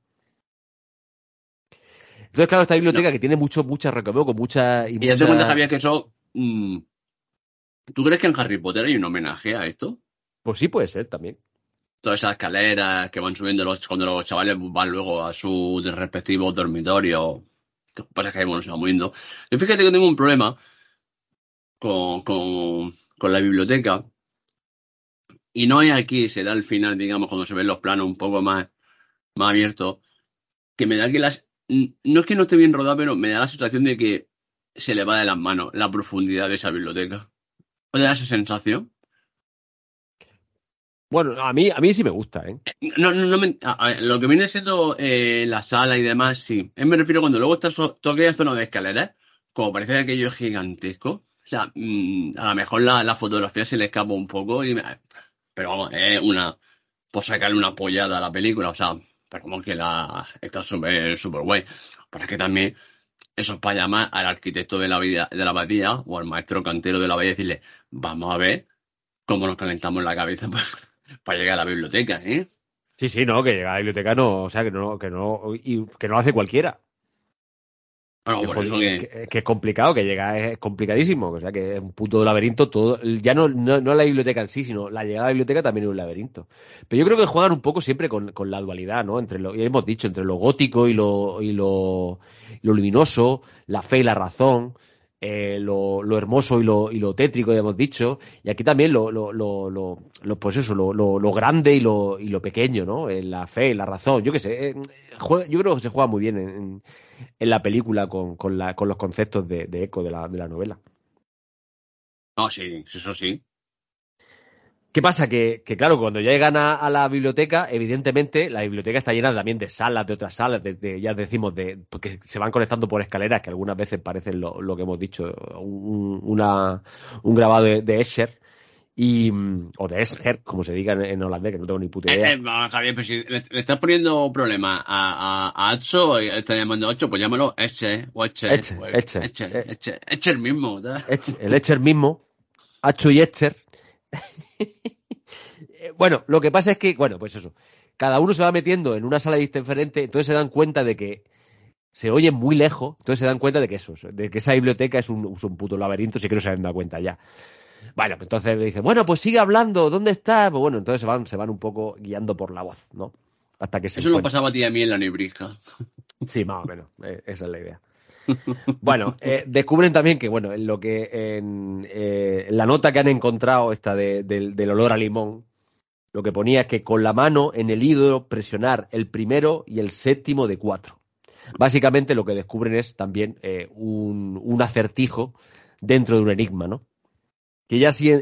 Entonces, claro, esta biblioteca que tiene mucho, mucha recorrido, con mucha... Y, ya te cuenta, Javier, que eso... Mm, ¿Tú crees que en Harry Potter hay un homenaje a esto? Pues sí puede ser también. Todas esas escaleras que van subiendo los, cuando los chavales van luego a su respectivo dormitorio. Lo que pasa es que bueno, se va moviendo. Yo fíjate que tengo un problema con, con, con la biblioteca. Y no hay aquí, se da al final, digamos, cuando se ven los planos un poco más, más abiertos, que me da que las... No es que no esté bien rodado, pero me da la sensación de que se le va de las manos la profundidad de esa biblioteca. ¿O da esa sensación? Bueno, a mí, a mí sí me gusta, ¿eh? No, no, no me, lo que viene siendo eh, la sala y demás, sí. Eh, me refiero cuando luego estás toda aquella zona de escaleras, como parece que aquello es gigantesco. O sea, mm, a lo mejor la, fotografía se le escapa un poco, y pero vamos, es una, por sacarle una apoyada a la película, o sea, como que la, está súper, súper guay. Pero es que también, eso es para llamar al arquitecto de la vida, de la abadía o al maestro cantero de la abadía y decirle, vamos a ver cómo nos calentamos la cabeza para, llegar a la biblioteca, ¿eh? Sí, sí, no, que llegar a la biblioteca no, o sea, que no, que no, y que no lo hace cualquiera. Que, es complicado, que llega es complicadísimo, o sea que es un puto laberinto, todo, ya no, no, la biblioteca en sí, sino la llegada a la biblioteca también es un laberinto. Pero yo creo que juegan un poco siempre con, con la dualidad, ¿no? Entre lo, ya hemos dicho, entre lo gótico y lo, y lo, lo luminoso, la fe y la razón. Eh, lo, hermoso y lo, y lo tétrico, ya hemos dicho, y aquí también lo, lo, lo, lo pues eso, lo, lo, grande y lo, y lo pequeño, ¿no? En la fe, la razón, yo qué sé, eh, yo creo que se juega muy bien en, en la película con, con, la, con los conceptos de, eco de la, de la novela. Ah, sí, eso sí. ¿Qué pasa? Que, que, claro, cuando llegan a, la biblioteca, evidentemente la biblioteca está llena también de salas, de otras salas, de, ya decimos, de porque se van conectando por escaleras, que algunas veces parecen lo, lo que hemos dicho, un, una, un grabado de, de Escher. Y, o de Escher, como se diga en, holandés, que no tengo ni puta idea. Eh, eh, Javier, pues si le, estás poniendo problema a, a, a Atso, está llamando a Ocho, pues llámalo Escher, o Escher. Escher, Escher, Escher, mismo. el Escher mismo, Acho y Escher. bueno, lo que pasa es que, bueno, pues eso. Cada uno se va metiendo en una sala diferente, entonces se dan cuenta de que se oye muy lejos, entonces se dan cuenta de que eso, de que esa biblioteca es un, puto laberinto, si que no se han dado cuenta ya. Bueno, pues entonces le dicen, bueno, pues sigue hablando, ¿dónde está? Pues bueno, entonces se van, se van un poco guiando por la voz, ¿no? Hasta que se Eso lo pasaba a ti a mí en la nebrija. Sí, más o menos, eh, esa es la idea. Bueno, eh, descubren también que, bueno, en lo que en, eh, la nota que han encontrado, esta del olor a limón, lo que ponía es que con la mano en el ídolo presionar el primero y el séptimo de cuatro. Básicamente lo que descubren es también eh, un, acertijo dentro de un enigma, ¿no? Que ya si de,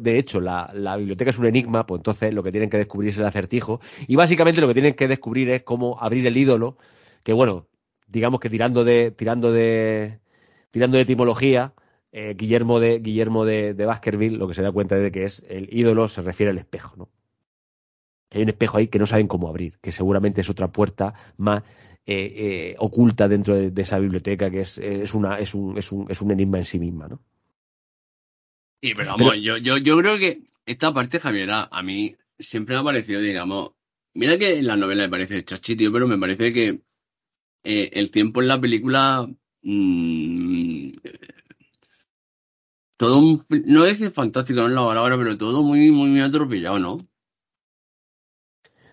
de hecho la, la, biblioteca es un enigma, pues entonces lo que tienen que descubrir es el acertijo. Y básicamente lo que tienen que descubrir es cómo abrir el ídolo, que bueno, digamos que tirando de, tirando de, tirando de etimología, eh, Guillermo de Guillermo de, de, Baskerville lo que se da cuenta de que es el ídolo se refiere al espejo, ¿no? hay un espejo ahí que no saben cómo abrir, que seguramente es otra puerta más eh, eh, oculta dentro de, esa biblioteca que es, es una es un, es un, es un enigma en sí misma, ¿no? Y pero vamos, yo, yo, yo creo que esta parte, Javier, a mí siempre me ha parecido, digamos, mira que en la novela me parece chachito, pero me parece que eh, el tiempo en la película mmm, todo no es fantástico no es la palabra pero todo muy muy, muy atropellado no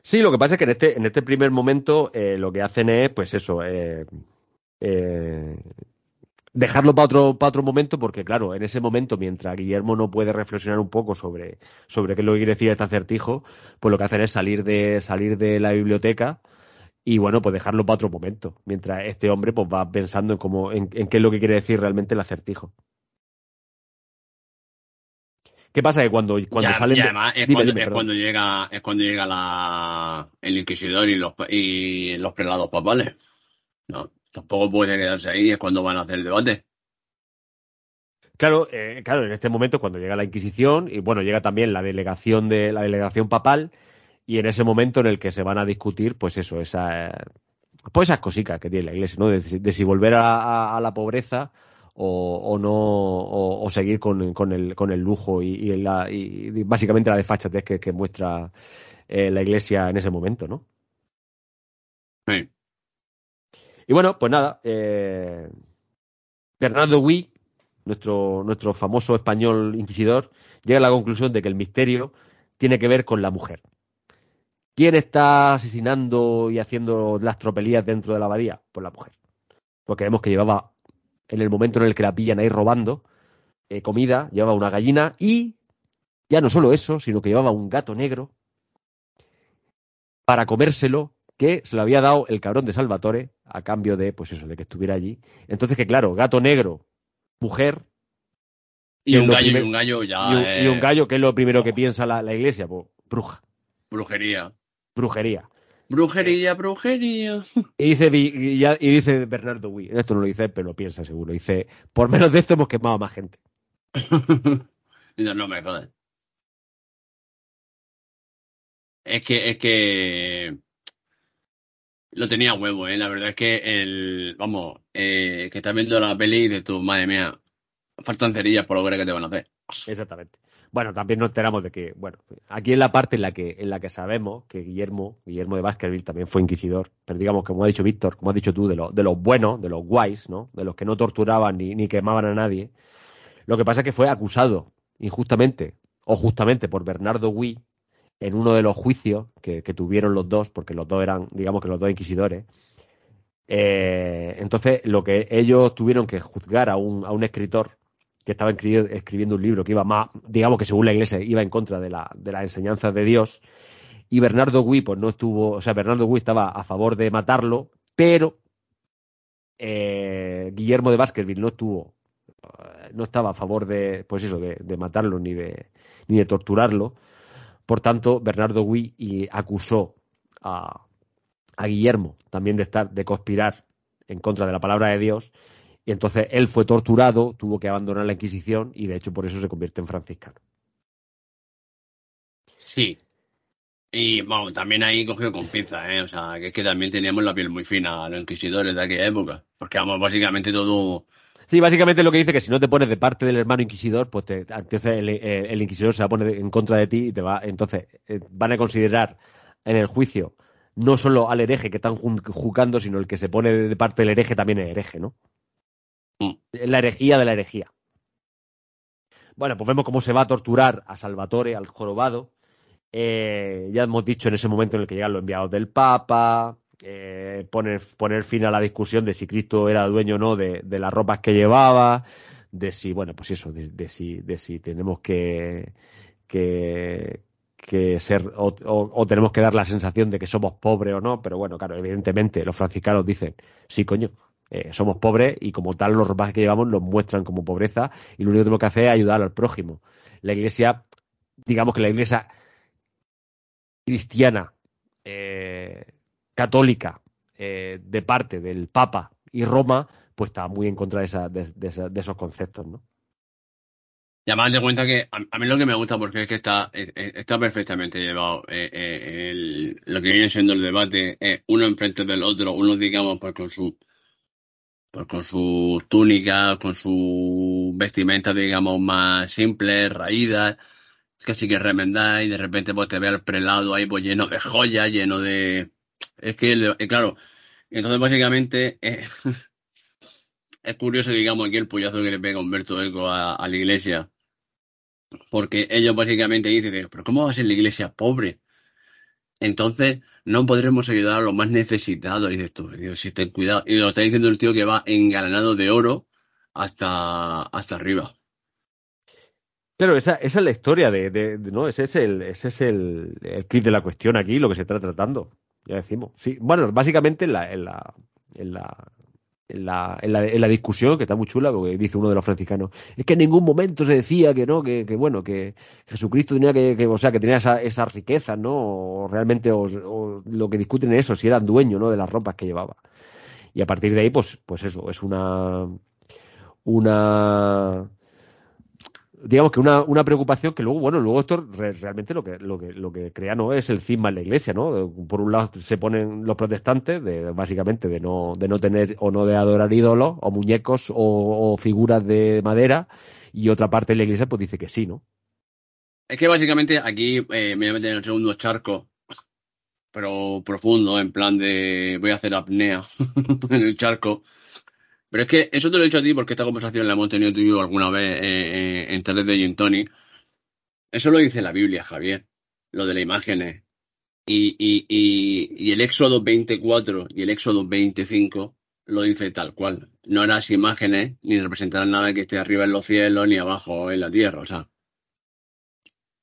sí lo que pasa es que en este en este primer momento eh, lo que hacen es pues eso eh, dejarlo para otro para otro momento porque claro en ese momento mientras Guillermo no puede reflexionar un poco sobre sobre qué es lo que quiere decir este acertijo pues lo que hacen es salir de salir de la biblioteca y bueno, pues dejarlo para otro momento, mientras este hombre pues va pensando en cómo, en, qué es lo que quiere decir realmente el acertijo. ¿Qué pasa? Que cuando, cuando salen. además es, cuando, llega, es cuando llega la, el inquisidor y los, y los prelados papales. No, tampoco puede quedarse ahí, es cuando van a hacer el debate. Claro, eh, claro, en este momento cuando llega la Inquisición y bueno, llega también la delegación de la delegación papal y en ese momento en el que se van a discutir, pues eso, esa, pues esas cositas que tiene la iglesia, ¿no? De, si volver a, la pobreza o, o no, o, seguir con, con, el, con el lujo y, la, y básicamente la desfachatez que, que muestra eh, la iglesia en ese momento, ¿no? Sí. Y bueno, pues nada, eh, Bernardo Huy, nuestro, nuestro famoso español inquisidor, llega a la conclusión de que el misterio tiene que ver con la mujer. ¿Quién está asesinando y haciendo las tropelías dentro de la abadía? Pues la mujer. Porque vemos que llevaba, en el momento en el que la pillan ahí robando eh, comida, llevaba una gallina y ya no solo eso, sino que llevaba un gato negro para comérselo que se lo había dado el cabrón de Salvatore a cambio de, pues eso, de que estuviera allí. Entonces que claro, gato negro, mujer. Y un gallo, y un gallo ya. Y un, gallo, que es lo primero que piensa la, la iglesia, pues bruja. Brujería brujería. Brujería, brujería. Y dice, y, dice Bernardo Wii, esto no lo dice, pero lo piensa seguro. Dice, por menos de esto hemos quemado a más gente. no, no me jodas. Es que, es que lo tenía huevo, ¿eh? La verdad es que el, vamos, eh, que estás viendo la peli dices tú, madre mía, faltan cerillas por lo que te van a hacer. Exactamente. Bueno, también nos enteramos de que, bueno, aquí en la parte en la que, en la que sabemos que Guillermo, Guillermo de Baskerville también fue inquisidor, pero digamos, como ha dicho Víctor, como has dicho tú, de, de los buenos, de los guays, ¿no? De los que no torturaban ni, ni quemaban a nadie. Lo que pasa es que fue acusado injustamente, o justamente por Bernardo Gui, en uno de los juicios que, tuvieron los dos, porque los dos eran, digamos que los dos inquisidores. Eh, entonces, lo que ellos tuvieron que juzgar a un, a un escritor que estaba escribiendo un libro que iba más, digamos que según la iglesia, iba en contra de la, de las enseñanzas de Dios. Y Bernardo Gui, pues no estuvo, o sea, Bernardo Gui estaba a favor de matarlo, pero eh, Guillermo de Baskerville no estuvo, no estaba a favor de, pues eso, de, matarlo ni de, ni de torturarlo, Por tanto, Bernardo Gui acusó a, Guillermo también de estar, de conspirar en contra de la palabra de Dios. Y entonces él fue torturado, tuvo que abandonar la Inquisición y de hecho por eso se convierte en franciscano. Sí. Y bueno, también ahí cogió con pinza, ¿eh? O sea, que es que también teníamos la piel muy fina a los inquisidores de aquella época. Porque vamos, básicamente todo. Sí, básicamente lo que dice que si no te pones de parte del hermano inquisidor, pues te, entonces el, el, inquisidor se va a poner en contra de ti y te va. Entonces eh, van a considerar en el juicio no solo al hereje que están juzgando, sino el que se pone de parte del hereje también es hereje, ¿no? Mm. La herejía de la herejía. Bueno, pues vemos cómo se va a torturar a Salvatore, al jorobado. Eh, ya hemos dicho en ese momento en el que llegan los enviados del Papa, eh, poner, poner fin a la discusión de si Cristo era dueño o no de, las ropas que llevaba, de si, bueno, pues eso, de, si, de si tenemos que, que, ser o, tenemos que dar la sensación de que somos pobres o no, pero bueno, claro, evidentemente los franciscanos dicen, sí, coño, eh, somos pobres y como tal los ropajes que llevamos nos muestran como pobreza y lo único que tenemos que hacer es ayudar al prójimo. La iglesia, digamos que la iglesia cristiana, eh, católica, eh, de parte del Papa y Roma, pues está muy en contra de, esa, de esos conceptos, ¿no? Y además de cuenta que a, mí lo que me gusta porque es que está, eh, eh, está perfectamente llevado eh, lo que viene siendo el debate, uno enfrente del otro, uno digamos pues con su pues con sus túnicas, con su vestimenta digamos más simples, raídas, casi que remendar y de repente pues te ve al prelado ahí pues lleno de joyas, lleno de... Es que, claro, entonces básicamente es curioso, digamos, aquí el puyazo que le pega Humberto Eco a la iglesia porque ellos básicamente dicen, pero ¿cómo va a ser la iglesia pobre? Entonces no podremos ayudar a los más necesitados. Y dices tú, si ten cuidado. Y lo está diciendo el tío que va engalanado de oro hasta, hasta arriba. Claro, esa, esa es la historia de, no, ese es el, ese es el, el de la cuestión aquí, lo que se está tratando. Ya decimos. Sí, bueno, básicamente en la, en la, en la, en la, en, la, discusión, que está muy chula, porque dice uno de los franciscanos, es que en ningún momento se decía que no, que, que bueno, que Jesucristo tenía que, o sea, que tenía esa, esas riquezas, ¿no? O realmente, o, lo que discuten es eso, si eran dueños, ¿no? De las ropas que llevaba. Y a partir de ahí, pues, pues eso, es una, una, digamos que una, una, preocupación que luego, bueno, luego esto realmente lo que, lo que, lo que crea no es el cisma en la iglesia, ¿no? Por un lado se ponen los protestantes, de, básicamente, de no, de no tener o no de adorar ídolos, o muñecos, o, figuras de madera, y otra parte de la iglesia pues dice que sí, ¿no? Es que básicamente aquí eh, me voy a meter en el segundo charco, pero profundo, en plan de voy a hacer apnea en el charco pero es que eso te lo he dicho a ti porque esta conversación la hemos tenido tú y yo alguna vez eh, eh, en tele de Gin Tony. Eso lo dice la Biblia, Javier, lo de las imágenes. Y el Éxodo 24 y el Éxodo 25 lo dice tal cual. No harás imágenes ni representarás nada que esté arriba en los cielos ni abajo en la tierra. O sea,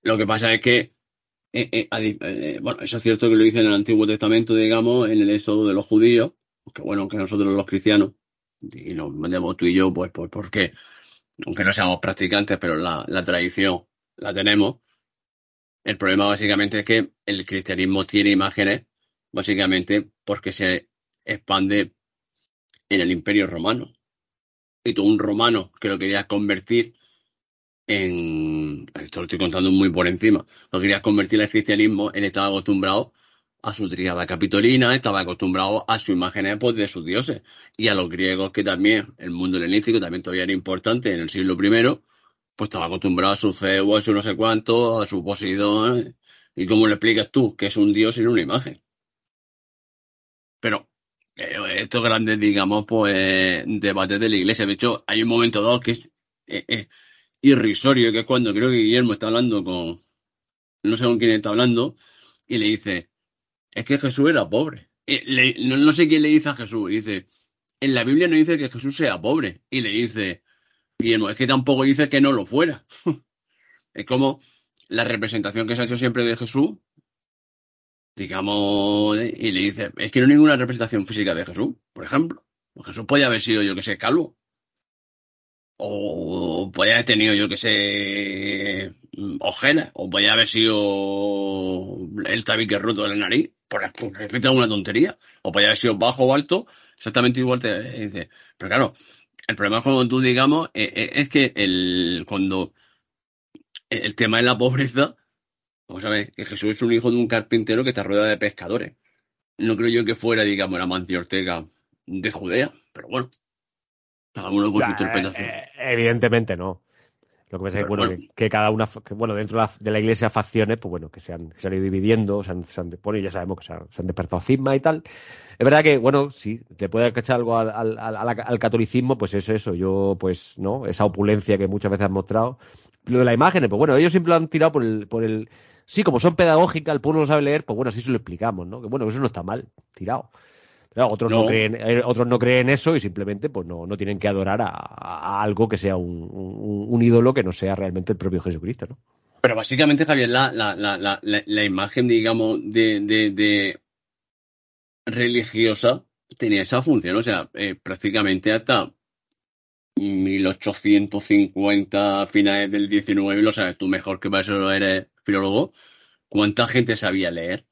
lo que pasa es que, eh, bueno, eso es cierto que lo dice en el Antiguo Testamento, digamos, en el Éxodo de los judíos, que bueno, que nosotros los cristianos y nos mandemos tú y yo, pues, pues porque, aunque no seamos practicantes, pero la, la tradición la tenemos. El problema básicamente es que el cristianismo tiene imágenes, básicamente porque se expande en el imperio romano. Y tú, un romano que lo querías convertir en. Esto lo estoy contando muy por encima. Lo querías convertir al cristianismo, él estaba acostumbrado a su triada capitolina, estaba acostumbrado a su imagen pues, de sus dioses. Y a los griegos, que también, el mundo helenístico también todavía era importante en el siglo I, pues estaba acostumbrado a su Zeus, a su no sé cuánto, a su Poseidón. ¿Y cómo le explicas tú que es un dios sin una imagen? Pero eh, estos grandes, digamos, pues, debates de la iglesia. De hecho, hay un momento dado que es eh, eh, irrisorio, que es cuando creo que Guillermo está hablando con, no sé con quién está hablando, y le dice, es que Jesús era pobre. no, sé quién le dice a Jesús. Dice, en la Biblia no dice que Jesús sea pobre. Y le dice, Guillermo, es que tampoco dice que no lo fuera. es como la representación que se ha hecho siempre de Jesús, digamos, y le dice, es que no hay ninguna representación física de Jesús, por ejemplo. Pues Jesús podía haber sido, yo que sé, calvo. O podía haber tenido, yo que sé, ojeras, o podía haber sido el tabique roto de la nariz, por respecto a una tontería, o podía haber sido bajo o alto, exactamente igual te dice. Pero claro, el problema cuando tú digamos eh, eh, es que el cuando el tema de la pobreza, vamos a ver, que Jesús es un hijo de un carpintero que está rodeado de pescadores. No creo yo que fuera, digamos, la Mancio Ortega de Judea, pero bueno, cada uno con su interpretación. Eh, evidentemente no. Lo que pasa es que, bueno, Que, cada una, bueno, dentro de la, iglesia facciones, pues bueno, que se han, se han ido dividiendo, se han, se han, bueno, ya sabemos que se han, despertado cismas y tal. Es verdad que, bueno, sí, te puede cachar algo al, al, al, catolicismo, pues eso, eso, yo, pues, ¿no? Esa opulencia que muchas veces han mostrado. Lo de las imágenes, pues bueno, ellos siempre lo han tirado por el, por el, sí, como son pedagógicas, el pueblo no sabe leer, pues bueno, así se lo explicamos, ¿no? Que bueno, eso no está mal, tirado otros no. creen, eh, otros no creen eso y simplemente pues no, no tienen que adorar a, algo que sea un, un, ídolo que no sea realmente el propio Jesucristo, ¿no? Pero básicamente, Javier, la, la, la, la imagen, digamos, de, de, religiosa tenía esa función, o sea, eh, prácticamente hasta 1850, finales del 19, lo sabes tú mejor que para eso eres filólogo, ¿cuánta gente sabía leer?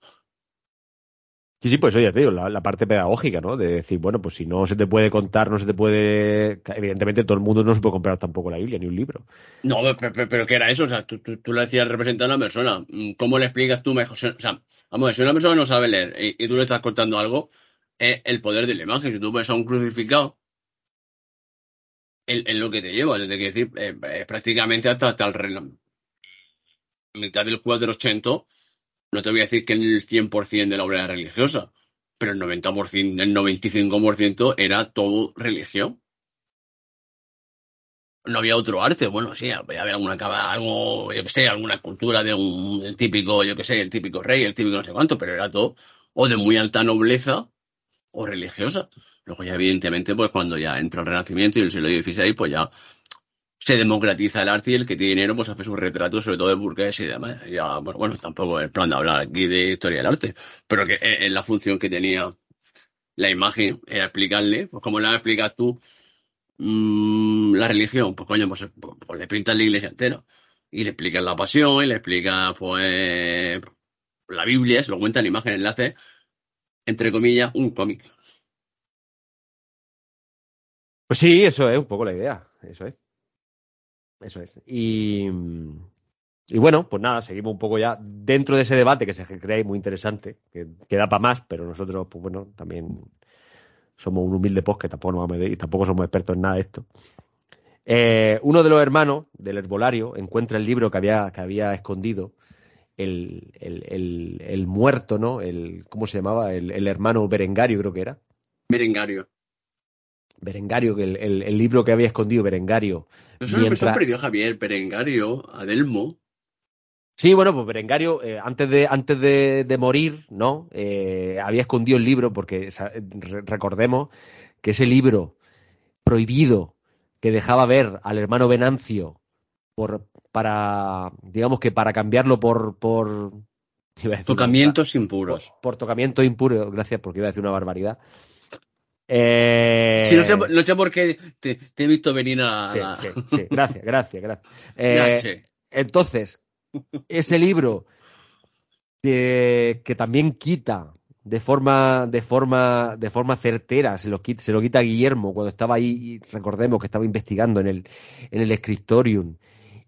Sí, sí, pues ya te digo, la, parte pedagógica, ¿no? De decir, bueno, pues si no se te puede contar, no se te puede. Evidentemente, todo el mundo no se puede comprar tampoco la Biblia ni un libro. No, pero, pero, ¿qué era eso? O sea, tú, tú, le decías representar a una persona. ¿Cómo le explicas tú mejor? O sea, vamos a ver, si una persona no sabe leer y, tú le estás contando algo, es el poder de la imagen. Si tú ves a un crucificado, es lo que te lleva. Es decir, eh, prácticamente hasta, hasta el mitad del 480 no te voy a decir que el 100% de la obra era religiosa, pero el 90%, el 95% era todo religión. No había otro arte, bueno, sí, había alguna algo, yo que sé, alguna cultura de un el típico, yo que sé, el típico rey, el típico no sé cuánto, pero era todo o de muy alta nobleza o religiosa. Luego ya evidentemente, pues cuando ya entra el Renacimiento y el siglo XVI, pues ya se democratiza el arte y el que tiene dinero pues hace sus retratos, sobre todo de burgués y demás. Ya, bueno, tampoco es plan de hablar aquí de historia del arte, pero que es la función que tenía la imagen, era explicarle, pues como la explicas tú mmm, la religión, pues coño, pues, pues, pues, le pintas la iglesia entera. Y le explicas la pasión, y le explicas pues la Biblia, se lo cuenta en imagen enlace, entre comillas, un cómic. Pues sí, eso es un poco la idea, eso es. Eso es. Y, y bueno, pues nada, seguimos un poco ya dentro de ese debate que se crea muy interesante, que, da para más, pero nosotros, pues bueno, también somos un humilde post que tampoco vamos a y tampoco somos expertos en nada de esto. Eh, uno de los hermanos del herbolario encuentra el libro que había, que había escondido el, el, el, muerto, ¿no? El, ¿Cómo se llamaba? El, hermano Berengario, creo que era. Berengario. Berengario, el, el, libro que había escondido Berengario eso mientras... perdió Javier Berengario, Adelmo. Sí, bueno, pues Berengario, eh, antes, de, antes de, morir, ¿no? Eh, había escondido el libro, porque recordemos que ese libro prohibido que dejaba ver al hermano Venancio por, para, digamos que para cambiarlo por, por tocamientos impuros. Por, por, tocamientos impuros, gracias, porque iba a decir una barbaridad. Eh... no sé, no sé por qué te, he visto venir a. Sí, sí, sí. Gracias, gracias, gracias. Eh, entonces, ese libro que, que, también quita de forma, de forma, de forma certera, se lo, quita, se lo quita a Guillermo cuando estaba ahí, recordemos que estaba investigando en el, en el Scriptorium,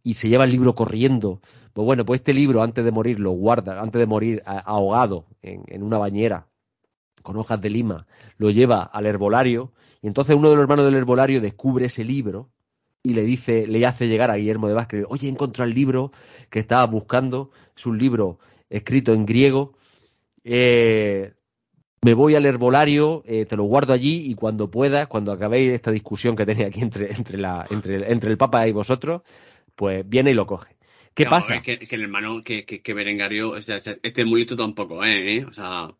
y se lleva el libro corriendo. Pues bueno, pues este libro antes de morir lo guarda, antes de morir ahogado en, en una bañera con hojas de lima, lo lleva al herbolario y entonces uno de los hermanos del herbolario descubre ese libro y le dice, le hace llegar a Guillermo de Vázquez, oye, encontrado el libro que estaba buscando, es un libro escrito en griego, eh, me voy al herbolario, eh, te lo guardo allí y cuando puedas, cuando acabéis esta discusión que tenía aquí entre, entre, la, entre, entre el Papa y vosotros, pues viene y lo coge. ¿Qué pasa? que, el hermano, que, que, Berengario, este, este mulito tampoco, ¿eh? ¿eh? O sea,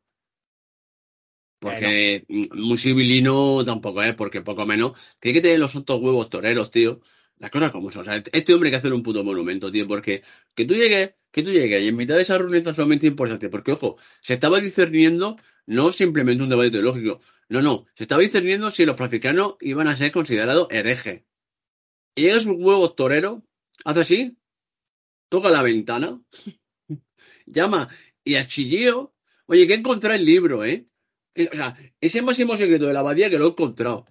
porque muy civilino tampoco es, porque poco menos. Tiene que tener los otros huevos toreros, tío. Las cosas como son. O sea, este hombre hay que hacer un puto monumento, tío, porque que tú llegues, que tú llegues y en mitad de esa reunión tan sumamente importante, porque ojo, se estaba discerniendo no simplemente un debate teológico, no, no, se estaba discerniendo si los franciscanos iban a ser considerados herejes. y llega su huevo torero, hace así, toca la ventana, llama y a chilleo, oye, que he encontrado el libro, ¿eh? O sea, ese máximo secreto de la abadía que lo he encontrado.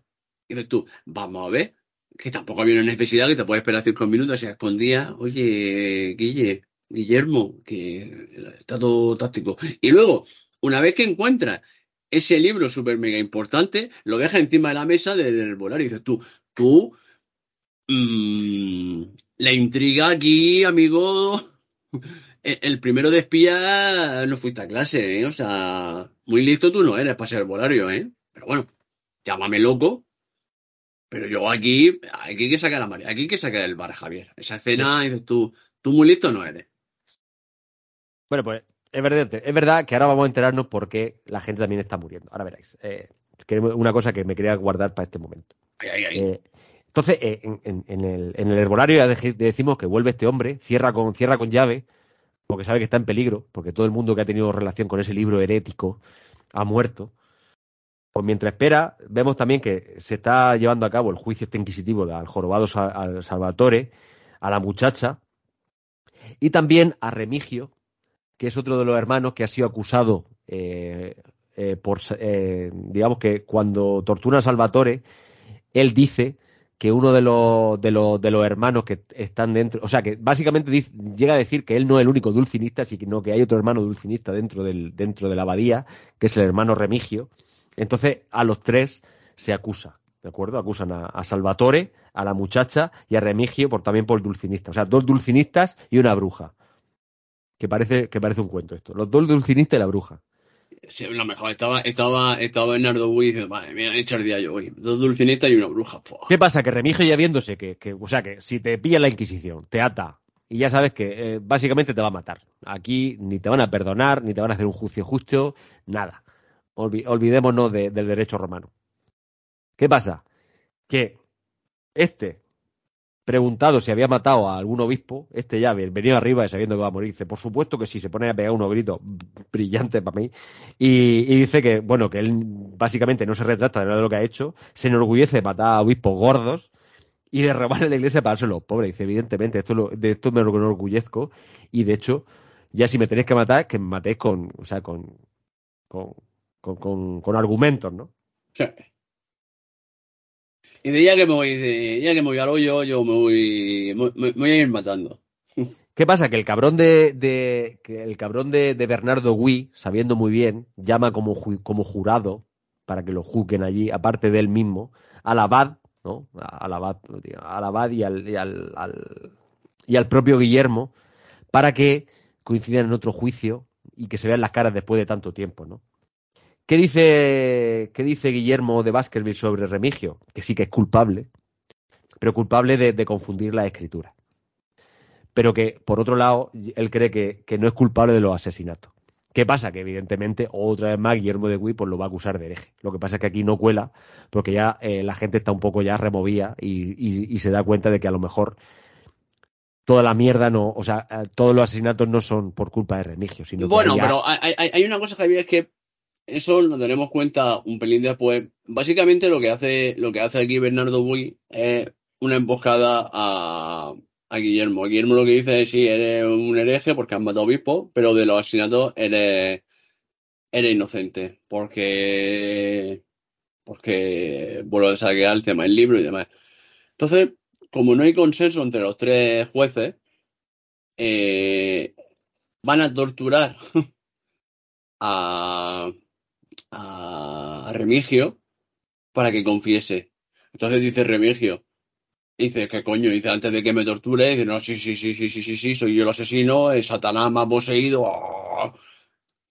Y dices tú, vamos a ver, que tampoco había una necesidad que te puedes esperar cinco minutos, se escondía, oye, Guille, Guillermo, que está todo táctico. Y luego, una vez que encuentras ese libro súper mega importante, lo deja encima de la mesa del volar y dices tú, tú, mmm, la intriga aquí, amigo, el primero de espía no fuiste a clase, ¿eh? O sea, muy listo tú no eres para ser volario, ¿eh? Pero bueno, llámame loco, pero yo aquí, aquí hay que sacar a María, aquí hay que sacar el bar, Javier. Esa escena, dices tú, tú muy listo no eres. Bueno, pues es verdad, es verdad que ahora vamos a enterarnos por qué la gente también está muriendo. Ahora veréis. Eh, una cosa que me quería guardar para este momento. Eh, entonces, eh, en, el, herbolario ya decimos que vuelve este hombre, cierra con, cierra con llave, porque sabe que está en peligro, porque todo el mundo que ha tenido relación con ese libro herético ha muerto. Pues mientras espera, vemos también que se está llevando a cabo el juicio este inquisitivo al jorobado al Salvatore, a la muchacha, y también a Remigio, que es otro de los hermanos que ha sido acusado eh, eh, por, eh, digamos que cuando tortura a Salvatore, él dice que uno de los, de los, de los hermanos que están dentro, o sea, que básicamente llega a decir que él no es el único dulcinista, sino que hay otro hermano dulcinista dentro, del, dentro de la abadía, que es el hermano Remigio. Entonces, a los tres se acusa, ¿de acuerdo? Acusan a, a Salvatore, a la muchacha y a Remigio por, también por dulcinista. O sea, dos dulcinistas y una bruja que parece, que parece un cuento esto. Los dos dulcinistas y la bruja. Sí, lo mejor, estaba, estaba, estaba Bernardo Wu y dice, vale, me han hecho el día yo hoy. Dos dulcinistas y una bruja. ¿Qué pasa? Que Remigio ya viéndose que, que, o sea, que si te pilla la Inquisición, te ata, y ya sabes que eh, básicamente te va a matar. Aquí ni te van a perdonar, ni te van a hacer un juicio justo, nada. olvidémonos del derecho romano. ¿Qué pasa? Que este preguntado si había matado a algún obispo, este ya venido arriba y sabiendo que va a morir, dice, por supuesto que sí, se pone a pegar unos gritos brillantes para mí, y, dice que, bueno, que él básicamente no se retrata de nada de lo que ha hecho, se enorgullece de matar a obispos gordos y de robarle la iglesia para dárselo pobre. Dice, evidentemente, esto de esto me enorgullezco, y de hecho, ya si me tenéis que matar, que me matéis con, o sea, con, con, con, con argumentos, ¿no? Y de ya que me voy, ya que me voy al hoyo, yo me voy, me, voy a ir matando. ¿Qué pasa? Que el cabrón de, que el cabrón de, Bernardo Gui, sabiendo muy bien, llama como, como jurado para que lo juzguen allí, aparte de él mismo, al abad, ¿no? Al abad, al abad y al, y al, y al propio Guillermo, para que coincidan en otro juicio y que se vean las caras después de tanto tiempo, ¿no? ¿Qué dice, qué dice Guillermo de Baskerville sobre Remigio? Que sí que es culpable, pero culpable de, confundir la escritura. Pero que, por otro lado, él cree que, no es culpable de los asesinatos. ¿Qué pasa? Que evidentemente, otra vez más, Guillermo de Gui pues, lo va a acusar de hereje. Lo que pasa es que aquí no cuela, porque ya eh, la gente está un poco ya removida y, se da cuenta de que a lo mejor toda la mierda no, o sea, eh, todos los asesinatos no son por culpa de Remigio, sino Bueno, pero hay, hay, una cosa, Javier, que eso nos daremos cuenta un pelín después. Básicamente lo que hace, lo que hace aquí Bernardo Bui es una emboscada a, a Guillermo. Guillermo lo que dice es sí, eres un hereje porque has matado obispo, pero de los asesinatos eres, eres inocente. Porque, porque vuelvo a saquear el tema del libro y demás. Entonces, como no hay consenso entre los tres jueces, eh, van a torturar a, a Remigio para que confiese. Entonces dice Remigio, dice, ¿qué coño? Dice, antes de que me torture, dice, no, sí, sí, sí, sí, sí, sí, sí, soy yo el asesino, es Satanás me ha poseído.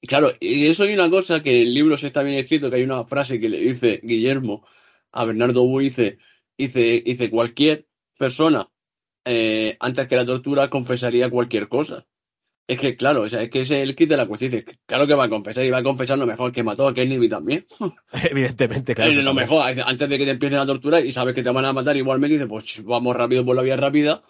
Y claro, y eso hay una cosa que en el libro se está bien escrito, que hay una frase que le dice Guillermo a Bernardo Bu, dice, dice, dice, cualquier persona, eh, antes que la tortura, confesaría cualquier cosa. Es que, claro, o sea, es que ese es el kit de la cuestión. Dice, claro que va a confesar y va a confesar lo mejor que mató a Kennedy también. Evidentemente, claro. Es lo mejor, antes de que te empiecen a torturar y sabes que te van a matar igualmente, dice, pues vamos rápido por la vía rápida.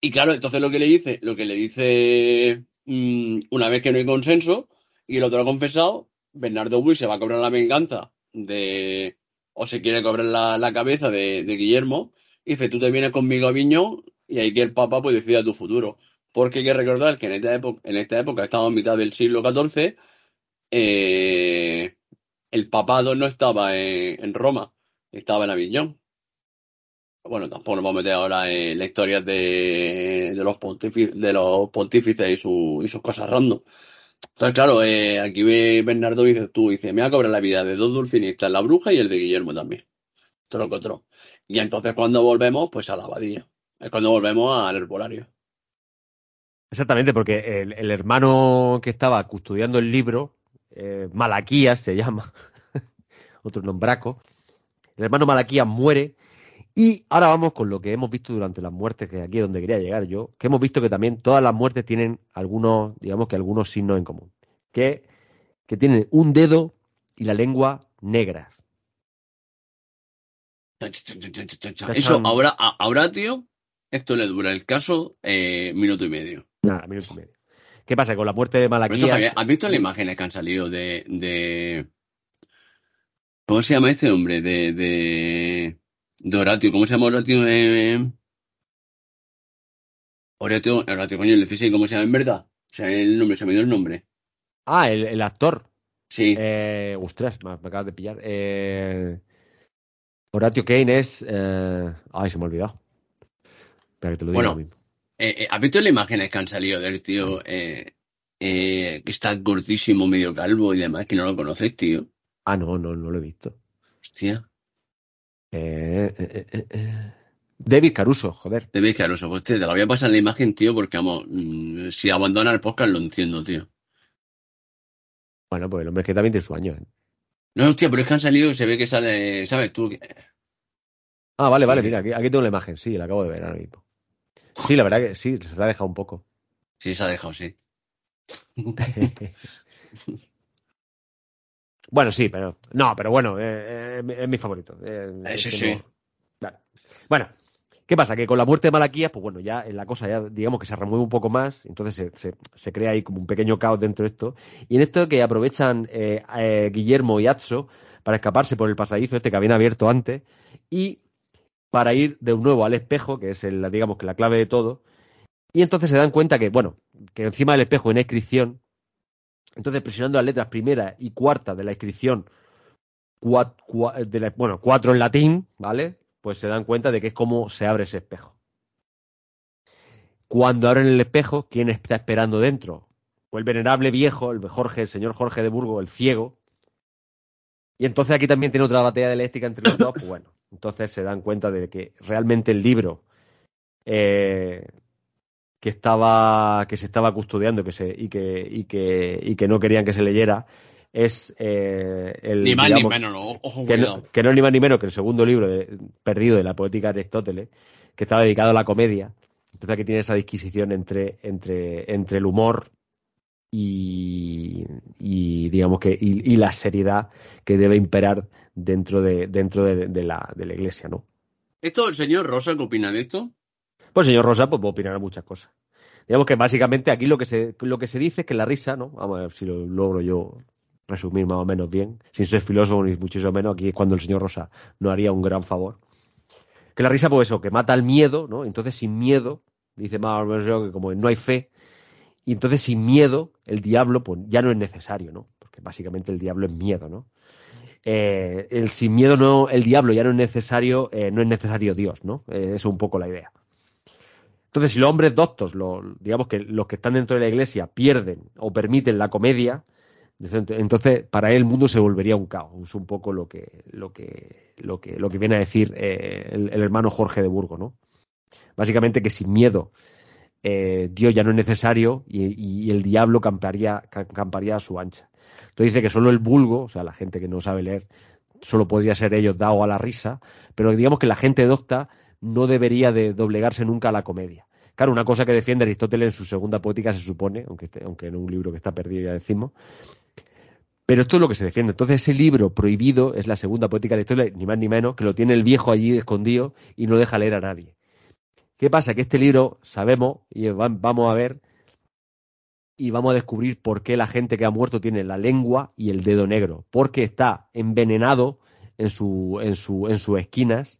Y claro, entonces lo que le dice, lo que le dice mm, una vez que no hay consenso y el otro ha confesado, Bernardo Will se va a cobrar la venganza de, o se quiere cobrar la, cabeza de, de Guillermo y dice, tú te vienes conmigo a Viñón y ahí que el Papa pues decida tu futuro. Porque hay que recordar que en esta época, en esta época estamos en mitad del siglo XIV, eh, el papado no estaba en, Roma, estaba en Aviñón. Bueno, tampoco nos vamos a meter ahora en la historia de, los, pontífices, y, su, sus cosas random. Entonces, claro, eh, aquí Bernardo dice tú, dice, me va a cobrar la vida de dos dulcinistas, la bruja y el de Guillermo también. Troco, troco. Y entonces cuando volvemos, pues a la abadía. Es cuando volvemos al herbolario. Exactamente, porque el, hermano que estaba custodiando el libro, eh, Malaquías se llama, otro nombraco, el hermano Malaquías muere y ahora vamos con lo que hemos visto durante las muertes, que aquí es donde quería llegar yo, que hemos visto que también todas las muertes tienen algunos, digamos que algunos signos en común, que, tienen un dedo y la lengua negras. Eso ahora, ahora, tío, esto le dura el caso eh, minuto y medio. Nada, minuto y medio. ¿Qué pasa con la muerte de Malaquía? ¿Has visto las imágenes que han salido de, de... ¿Cómo se llama ese hombre? De, de, de Horatio. ¿Cómo se llama Horatio? Eh... Horatio, Horatio, coño, el ¿cómo se llama en verdad? O sea, el nombre, se me dio el nombre. Ah, el, el actor. Sí. Eh, ostras, me, me acabas de pillar. Eh... Horatio Kane es. Eh... Ay, se me ha olvidado. Espera que te lo digo bueno, mismo. Eh, eh, ¿Has visto las imágenes que han salido del tío eh, eh, que está gordísimo, medio calvo y demás, que no lo conoces, tío? Ah, no, no, no lo he visto. Hostia. Eh, eh, eh, eh David Caruso, joder. David Caruso, pues te, te la voy a pasar la imagen, tío, porque vamos, mmm, si abandona el podcast lo entiendo, tío. Bueno, pues el hombre es que también tiene su año, ¿eh? No, hostia, pero es que han salido y se ve que sale, ¿sabes tú? Ah, vale, vale, mira, aquí, aquí, tengo la imagen, sí, la acabo de ver ahora mismo. Sí, la verdad que sí, se la ha dejado un poco. Sí, se ha dejado, sí. bueno, sí, pero. No, pero bueno, eh, eh, es mi favorito. Eh, sí, sí. No... Vale. Bueno, ¿qué pasa? Que con la muerte de Malaquías, pues bueno, ya la cosa ya, digamos que se remueve un poco más, entonces se, se, se crea ahí como un pequeño caos dentro de esto. Y en esto que aprovechan eh, Guillermo y Atso para escaparse por el pasadizo este que habían abierto antes y para ir de nuevo al espejo, que es el, digamos que la clave de todo, y entonces se dan cuenta que, bueno, que encima del espejo hay una inscripción, entonces presionando las letras primera y cuarta de la inscripción, cuat, cuat, de la, bueno, cuatro en latín, ¿vale? Pues se dan cuenta de que es como se abre ese espejo. Cuando abren el espejo, ¿quién está esperando dentro? El venerable viejo, el Jorge, el señor Jorge de Burgo, el ciego. Y entonces aquí también tiene otra batalla dialéctica entre los dos, pues bueno, entonces se dan cuenta de que realmente el libro eh, que estaba que se estaba custodiando que se, y, que, y, que, y que no querían que se leyera es eh, el ni más digamos, ni menos no, ojo, que, no, que, no, es ni más ni menos que el segundo libro de, perdido de la poética de Aristóteles que estaba dedicado a la comedia. Entonces aquí tiene esa disquisición entre entre entre el humor y, y digamos que y, y, la seriedad que debe imperar dentro de dentro de, de, la, de la iglesia no esto el señor Rosa qué opina de esto pues señor Rosa pues puede opinar muchas cosas. Digamos que básicamente aquí lo que se lo que se dice es que la risa no vamos a ver si lo logro yo resumir más o menos bien. Sin ser filósofo ni muchísimo menos aquí es cuando el señor Rosa no haría un gran favor. Que la risa pues eso que mata el miedo no entonces sin miedo dice más o menos que como no hay fe y entonces sin miedo el diablo pues ya no es necesario, ¿no? Porque básicamente el diablo es miedo, ¿no? Eh, el sin miedo no, el diablo ya no es necesario, eh, no es necesario Dios, ¿no? Eh, es un poco la idea. Entonces, si los hombres doctos, digamos que los que están dentro de la iglesia, pierden o permiten la comedia, entonces para él el mundo se volvería un caos. Es un poco lo que, lo que, lo que, lo que viene a decir eh, el, el, hermano Jorge de Burgo, ¿no? Básicamente que sin miedo eh, Dios ya no es necesario y, el diablo camparía, camparía a su ancha. Entonces dice que solo el vulgo, o sea, la gente que no sabe leer, solo podría ser ellos dado a la risa, pero digamos que la gente docta no debería de doblegarse nunca a la comedia. Claro, una cosa que defiende Aristóteles en su segunda poética se supone, aunque, aunque en un libro que está perdido ya decimos, pero esto es lo que se defiende. Entonces ese libro prohibido es la segunda poética de Aristóteles, ni más ni menos, que lo tiene el viejo allí escondido y no deja leer a nadie. ¿Qué pasa? Que este libro sabemos y vamos a ver y vamos a descubrir por qué la gente que ha muerto tiene la lengua y el dedo negro, porque está envenenado en, su, en, su, en sus esquinas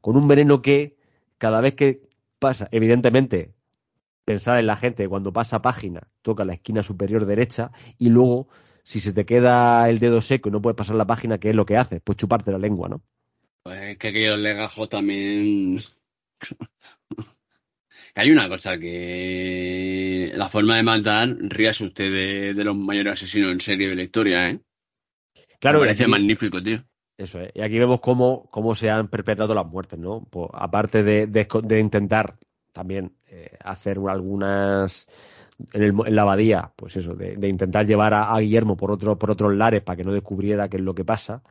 con un veneno que cada vez que pasa, evidentemente, pensar en la gente cuando pasa página, toca la esquina superior derecha y luego, si se te queda el dedo seco y no puedes pasar la página, ¿qué es lo que haces? Pues chuparte la lengua, ¿no? Pues es que aquellos legajos también. Hay una cosa que la forma de matar, ríase usted de, de los mayores asesinos en serie de la historia, ¿eh? Claro, Me parece aquí- magnífico, tío. Eso es. Y aquí vemos cómo, cómo se han perpetrado las muertes, ¿no? Pues, aparte de, de intentar también eh, hacer algunas en, el en la abadía, pues eso, de, de intentar llevar a, a Guillermo por otro, por otros lares para que no descubriera qué es lo que pasa.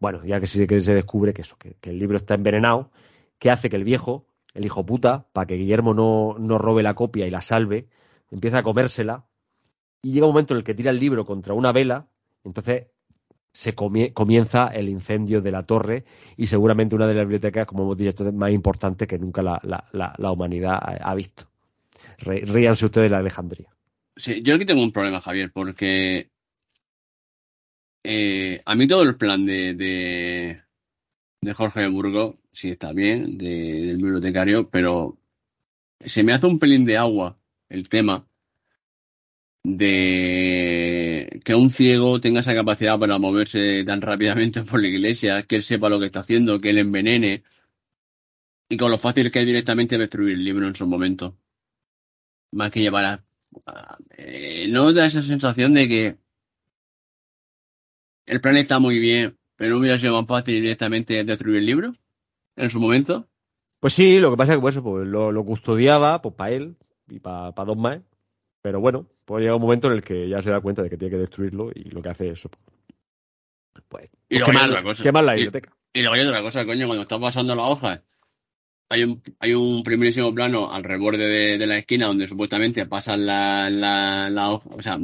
Bueno, ya que sí que se descubre que eso, que, que el libro está envenenado, que hace que el viejo, el hijo puta, para que Guillermo no, no robe la copia y la salve, empieza a comérsela. Y llega un momento en el que tira el libro contra una vela, entonces se comie- comienza el incendio de la torre y seguramente una de las bibliotecas, como hemos dicho, más importantes que nunca la, la- humanidad ha, visto. Ríanse ustedes de la Alejandría. Sí, yo aquí tengo un problema, Javier, porque eh, a mí todo el plan de, de Jorge de Burgos sí está bien, de- del bibliotecario, pero se me hace un pelín de agua el tema de que un ciego tenga esa capacidad para moverse tan rápidamente por la iglesia, que él sepa lo que está haciendo, que él envenene, y con lo fácil que es directamente destruir el libro en su momento. Más que llevar a eh, ¿no da esa sensación de que el plan está muy bien, pero hubiera sido más fácil directamente destruir el libro en su momento? Pues sí, lo que pasa es que pues, pues, lo, lo custodiaba pues, para él y para dos más. Pero bueno, pues llega un momento en el que ya se da cuenta de que tiene que destruirlo y lo que hace es eso. Pues, Y pues luego quemar, otra cosa. quemar la Y- biblioteca. Y luego hay otra cosa, coño, cuando estás pasando las hojas, hay un, hay un primerísimo plano al reborde de, de la esquina donde supuestamente pasan la, la, o sea,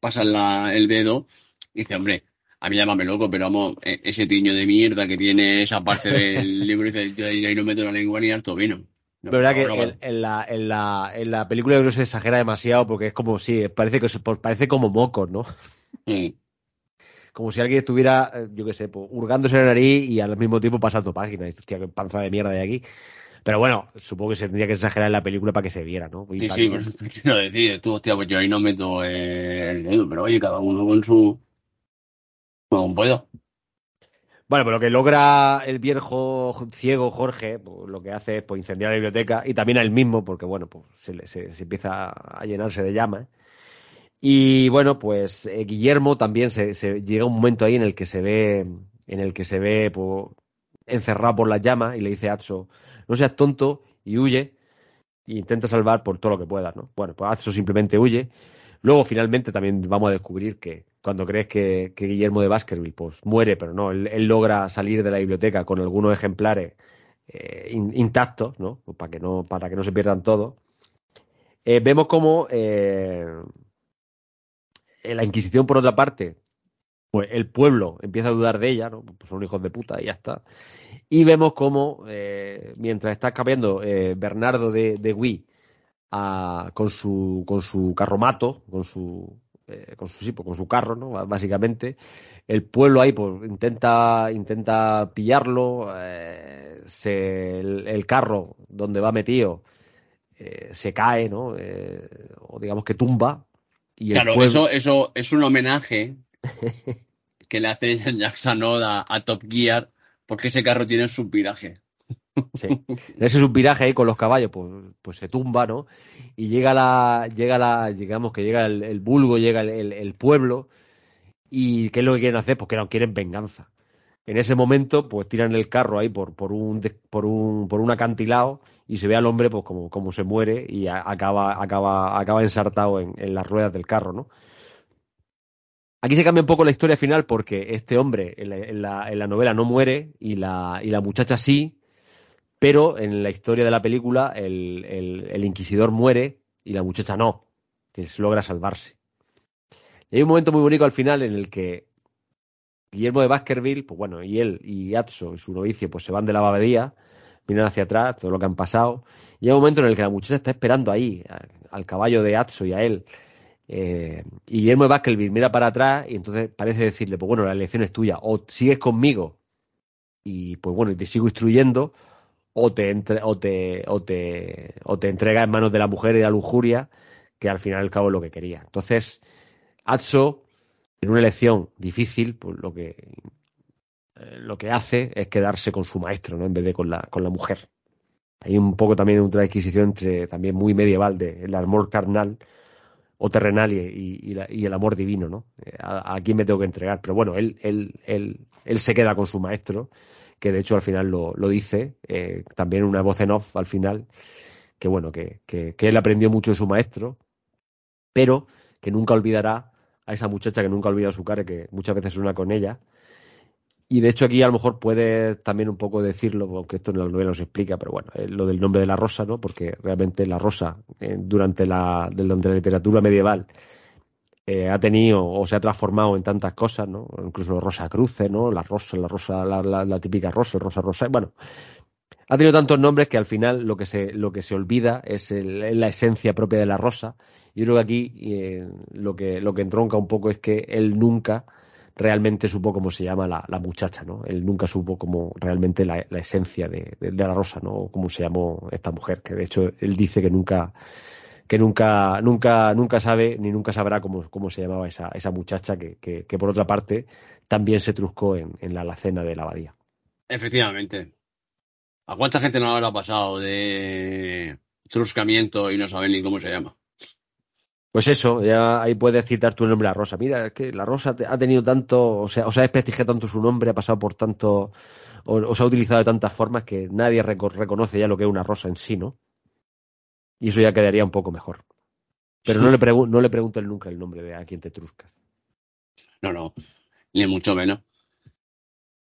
pasan la, el dedo, y dice, hombre, a mí llámame loco, pero vamos, e- ese tiño de mierda que tiene esa parte del libro, dice, yo ahí no meto la lengua ni harto vino. No, De verdad que no, en, en la, en, la, en la película yo creo que se exagera demasiado porque es como si, parece que parece como mocos, ¿no? Mm. Como si alguien estuviera, eh, yo qué sé, pues, hurgándose la nariz y al mismo tiempo pasando páginas. Y Hostia, qué panza de mierda hay aquí. Pero bueno, supongo que se tendría que exagerar en la película para que se viera, ¿no? Y Sí, sí, que- eso te quiero decir, tú, hostia, pues yo ahí no meto eh, el dedo, pero oye, cada uno con su... Como puedo. Bueno, pues lo que logra el viejo ciego Jorge, pues, lo que hace es pues, incendiar la biblioteca y también a él mismo, porque bueno, pues se, se- se empieza a llenarse de llamas. Y bueno, pues eh, Guillermo también se, se- llega un momento ahí en el que se ve, en el que se ve pues, encerrado por las llamas y le dice a Atso, no seas tonto y huye e intenta salvar por todo lo que puedas, ¿no? Bueno, pues Atso simplemente huye. Luego, finalmente, también vamos a descubrir que cuando crees que, Guillermo de Baskerville pues, muere, pero no, él, logra salir de la biblioteca con algunos ejemplares eh, in- intactos, ¿no? Pues para que no, para que no se pierdan todos. Eh, vemos como eh, la Inquisición, por otra parte, pues el pueblo empieza a dudar de ella, ¿no? Pues son hijos de puta y ya está. Y vemos como, eh, mientras está escapando Bernardo de, de Gui a- con, su, con su carromato, con su, eh, con su, sí, pues con su carro, ¿no? Bá- Básicamente, el pueblo ahí pues intenta, intenta pillarlo, eh, se- el, el carro donde va metido eh, se cae, ¿no? O digamos que tumba. Y el Claro, pueblo- eso, eso es un homenaje que le hace Jackson Oda a Top Gear porque ese carro tiene su viraje. Sí. Ese subviraje ahí con los caballos, pues, pues se tumba, ¿no? Y llega la, llega la, digamos que llega el, el vulgo, llega el, pueblo, y ¿qué es lo que quieren hacer? Pues que no quieren venganza. En ese momento, pues tiran el carro ahí por, por un por un, por un acantilado y se ve al hombre pues como, como se muere y acaba, acaba, acaba ensartado en, en las ruedas del carro, ¿no? Aquí se cambia un poco la historia final porque este hombre en la, en la- en la novela no muere y la, y la muchacha sí, pero en la historia de la película el, el- inquisidor muere y la muchacha no, que logra salvarse. Y hay un momento muy bonito al final en el que Guillermo de Baskerville, pues bueno, y él y Atso y su novicio pues se van de la abadía, miran hacia atrás, todo lo que han pasado, y hay un momento en el que la muchacha está esperando ahí, al caballo de Atso y a él, eh, y Guillermo de Baskerville mira para atrás y entonces parece decirle, pues bueno, la elección es tuya, o sigues conmigo y pues bueno, y te sigo instruyendo, o te, entre, o, te, o, te, o te entrega en manos de la mujer y la lujuria, que al final y al cabo es lo que quería. Entonces, Atso, en una elección difícil, pues lo que, eh, lo que hace es quedarse con su maestro, ¿no? En vez de con la, con la mujer. Hay un poco también otra adquisición entre, también muy medieval, de el amor carnal o terrenal y, y, el amor divino, ¿no? Eh, a, a, quién me tengo que entregar. Pero bueno, él, él, él, él se queda con su maestro que de hecho al final lo, lo dice, eh, también una voz en off al final, que bueno, que, que, él aprendió mucho de su maestro, pero que nunca olvidará a esa muchacha que nunca ha olvidado su cara, que muchas veces una con ella. Y de hecho aquí a lo mejor puede también un poco decirlo, aunque esto en la novela no se explica, pero bueno, lo del nombre de la rosa, ¿no? Porque realmente la rosa, eh, durante, la, durante la literatura medieval, eh, ha tenido o se ha transformado en tantas cosas, ¿no? Incluso Rosa Cruce, ¿no? La rosa, la rosa, la, la, la típica rosa, el rosa rosa. Bueno, ha tenido tantos nombres que al final lo que se, lo que se olvida es el, la esencia propia de la rosa. Yo creo que aquí eh, lo, que, lo que entronca un poco es que él nunca realmente supo cómo se llama la, la muchacha, ¿no? Él nunca supo cómo realmente la, la esencia de, de, de, la rosa, ¿no? Cómo se llamó esta mujer, que de hecho él dice que nunca que nunca, nunca, nunca sabe ni nunca sabrá cómo, cómo se llamaba esa, esa muchacha que, que, que, por otra parte también se truscó en, en la alacena de la abadía. Efectivamente. ¿A cuánta gente no habrá pasado de truscamiento y no saben ni cómo se llama? Pues eso, ya ahí puedes citar tu nombre a Rosa. Mira, es que la Rosa ha tenido tanto, o sea, o sea, desprestigiado tanto su nombre, ha pasado por tanto, o, o, se ha utilizado de tantas formas que nadie reconoce ya lo que es una rosa en sí, ¿no? Y eso ya quedaría un poco mejor. Pero no le, no le preguntes nunca el nombre de a quién te truscas. No, no, ni mucho menos.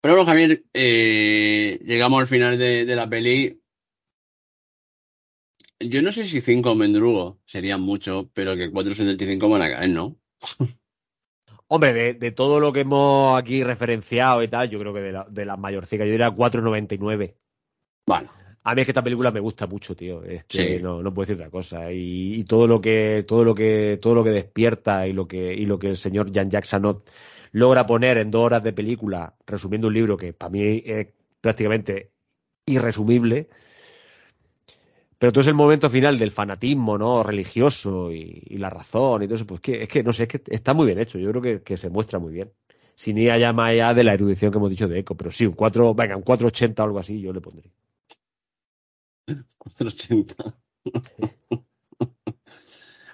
Pero bueno, Javier, eh, llegamos al final de, de, la peli. Yo no sé si cinco mendrugos serían mucho, pero que 4.75 van a caer, ¿no? Hombre, de, de, todo lo que hemos aquí referenciado y tal, yo creo que de, la, de las mayorcicas, yo diría 4.99. Bueno. A mí es que esta película me gusta mucho, tío. Es que sí. no, no puedo decir otra cosa. Y, y, todo lo que, todo lo que, todo lo que despierta y lo que, y lo que el señor Jean-Jacques Sanot logra poner en dos horas de película, resumiendo un libro que para mí es prácticamente irresumible. Pero todo es el momento final del fanatismo, ¿no? Religioso y, y la razón y todo eso. Pues que, es que, no sé, es que está muy bien hecho. Yo creo que, que se muestra muy bien. Sin ir allá más allá de la erudición que hemos dicho de Eco. Pero sí, un 4, venga, un 480 o algo así, yo le pondría. 480.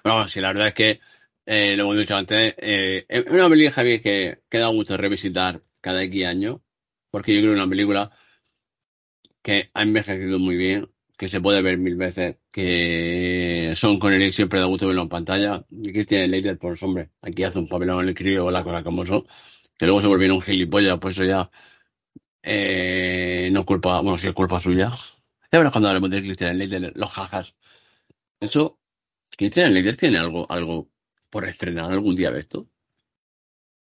bueno, sí, la verdad es que eh, lo hemos dicho antes, eh, una película, que, que da gusto revisitar cada X año, porque yo creo que es una película que ha envejecido muy bien, que se puede ver mil veces, que Son Connery siempre da gusto verlo en pantalla, y Christian Leiter, pues hombre, aquí hace un papelón el crío o la cosa como eso, que luego se volvieron gilipollas, pues eso ya eh, no es culpa, bueno, sí es culpa suya, verás cuando hablemos de Christian Slater, los jajas. Eso, Christian Slater tiene algo, algo por estrenar algún día de esto.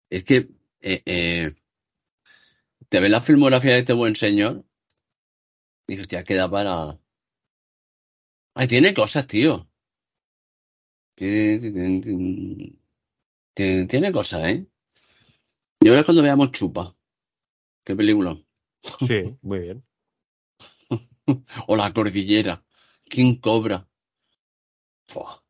Es que, eh, eh, te ves la filmografía de este buen señor y dices, hostia, queda para. Ay, tiene cosas, tío. Tiene, tiene, cosas, ¿eh? Yo verás cuando veamos Chupa. ¿Qué película? Sí, muy bien. o la cordillera. ¿Quién cobra? Fua.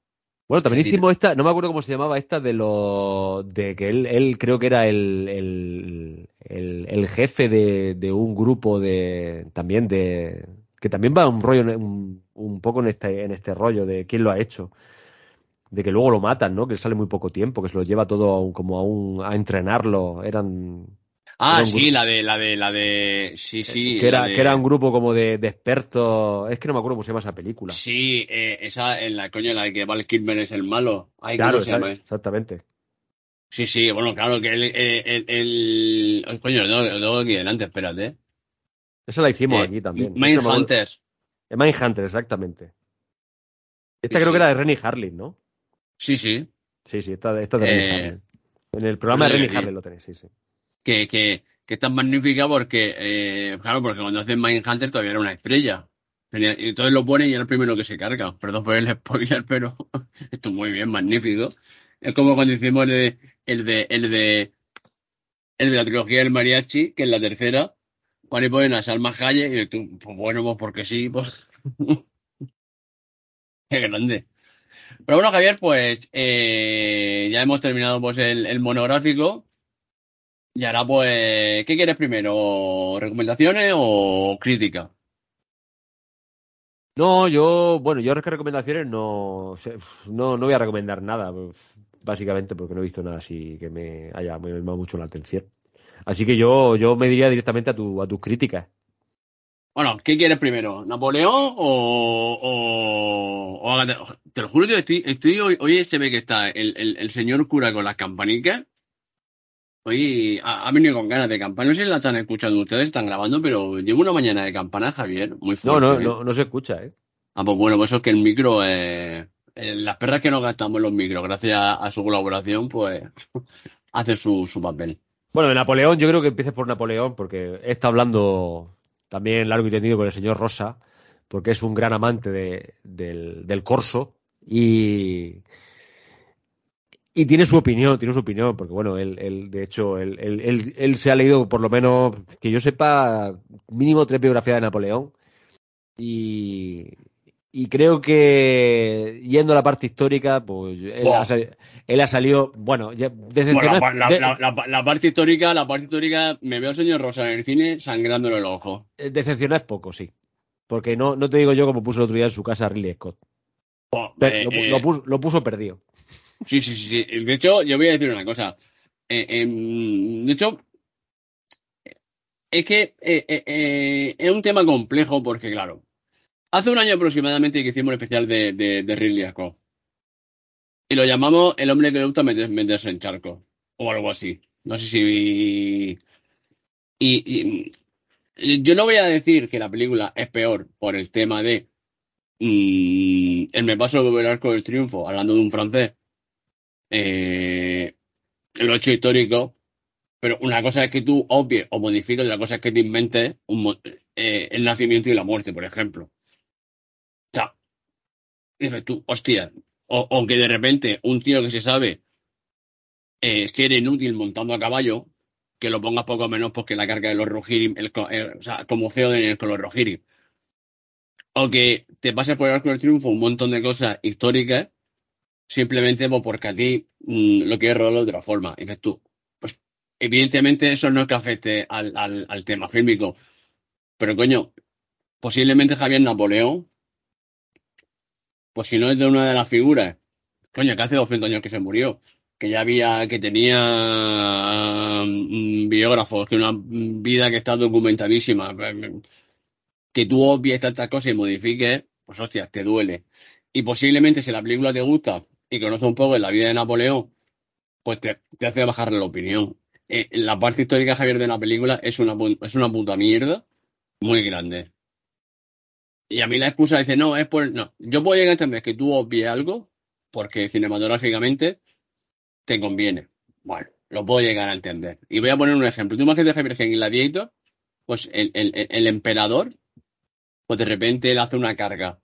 Bueno, también hicimos esta, no me acuerdo cómo se llamaba esta, de lo de que él, él creo que era el, el, el, el jefe de, de, un grupo de también de que también va un rollo un, un, poco en este en este rollo de quién lo ha hecho de que luego lo matan, ¿no? Que sale muy poco tiempo, que se lo lleva todo a un, como a un a entrenarlo, eran Ah, sí, la de, la de, la de, sí, sí. Que era, de... que era un grupo como de, de, expertos, es que no me acuerdo cómo se llama esa película. Sí, eh, esa, en la coño, la de que Val Kilmer es el malo. Ay, claro, ¿cómo se llama? exactamente. Sí, sí, bueno, claro, que el, el, el, el coño, lo tengo aquí delante, espérate. Esa la hicimos eh, aquí también. Mindhunters. No Mindhunters, exactamente. Esta sí, creo sí. que era de Rennie Harlin, ¿no? Sí, sí. Sí, sí, esta, esta de eh, Harlin. En el programa de Rennie Harlin lo tenéis, sí, sí que, que, que es tan magnífica porque, eh, claro, porque cuando hacen Mindhunter todavía era una estrella. Y entonces lo pone y era el primero que se carga. Perdón por el spoiler, pero esto es muy bien, magnífico. Es como cuando hicimos el de, el de, el de, el de la trilogía del mariachi, que es la tercera, y ponen a Salma Hayek y tú, pues bueno, pues porque sí, pues. Qué grande. Pero bueno, Javier, pues eh, ya hemos terminado pues el, el monográfico. Y ahora, pues, ¿qué quieres primero? ¿Recomendaciones o crítica? No, yo, bueno, yo recomendaciones no, no, no voy a recomendar nada, básicamente porque no he visto nada así que me haya me llamado mucho la atención. Así que yo, yo me diría directamente a, tu, a tus críticas. Bueno, ¿qué quieres primero? ¿Napoleón o, o, o? Te lo juro que estoy, estoy hoy, hoy se ve que está el, el, el señor cura con las campanicas. Hoy ha, venido con ganas de campana. No sé si la están escuchando ustedes, están grabando, pero llevo una mañana de campana, Javier, muy fuerte. no, ¿eh? no, no se escucha, ¿eh? Ah, pues bueno, pues eso es que el micro, eh, eh, las perras que nos gastamos en los micros, gracias a, su colaboración, pues hace su, su papel. Bueno, de Napoleón, yo creo que empieces por Napoleón, porque he estado hablando también largo y tendido con el señor Rosa, porque es un gran amante de- del, del corso y, y tiene su opinión, tiene su opinión, porque bueno, él, él, de hecho, él, él- él- él se ha leído, por lo menos, que yo sepa, mínimo tres biografías de Napoleón y, y creo que yendo a la parte histórica, pues él, ha, sali- él ha salido, bueno, ya, desde Bueno, la, de- la- la- la parte histórica, la parte histórica, me veo al señor Rosa en el cine sangrándole el ojo. Eh, Decepcionar es poco, sí. Porque no, no te digo yo como puso el otro día en su casa Ridley Scott. Eh, lo, eh, lo puso, lo puso perdido. Sí, sí, sí. De hecho, yo voy a decir una cosa. Eh, em, de hecho, es que eh, eh, es un tema complejo porque, claro, hace un año aproximadamente que hicimos un especial de, de, de Ridley Scott. Y lo llamamos El hombre que le gusta meter- meterse en charco. O algo así. No sé si... Y, y yo no voy a decir que la película es peor por el tema de... mm, el me paso por el arco del triunfo, hablando de un francés. Eh, lo hecho histórico. Pero una cosa es que tú obvies o modifiques, otra cosa es que te inventes un eh, el nacimiento y la muerte, por ejemplo. O sea, dices tú, hostia, o, que de repente un tío que se sabe eh, era inútil montando a caballo, que lo pongas poco menos porque la carga de los Rohirrim, el, o sea, como Theoden con los Rohirrim. O que te pases por el arco del triunfo un montón de cosas históricas, simplemente pues, porque a ti mm, lo quieres rodarlo de otra forma. Y dices tú, pues evidentemente eso no es que afecte al, al, al tema fílmico. Pero coño, posiblemente Javier Napoleón, pues si no es de una de las figuras, coño, que hace 200 años que se murió, que ya había, que tenía mm, biógrafos, que una vida que está documentadísima, que tú obvies tantas cosas y modifiques, pues hostia, te duele. Y posiblemente si la película te gusta y conoces un poco de la vida de Napoleón, pues te, te hace bajar la opinión. Eh, la parte histórica, Javier, de la película es una, es una puta mierda muy grande. Y a mí la excusa dice, no, es por... No, yo puedo llegar a entender que tú obvies algo porque cinematográficamente te conviene. Bueno, lo puedo llegar a entender. Y voy a poner un ejemplo. Tú imagínate, Javier, que en pues el, el, emperador, pues de repente él hace una carga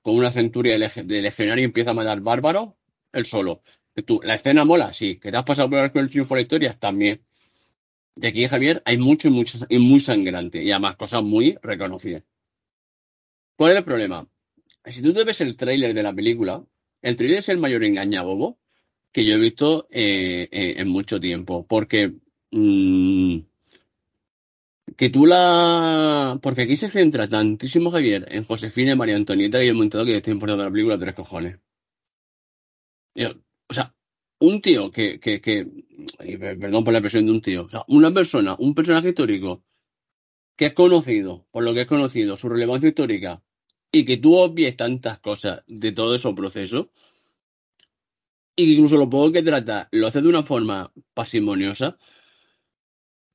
con una centuria de legionario y empieza a matar bárbaros, él solo. Tú, la escena mola, sí. Que te has pasado por el triunfo de la historia, también. Y aquí, Javier, hay mucho y mucho y muy sangrante. Y además cosas muy reconocidas. ¿Cuál es el problema? Si tú te ves el tráiler de la película, el tráiler es el mayor engañabobo que yo he visto eh, eh, en mucho tiempo. Porque mm, que tú la... Porque aquí se centra tantísimo, Javier, en Josefina y María Antonieta que yo he montado que estoy importando la película tres cojones. O sea, un tío que, que, que, perdón por la expresión de un tío, o sea, una persona, un personaje histórico que es conocido, por lo que es conocido, su relevancia histórica, y que tú obvies tantas cosas de todo esos procesos, y que incluso lo poco que trata lo hace de una forma parsimoniosa,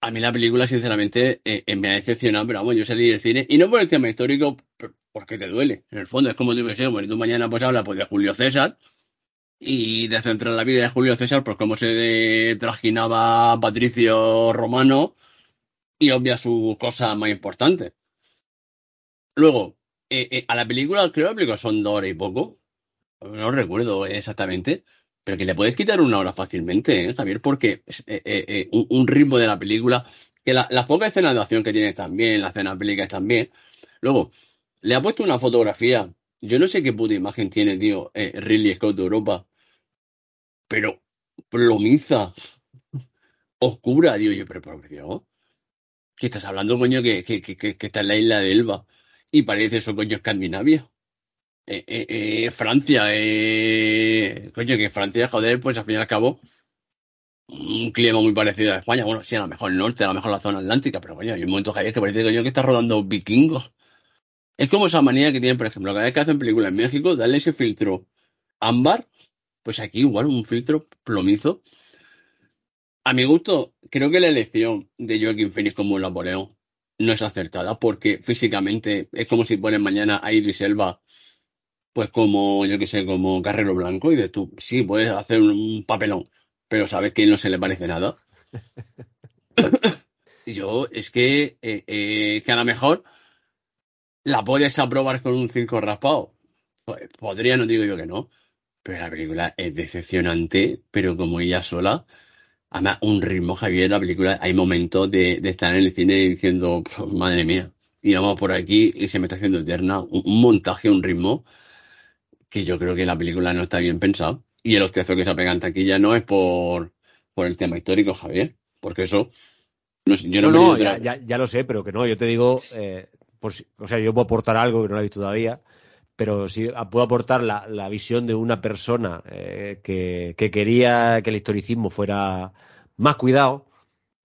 a mí la película, sinceramente, eh, eh, me ha decepcionado, pero vamos, yo salí del cine, y no por el tema histórico, porque te duele, en el fondo, es como me sé, bueno, tú mañana pues hablas pues, de Julio César, y de centrar la vida de Julio César, pues cómo se trajinaba Patricio Romano, y obvia sus cosas más importantes. Luego, eh, eh, a la película, creo que la son dos horas y poco, no recuerdo exactamente, pero que le puedes quitar una hora fácilmente, ¿eh, Javier? Porque eh, un, ritmo de la película, que las pocas escenas de acción que tiene también, las escenas bélicas también. Luego, le ha puesto una fotografía. Yo no sé qué puta imagen tiene, tío, Ridley Scott de Europa. Pero plomiza, oscura, tío. Yo, pero, por Dios, ¿qué estás hablando, coño? Que, que, que, que, está en la isla de Elba. Y parece eso, coño, Escandinavia. Eh, eh, eh, Francia, eh, coño, que Francia, joder, pues al fin y al cabo, un clima muy parecido a España. Bueno, sí, a lo mejor el norte, a lo mejor la zona atlántica, pero coño, hay un momento que parece coño, que está rodando vikingos. Es como esa manía que tienen, por ejemplo, cada vez que hacen películas en México, darle ese filtro ámbar, pues aquí igual un filtro plomizo. A mi gusto, creo que la elección de Joaquín Phoenix como Napoleón no es acertada, porque físicamente es como si ponen mañana a Idris Elba pues como, yo que sé, como Carrero Blanco, y de tú, sí, puedes hacer un papelón, pero sabes que no se le parece nada. yo, es que, eh, eh, que a lo mejor la puedes aprobar con un circo raspado. Pues, podría, no digo yo que no, pero la película es decepcionante, pero como ella sola, además un ritmo, Javier, la película, hay momentos de, estar en el cine diciendo, madre mía, y vamos por aquí y se me está haciendo eterna, un, un montaje, un ritmo que yo creo que la película no está bien pensada. Y el hostiazo que se pega en taquilla no es por, por el tema histórico, Javier. Porque eso. No, yo no, no, ya, ya, lo sé, pero que no. Yo te digo. Eh, o sea, yo puedo aportar algo que no lo he visto todavía. Pero sí puedo aportar la, la visión de una persona eh, que, que, quería que el historicismo fuera más cuidado.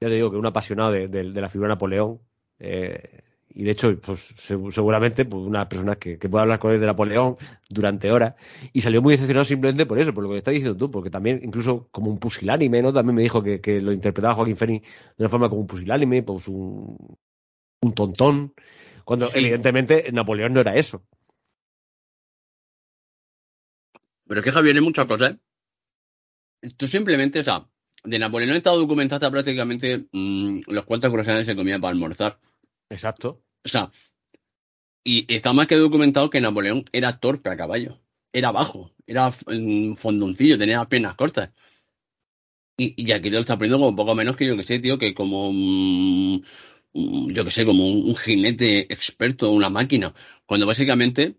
Ya te digo que un apasionado de, de, de la figura de Napoleón. Eh, y de hecho, pues seguramente pues, una persona que, que pueda hablar con él de Napoleón durante horas y salió muy decepcionado simplemente por eso, por lo que estás diciendo tú, porque también incluso como un pusilánime, ¿no? También me dijo que, que lo interpretaba Joaquín Phoenix de una forma como un pusilánime, pues un, un tontón, cuando evidentemente Napoleón no era eso. Pero es que Javier, hay muchas cosas. ¿eh? Tú simplemente, o sea, de Napoleón está documentada prácticamente mmm, los cuantos croissants se comía para almorzar. Exacto. O sea, y está más que documentado que Napoleón era torpe a caballo. Era bajo, era fondoncillo, tenía las piernas cortas. Y, y aquí te lo está aprendiendo como poco menos que yo que sé, tío, que como yo que sé, como un, un, jinete experto, una máquina. Cuando básicamente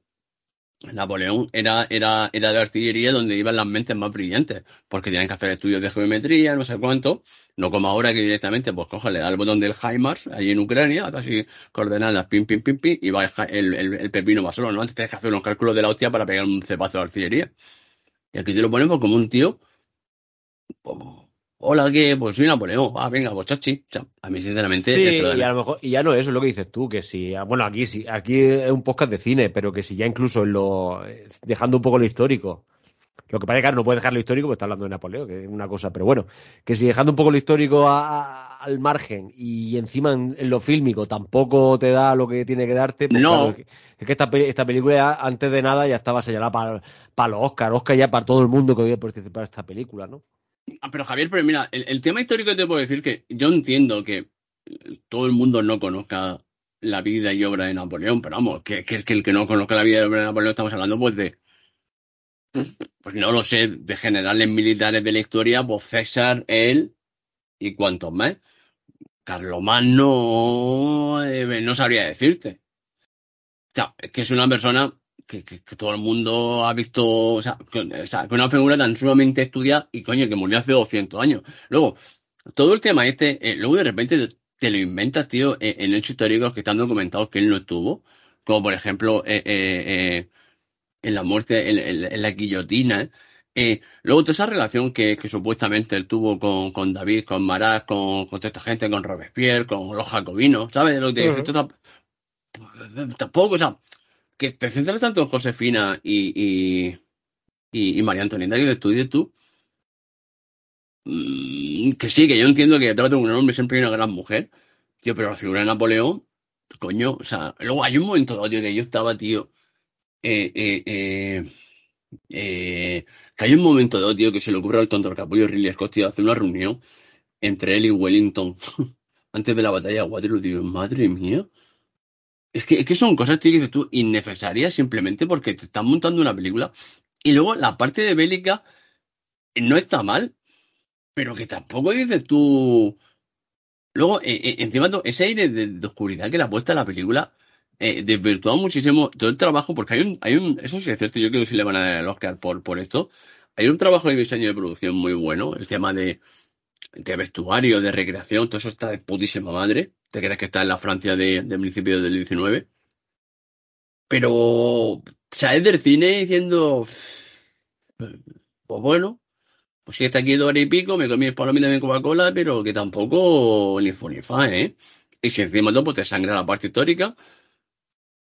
Napoleón era, era, era de artillería donde iban las mentes más brillantes, porque tenían que hacer estudios de geometría, no sé cuánto, no como ahora que directamente, pues coge, le da el botón del HIMARS, allí en Ucrania, así coordenadas, pim, pim, pim, pim, y va el, el, el pepino va solo, ¿no? Antes tienes que hacer unos cálculos de la hostia para pegar un cepazo de artillería. Y aquí te lo ponemos como un tío, pues, hola, ¿qué? Pues soy Napoleón. Ah, venga, pues chachi. O sea, a mí, sinceramente. Sí, y a lo mejor, y ya no eso es lo que dices tú, que si, bueno, aquí sí, aquí es un podcast de cine, pero que si ya incluso en lo, dejando un poco lo histórico, lo que pasa es que no puede dejar lo histórico, porque está hablando de Napoleón, que es una cosa, pero bueno, que si dejando un poco lo histórico a, a, al margen y encima en, en, lo fílmico tampoco te da lo que tiene que darte, pues no. Claro, es que esta, esta película antes de nada ya estaba señalada para, para los Oscar, Oscar ya para todo el mundo que había participado en esta película, ¿no? Ah, pero Javier, pero mira, el, tema histórico te puedo decir que yo entiendo que todo el mundo no conozca la vida y obra de Napoleón, pero vamos, que, que, que el que no conozca la vida y obra de Napoleón estamos hablando pues de, pues no lo sé, de generales militares de la historia, pues César, él y cuantos más. Carlomagno eh, no sabría decirte. O sea, es que es una persona que, que, que, todo el mundo ha visto, o sea, que, o sea, que una figura tan sumamente estudiada y coño, que murió hace 200 años. Luego, todo el tema este, eh, luego de repente te lo inventas, tío, en, en hechos históricos que están documentados que él no estuvo, como por ejemplo, eh, eh, en la muerte, en, en, en la guillotina, luego toda esa relación que, que, supuestamente él tuvo con, con David, con Marat, con, con toda esta gente, con Robespierre, con los jacobinos, ¿sabes? Lo que uh -huh. tampoco, o sea, que te centras tanto Josefina y, y, y, María Antonieta que de tú de tú. Mmm, que sí, que yo entiendo que trata un hombre siempre y una gran mujer, tío, pero la figura de Napoleón, coño, o sea, luego hay un momento tío, que yo estaba, tío, eh, eh, eh, eh, que hay un momento tío, que se le ocurre al tonto capullo Ridley Scott, tío, hacer una reunión entre él y Wellington antes de la batalla de Waterloo, tío, madre mía. Es que, es que son cosas, tío, que dices tú, innecesarias simplemente porque te están montando una película. Y luego la parte de bélica no está mal, pero que tampoco dices tú luego, eh, eh, encima, ese aire de, de oscuridad que le ha puesto a la película, eh, desvirtúa muchísimo todo el trabajo, porque hay un, hay un, eso sí es cierto, yo creo que sí le van a dar el Oscar por, por esto. Hay un trabajo de diseño de producción muy bueno, el tema de, de vestuario, de recreación, todo eso está de putísima madre. Te crees que está en la Francia de, de del 19. Pero sales del cine diciendo, pues bueno, pues si está aquí dos horas y pico, me comí el palomita de Coca-Cola, pero que tampoco ni fu ni fa, ¿eh? Y si encima todo pues te sangra la parte histórica,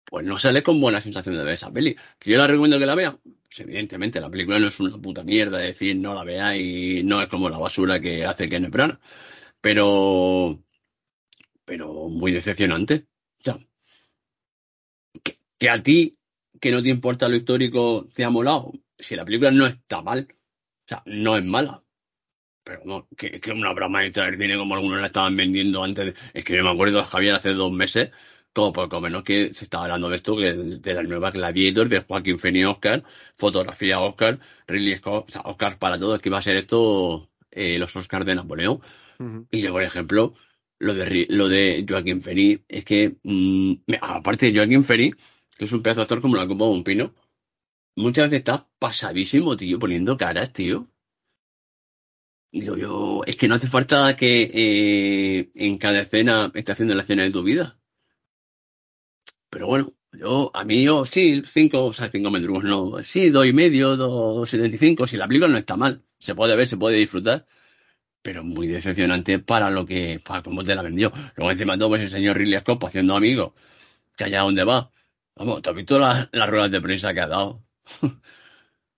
pues no sales con buena sensación de ver esa peli. ¿Que yo la recomiendo que la vea? Pues evidentemente, la película no es una puta mierda, es decir, no la veáis, no es como la basura que hace Kenneth Branagh, pero, pero muy decepcionante. O sea, que, que a ti, que no te importa lo histórico, te ha molado. Si la película no está mal, o sea, no es mala. Pero no, que, que una broma de traer cine como algunos la estaban vendiendo antes. de- es que yo me acuerdo, Javier, hace dos meses, como poco menos que se estaba hablando de esto, que de, de la nueva Gladiator, de Joaquín Phoenix Oscar, fotografía Oscar, Ridley Scott, o sea, Oscar para todos, que iba a ser esto eh, los Oscars de Napoleón. Y yo, por ejemplo, lo de, lo de Joaquín Phoenix, es que, mm, aparte de Joaquín Phoenix, que es un pedazo de actor como la copa de pino, muchas veces está pasadísimo, tío, poniendo caras, tío. Digo yo, es que no hace falta que eh, en cada escena esté haciendo la escena de tu vida. Pero bueno, yo, a mí yo, sí, cinco, o sea, cinco mendrugos, no, sí, dos y medio, dos setenta y cinco, si la película no está mal, se puede ver, se puede disfrutar, pero muy decepcionante para lo que, para cómo te la vendió. Luego encima todo, pues el señor Ridley Scott pues, haciendo amigos, que allá donde va. Vamos, ¿te has visto las, las ruedas de prensa que ha dado?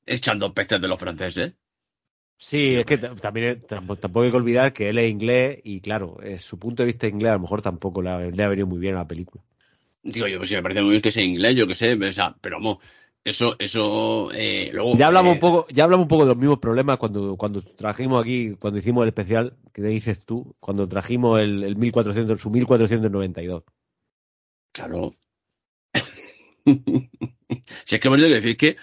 Echando pestes de los franceses. Sí, es que también tampoco, hay que olvidar que él es inglés y claro, su punto de vista inglés a lo mejor tampoco le ha, le ha venido muy bien a la película. Digo yo, pues sí, me parece muy bien que sea inglés, yo qué sé, o sea, pero vamos, eso, eso, eh, luego... Ya hablamos eh, un poco, ya hablamos un poco de los mismos problemas cuando, cuando trajimos aquí, cuando hicimos el especial, que dices tú, cuando trajimos el, el 1400, su 1492. Claro. si es que me tengo que decir que,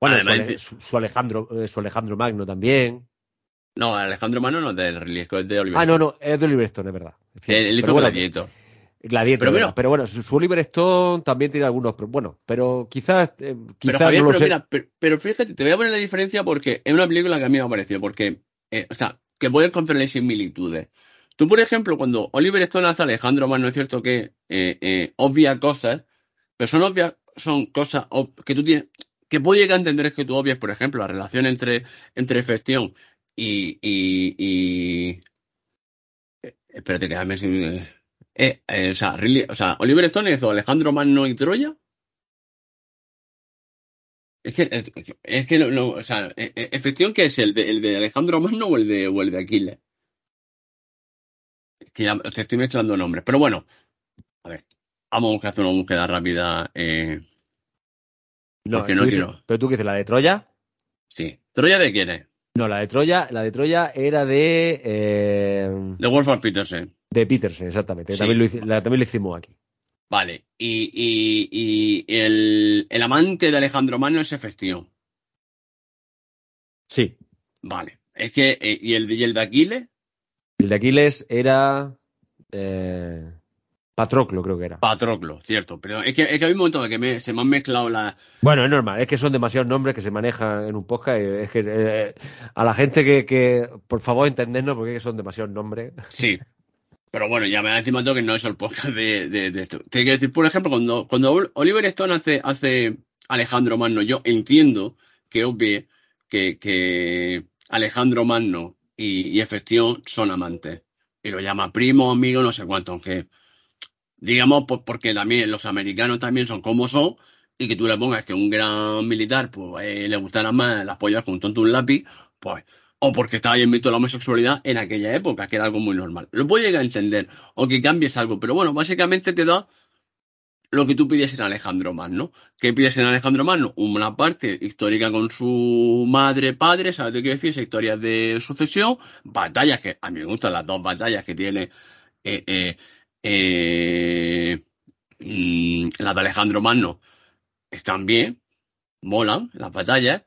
Bueno, Además, su, su- Alejandro, eh, su Alejandro Magno también. no, Alejandro Mano no es de Ridley Scott, es de Oliver Ah, no, no, es de Oliver Stone, es verdad. Él, él hizo bueno, Gladiator. Pero mira- pero bueno, su, Oliver Stone también tiene algunos, pero bueno, pero quizás, eh, Pero quizás Javier, no lo pero mira, pero, pero fíjate, te voy a poner la diferencia porque es una película que a mí me ha parecido, porque, eh, o sea, que puedes encontrarle similitudes. Tú, por ejemplo, cuando Oliver Stone hace a Alejandro Magno, es cierto que eh, eh, obvia cosas, pero son obvias, son cosas que tú tienes, que puedo llegar a entender es que tú obvias, por ejemplo, la relación entre, entre Festión y, y, y espérate que me eh, eh, o sea, Ridley- o sea, Oliver Stone hizo Alejandro Magno y Troya. Es que, es, es que no, no, o sea, eh, ¿Efección qué es? ¿El de, el de Alejandro Magno o el de, o el de Aquiles? Es que ya te estoy mezclando nombres. Pero bueno, a ver, vamos a hacer una búsqueda rápida. Eh, No, porque no dices- quiero. Pero tú qué dices, la de Troya. sí. ¿Troya de quién es? No, la de Troya, la de Troya era de eh, De Wolfgang Petersen. De Peterson, exactamente. Sí. También, lo, la, también lo hicimos aquí. Vale. Y, y, y el, el amante de Alejandro Magno es Efección. Sí. Vale. Es que, eh, ¿y el, de- y el de Aquiles? El de Aquiles era eh, Patroclo, creo que era. Patroclo, cierto. Pero es que, es que hay un momento en que me- se me han mezclado las. Bueno, es normal, es que son demasiados nombres que se manejan en un podcast. y Es que eh, a la gente que, que, por favor, entendernos porque son demasiados nombres. Sí. Pero bueno, ya me da encima todo que no es el podcast de, de, esto. Te quiero decir, por ejemplo, cuando, cuando Oliver Stone hace, hace Alejandro Magno, yo entiendo que obvie que, que Alejandro Magno y, y Efección son amantes. Y lo llama primo, amigo, no sé cuánto, aunque digamos porque también los americanos también son como son y que tú le pongas que un gran militar pues eh, le gustaran más las pollas con un tonto un lápiz, pues o porque estaba bien visto la homosexualidad en aquella época, que era algo muy normal. Lo puedo llegar a entender, o que cambies algo, pero bueno, básicamente te da lo que tú pides en Alejandro Magno. ¿Qué pides en Alejandro Magno? Una parte histórica con su madre, padre, ¿sabes que quiero decir? Esa de sucesión, batallas que a mí me gustan las dos batallas que tiene eh, eh, eh, mm, las de Alejandro Magno están bien, molan las batallas,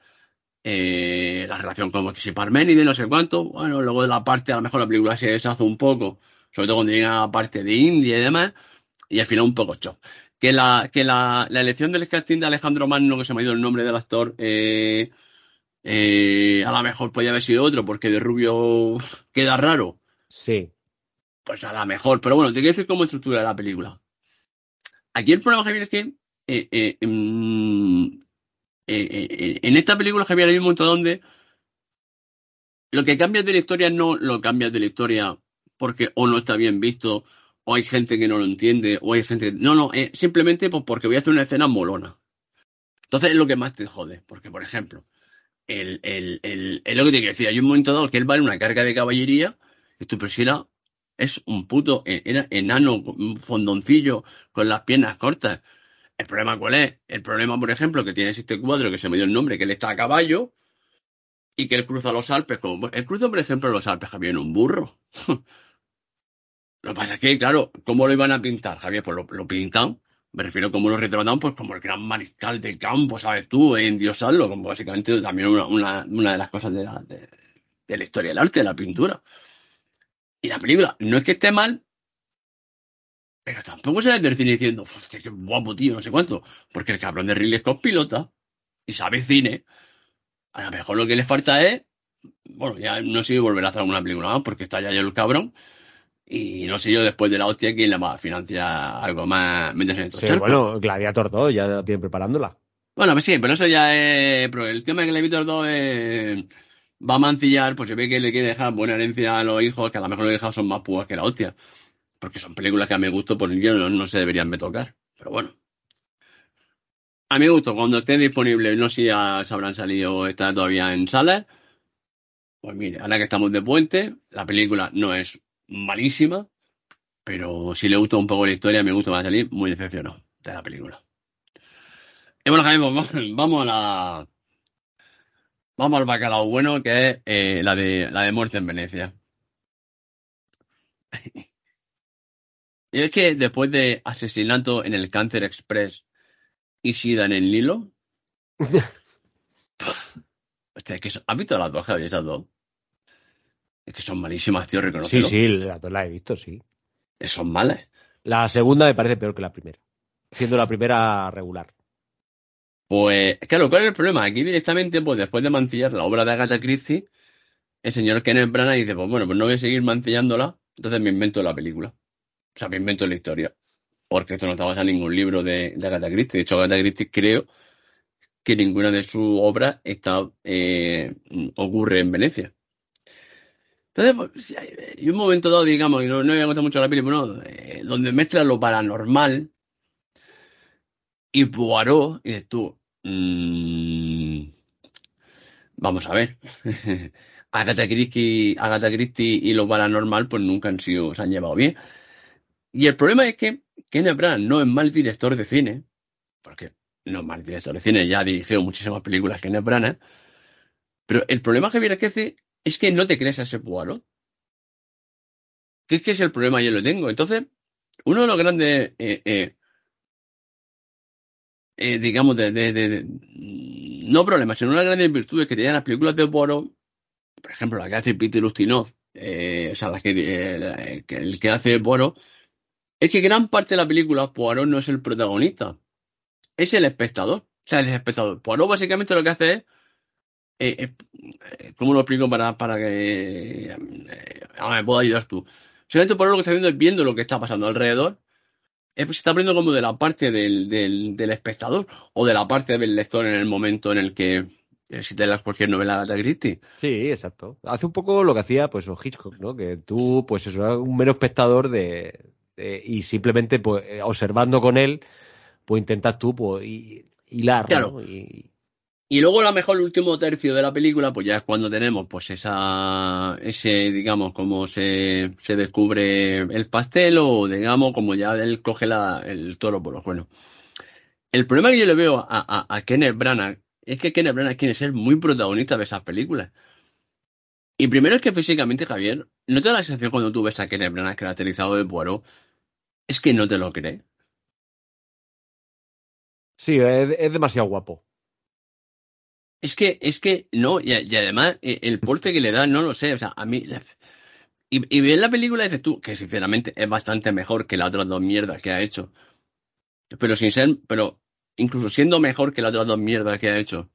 eh, la relación con si Parménides, no sé cuánto, bueno, luego de la parte, a lo mejor la película se deshace un poco sobre todo cuando llega a parte de India y demás, y al final un poco chof. Que la, que la, la elección del casting de Alejandro Magno, que se me ha ido el nombre del actor, eh, eh, a lo mejor podía haber sido otro, porque de rubio queda raro. Sí. Pues a lo mejor, pero bueno, te quiero decir cómo estructura la película. Aquí el problema, Javier, es que eh, eh, eh, en esta película, Javier, hay un momento donde lo que cambias de la historia no lo cambias de la historia porque o no está bien visto, o hay gente que no lo entiende, o hay gente. No, no, eh, simplemente pues, porque voy a hacer una escena molona. Entonces es lo que más te jode, porque por ejemplo, el, el, el, es lo que te quiero decir, hay un momento dado que él va en una carga de caballería, y tú, pero si era, es un puto, eh, era enano, un fondoncillo, con las piernas cortas. ¿El problema cuál es? El problema, por ejemplo, que tiene este cuadro que se me dio el nombre, que él está a caballo y que él cruza los Alpes. Como, él cruza, por ejemplo, los Alpes, Javier, en un burro. lo que pasa es que, claro, ¿cómo lo iban a pintar, Javier? Pues lo, pintan, me refiero como lo retratan, pues como el gran mariscal del campo, ¿sabes tú? En Diosarlo, como básicamente también una, de las cosas de la, de, de la historia del arte, de la pintura. Y la película no es que esté mal, pero tampoco se debe cine diciendo, hostia, qué guapo, tío, no sé cuánto. Porque el cabrón de Ridley Scott pilota y sabe cine. A lo mejor lo que le falta es, bueno, ya no sé si volver a hacer alguna película más, porque está ya el cabrón. Y no sé yo después de la hostia quién le va a financiar algo más, en Sí, bueno, Gladiator 2 ya la tienen preparándola. Bueno, pues sí, pero eso ya es. Pero el tema de Gladiator 2 es- va a mancillar, pues se ve que le quiere dejar buena herencia a los hijos, que a lo mejor los hijos son más púas que la hostia. Porque son películas que a mi gusto, por yo no, no se deberían de tocar. Pero bueno. A mi gusto, cuando estén disponibles, no sé si ya se habrán salido o está todavía en salas. Pues mire, ahora que estamos de puente, la película no es malísima, pero si le gusta un poco la historia, me gusta va a salir muy decepcionado de la película. Y bueno, Jaime, pues vamos a la. Vamos al bacalao bueno, que es eh, la de la de muerte en Venecia. Y es que después de asesinato en el Cáncer Express y Sida en el Nilo. Hostia, que son- ¿Has visto las dos, Javi, esas dos? Es que son malísimas, tío, Sí, reconocelo. sí, las dos las he visto, sí. Son malas. La segunda me parece peor que la primera. Siendo la primera regular. Pues, claro, ¿cuál es el problema? Aquí directamente, pues después de mancillar la obra de Agatha Christie, el señor Kenneth Branagh dice, pues bueno, pues no voy a seguir mancillándola, entonces me invento la película. O sea, me invento la historia. Porque esto no está basado en ningún libro de, de Agatha Christie. De hecho, Agatha Christie creo que ninguna de sus obras eh, ocurre en Venecia. Entonces, pues, hay un momento dado, digamos, y no, no me gusta mucho la película. Eh, donde mezcla lo paranormal y Poirot, y dices tú, mm, vamos a ver. Agatha Christie, Agatha Christie y lo paranormal, pues nunca han sido, se han llevado bien. Y el problema es que Kenneth Branagh no es mal director de cine, porque no es mal director de cine, ya ha dirigido muchísimas películas Kenneth Branagh, pero el problema que viene que hace es que no te crees a ese Poirot. Que es el problema, yo lo tengo. Entonces, uno de los grandes, eh, eh, eh, digamos, de, no problemas, sino una de las grandes virtudes que tenían las películas de Poirot, por ejemplo, la que hace Peter Ustinov, eh, o sea, la que, la- que- el que hace Poirot, es que gran parte de la película Poirot no es el protagonista, es el espectador. O sea, el espectador. Poirot básicamente lo que hace es, eh, eh, eh, ¿cómo lo explico para, para que me pueda ayudar tú? Simplemente Poirot lo que está viendo es viendo lo que está pasando alrededor pues se está poniendo como de la parte del, del, del espectador o de la parte del lector en el momento en el que eh, si te lees cualquier novela de Christie. Sí, exacto. Hace un poco lo que hacía pues Hitchcock, ¿no? Que tú, pues eso, eras un mero espectador de, de- y simplemente pues eh, observando con él, pues intentas tú pues hi- hilar. Y, Y luego la mejor último tercio de la película, pues ya es cuando tenemos pues esa, ese, digamos, como se, se descubre el pastel o digamos como ya él coge la, el toro por los cuernos. El problema que yo le veo a, a, a Kenneth Branagh es que Kenneth Branagh quiere ser muy protagonista de esas películas. Y primero es que físicamente, Javier, ¿no te da la sensación cuando tú ves a Kenneth Branagh caracterizado de Poirot? Es que no te lo crees. sí, es, es demasiado guapo. Es que, es que, no, y, y además, eh, el porte que le da, no lo sé, o sea, a mí, Y, y ves la película y dices tú, que sinceramente es bastante mejor que las otras dos mierdas que ha hecho. Pero sin ser, pero incluso siendo mejor que las otras dos mierdas que ha hecho.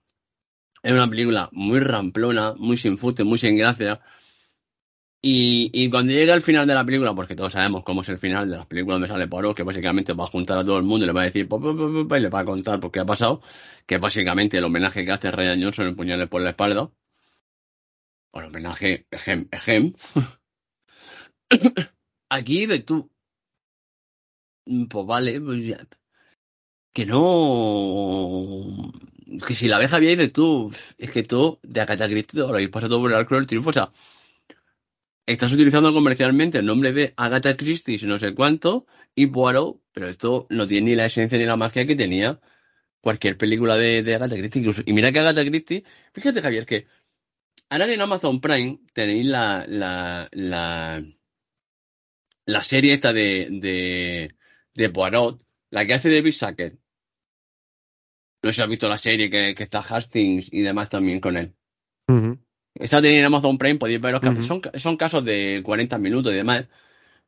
Es una película muy ramplona, muy sin fute, muy sin gracia. Y, y cuando llega al final de la película, porque todos sabemos cómo es el final de las películas donde sale Poirot, que básicamente va a juntar a todo el mundo y le va a decir, y le va a contar por qué ha pasado, que básicamente el homenaje que hace Ryan Johnson en puñales por la espalda. O el homenaje, ejem, ejem. Aquí de tú. Pues vale, pues ya. Que no. Que si la ves Javier dices tú, es que tú de Agatha Christie lo habéis pasado todo por el arco del triunfo, o sea, estás utilizando comercialmente el nombre de Agatha Christie, no sé cuánto, y Poirot, pero esto no tiene ni la esencia ni la magia que tenía cualquier película de, Agatha Christie. Incluso, y mira que Agatha Christie, fíjate Javier, que ahora en Amazon Prime tenéis la, la, la, la serie esta de, de, de Poirot, la que hace David Sackett. No sé si has visto la serie que está Hastings y demás también con él. Está teniendo en Amazon Prime, podéis ver los capítulos. Son, son casos de 40 minutos y demás.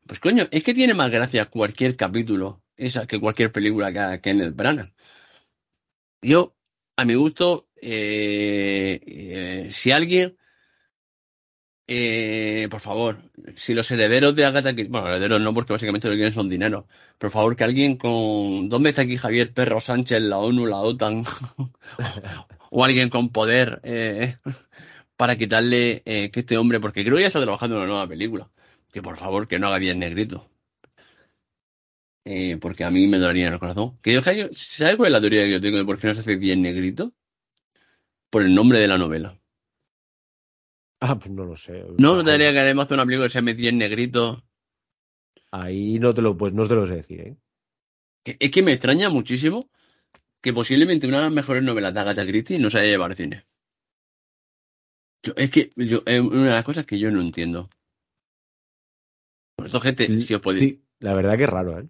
Pues coño, es que tiene más gracia cualquier capítulo esa que cualquier película que haga Kenneth Branagh. Yo, a mi gusto, eh, eh, si alguien, eh, por favor, si los herederos de Agatha Christie, bueno, herederos no, porque básicamente lo que quieren son dinero, por favor, que alguien con, ¿dónde está aquí Javier Perro Sánchez, la ONU, la OTAN, o alguien con poder, eh, para quitarle eh, que este hombre, porque creo que ya está trabajando en una nueva película, que por favor que no haga bien negrito. Eh, porque a mí me dolería en el corazón. Que yo, ¿Sabes cuál es la teoría que yo tengo de por qué no se hace bien negrito? Por el nombre de la novela. Ah, pues no lo sé. ¿No? ¿No te daría que además hacer una película que se llame bien negrito? Ahí no te lo, pues no te lo sé decir, ¿eh? Es que me extraña muchísimo que posiblemente una de las mejores novelas de Agatha Christie no se haya llevado al cine. Yo- es que yo, es una de las cosas que yo no entiendo. Por eso, gente, si os podéis, Sí, la verdad que es raro, ¿eh?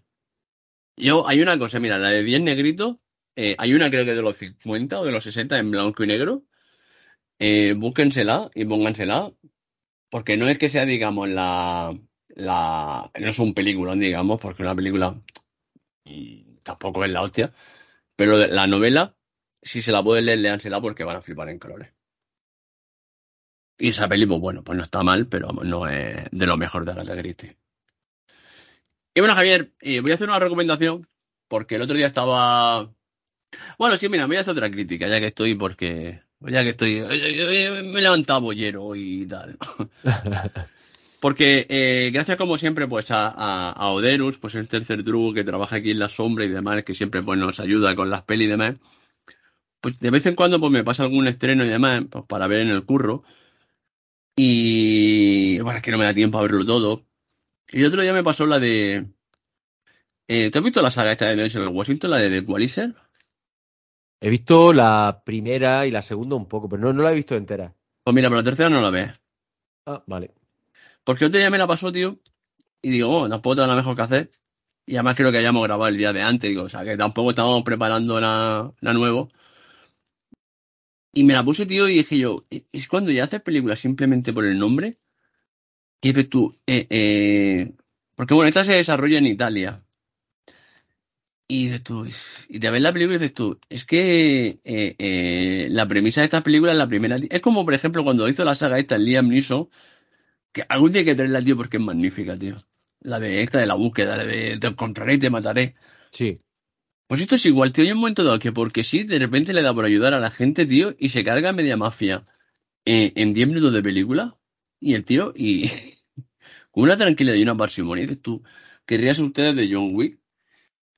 Yo, hay una cosa, mira, la de 10 negritos, eh, hay una creo que de los 50 o de los 60 en blanco y negro. Eh, búsquensela y póngansela, porque no es que sea, digamos, la, la, no es un película, digamos, porque una película mm, tampoco es la hostia, pero la novela, si se la pueden leer, léansela porque van a flipar en colores. Y esa peli, pues bueno, pues no está mal, pero no es de lo mejor de Agatha Christie. Y bueno, Javier, eh, voy a hacer una recomendación, porque el otro día estaba... Bueno, sí, mira, voy a hacer otra crítica, ya que estoy, porque... Ya que estoy... eh, eh, Me he levantado bollero y tal. Porque eh, gracias como siempre pues a, a, a Oderus, pues el tercer drugo que trabaja aquí en la sombra y demás, que siempre pues nos ayuda con las pelis y demás, pues de vez en cuando pues me pasa algún estreno y demás, pues para ver en el curro. Y bueno, es que no me da tiempo a verlo todo. Y el otro día me pasó la de... Eh, ¿Te has visto la saga esta de Denzel Washington, la de The Equalizer? He visto la primera y la segunda un poco, pero no, no la he visto entera. Pues mira, pero la tercera no la ves. Ah, vale. Porque el otro día me la pasó, tío, y digo, oh, tampoco tengo nada mejor que hacer. Y además creo que hayamos grabado el día de antes, digo, o sea, que tampoco estábamos preparando nada, nada nuevo. Y me la puse, tío, y dije yo, "E- es cuando ya haces películas simplemente por el nombre, que dices tú, eh, eh, porque bueno, esta se desarrolla en Italia. Y dices tú, y te ves la película y dices tú, es que eh, la premisa de esta película es la primera. Es como, por ejemplo, cuando hizo la saga esta, Liam Neeson, que algún día hay que traerla, tío, porque es magnífica, tío. La de esta de la búsqueda, la de te encontraré y te mataré. Sí. Pues esto es igual, tío. Hay un momento dado que porque sí, de repente le da por ayudar a la gente, tío, y se carga media mafia eh, en 10 minutos de película. Y el tío, y con una tranquilidad y una parsimonia, dices tú, querrías ustedes de John Wick.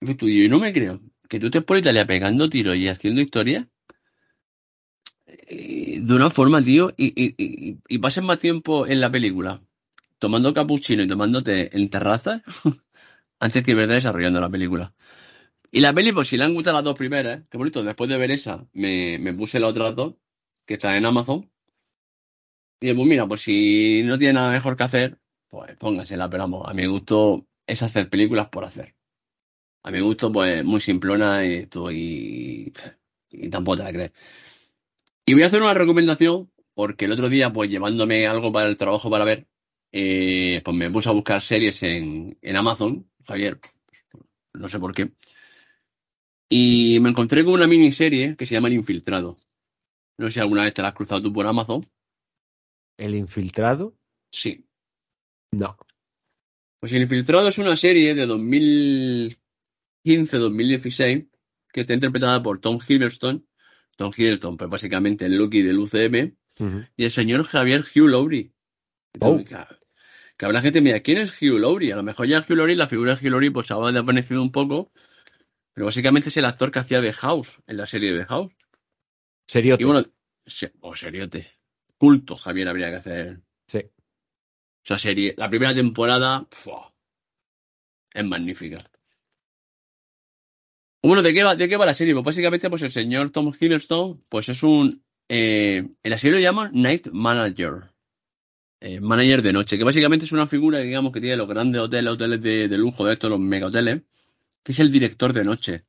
Dices tú, yo no me creo que tú estés por Italia pegando tiros y haciendo historias eh, de una forma, tío, y, y, y, y pases más tiempo en la película tomando capuchino y tomándote en terraza antes que verdad desarrollando la película. Y la peli, pues si le han gustado las dos primeras, qué bonito, después de ver esa, me, me puse las otras dos, que están en Amazon. Y pues mira, pues si no tiene nada mejor que hacer, pues póngasela, pero vamos, a mi gusto es hacer películas por hacer. A mi gusto, pues muy simplona y y, y tampoco te la crees. Y voy a hacer una recomendación, porque el otro día, pues llevándome algo para el trabajo para ver, eh, pues me puse a buscar series en, en Amazon, Javier, no sé por qué. Y me encontré con una miniserie que se llama El Infiltrado. No sé si alguna vez te la has cruzado tú por Amazon. ¿El infiltrado? Sí. No. Pues El Infiltrado es una serie de 2015-2016 que está interpretada por Tom Hiddleston. Tom Hiddleston, pues básicamente el Loki del UCM. Y el señor Javier Hugh Laurie. Oh. Que, que habrá gente mira, ¿quién es Hugh Laurie? A lo mejor ya Hugh Laurie, la figura de Hugh Laurie, pues ha desvanecido un poco. Pero básicamente es el actor que hacía de House en la serie de House. Seriote. Y bueno, se- o seriote. Culto, Javier, habría que hacer. Sí. Esa serie, la primera temporada, es magnífica. Bueno, ¿de qué va, de qué va la serie? Pues básicamente, pues el señor Tom Hiddleston, pues es un, eh, en la serie lo llaman Night Manager. Eh, manager de noche, que básicamente es una figura, digamos, que tiene los grandes hoteles, hoteles de, de lujo de estos, los mega hoteles, que es el director de noche.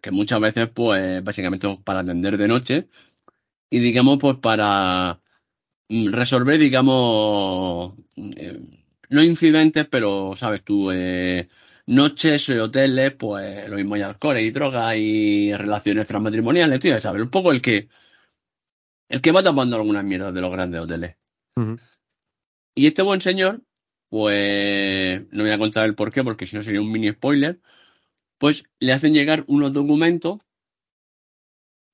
Que muchas veces, pues, básicamente para atender de noche, y digamos, pues para resolver, digamos, eh, no incidentes, pero, sabes tú, eh, noches, hoteles, pues lo mismo hay alcohol y drogas y relaciones transmatrimoniales, tío, ¿sabes? Un poco el que, el que va tapando algunas mierdas de los grandes hoteles. Y este buen señor, pues no voy a contar el por qué, porque si no sería un mini spoiler, pues le hacen llegar unos documentos,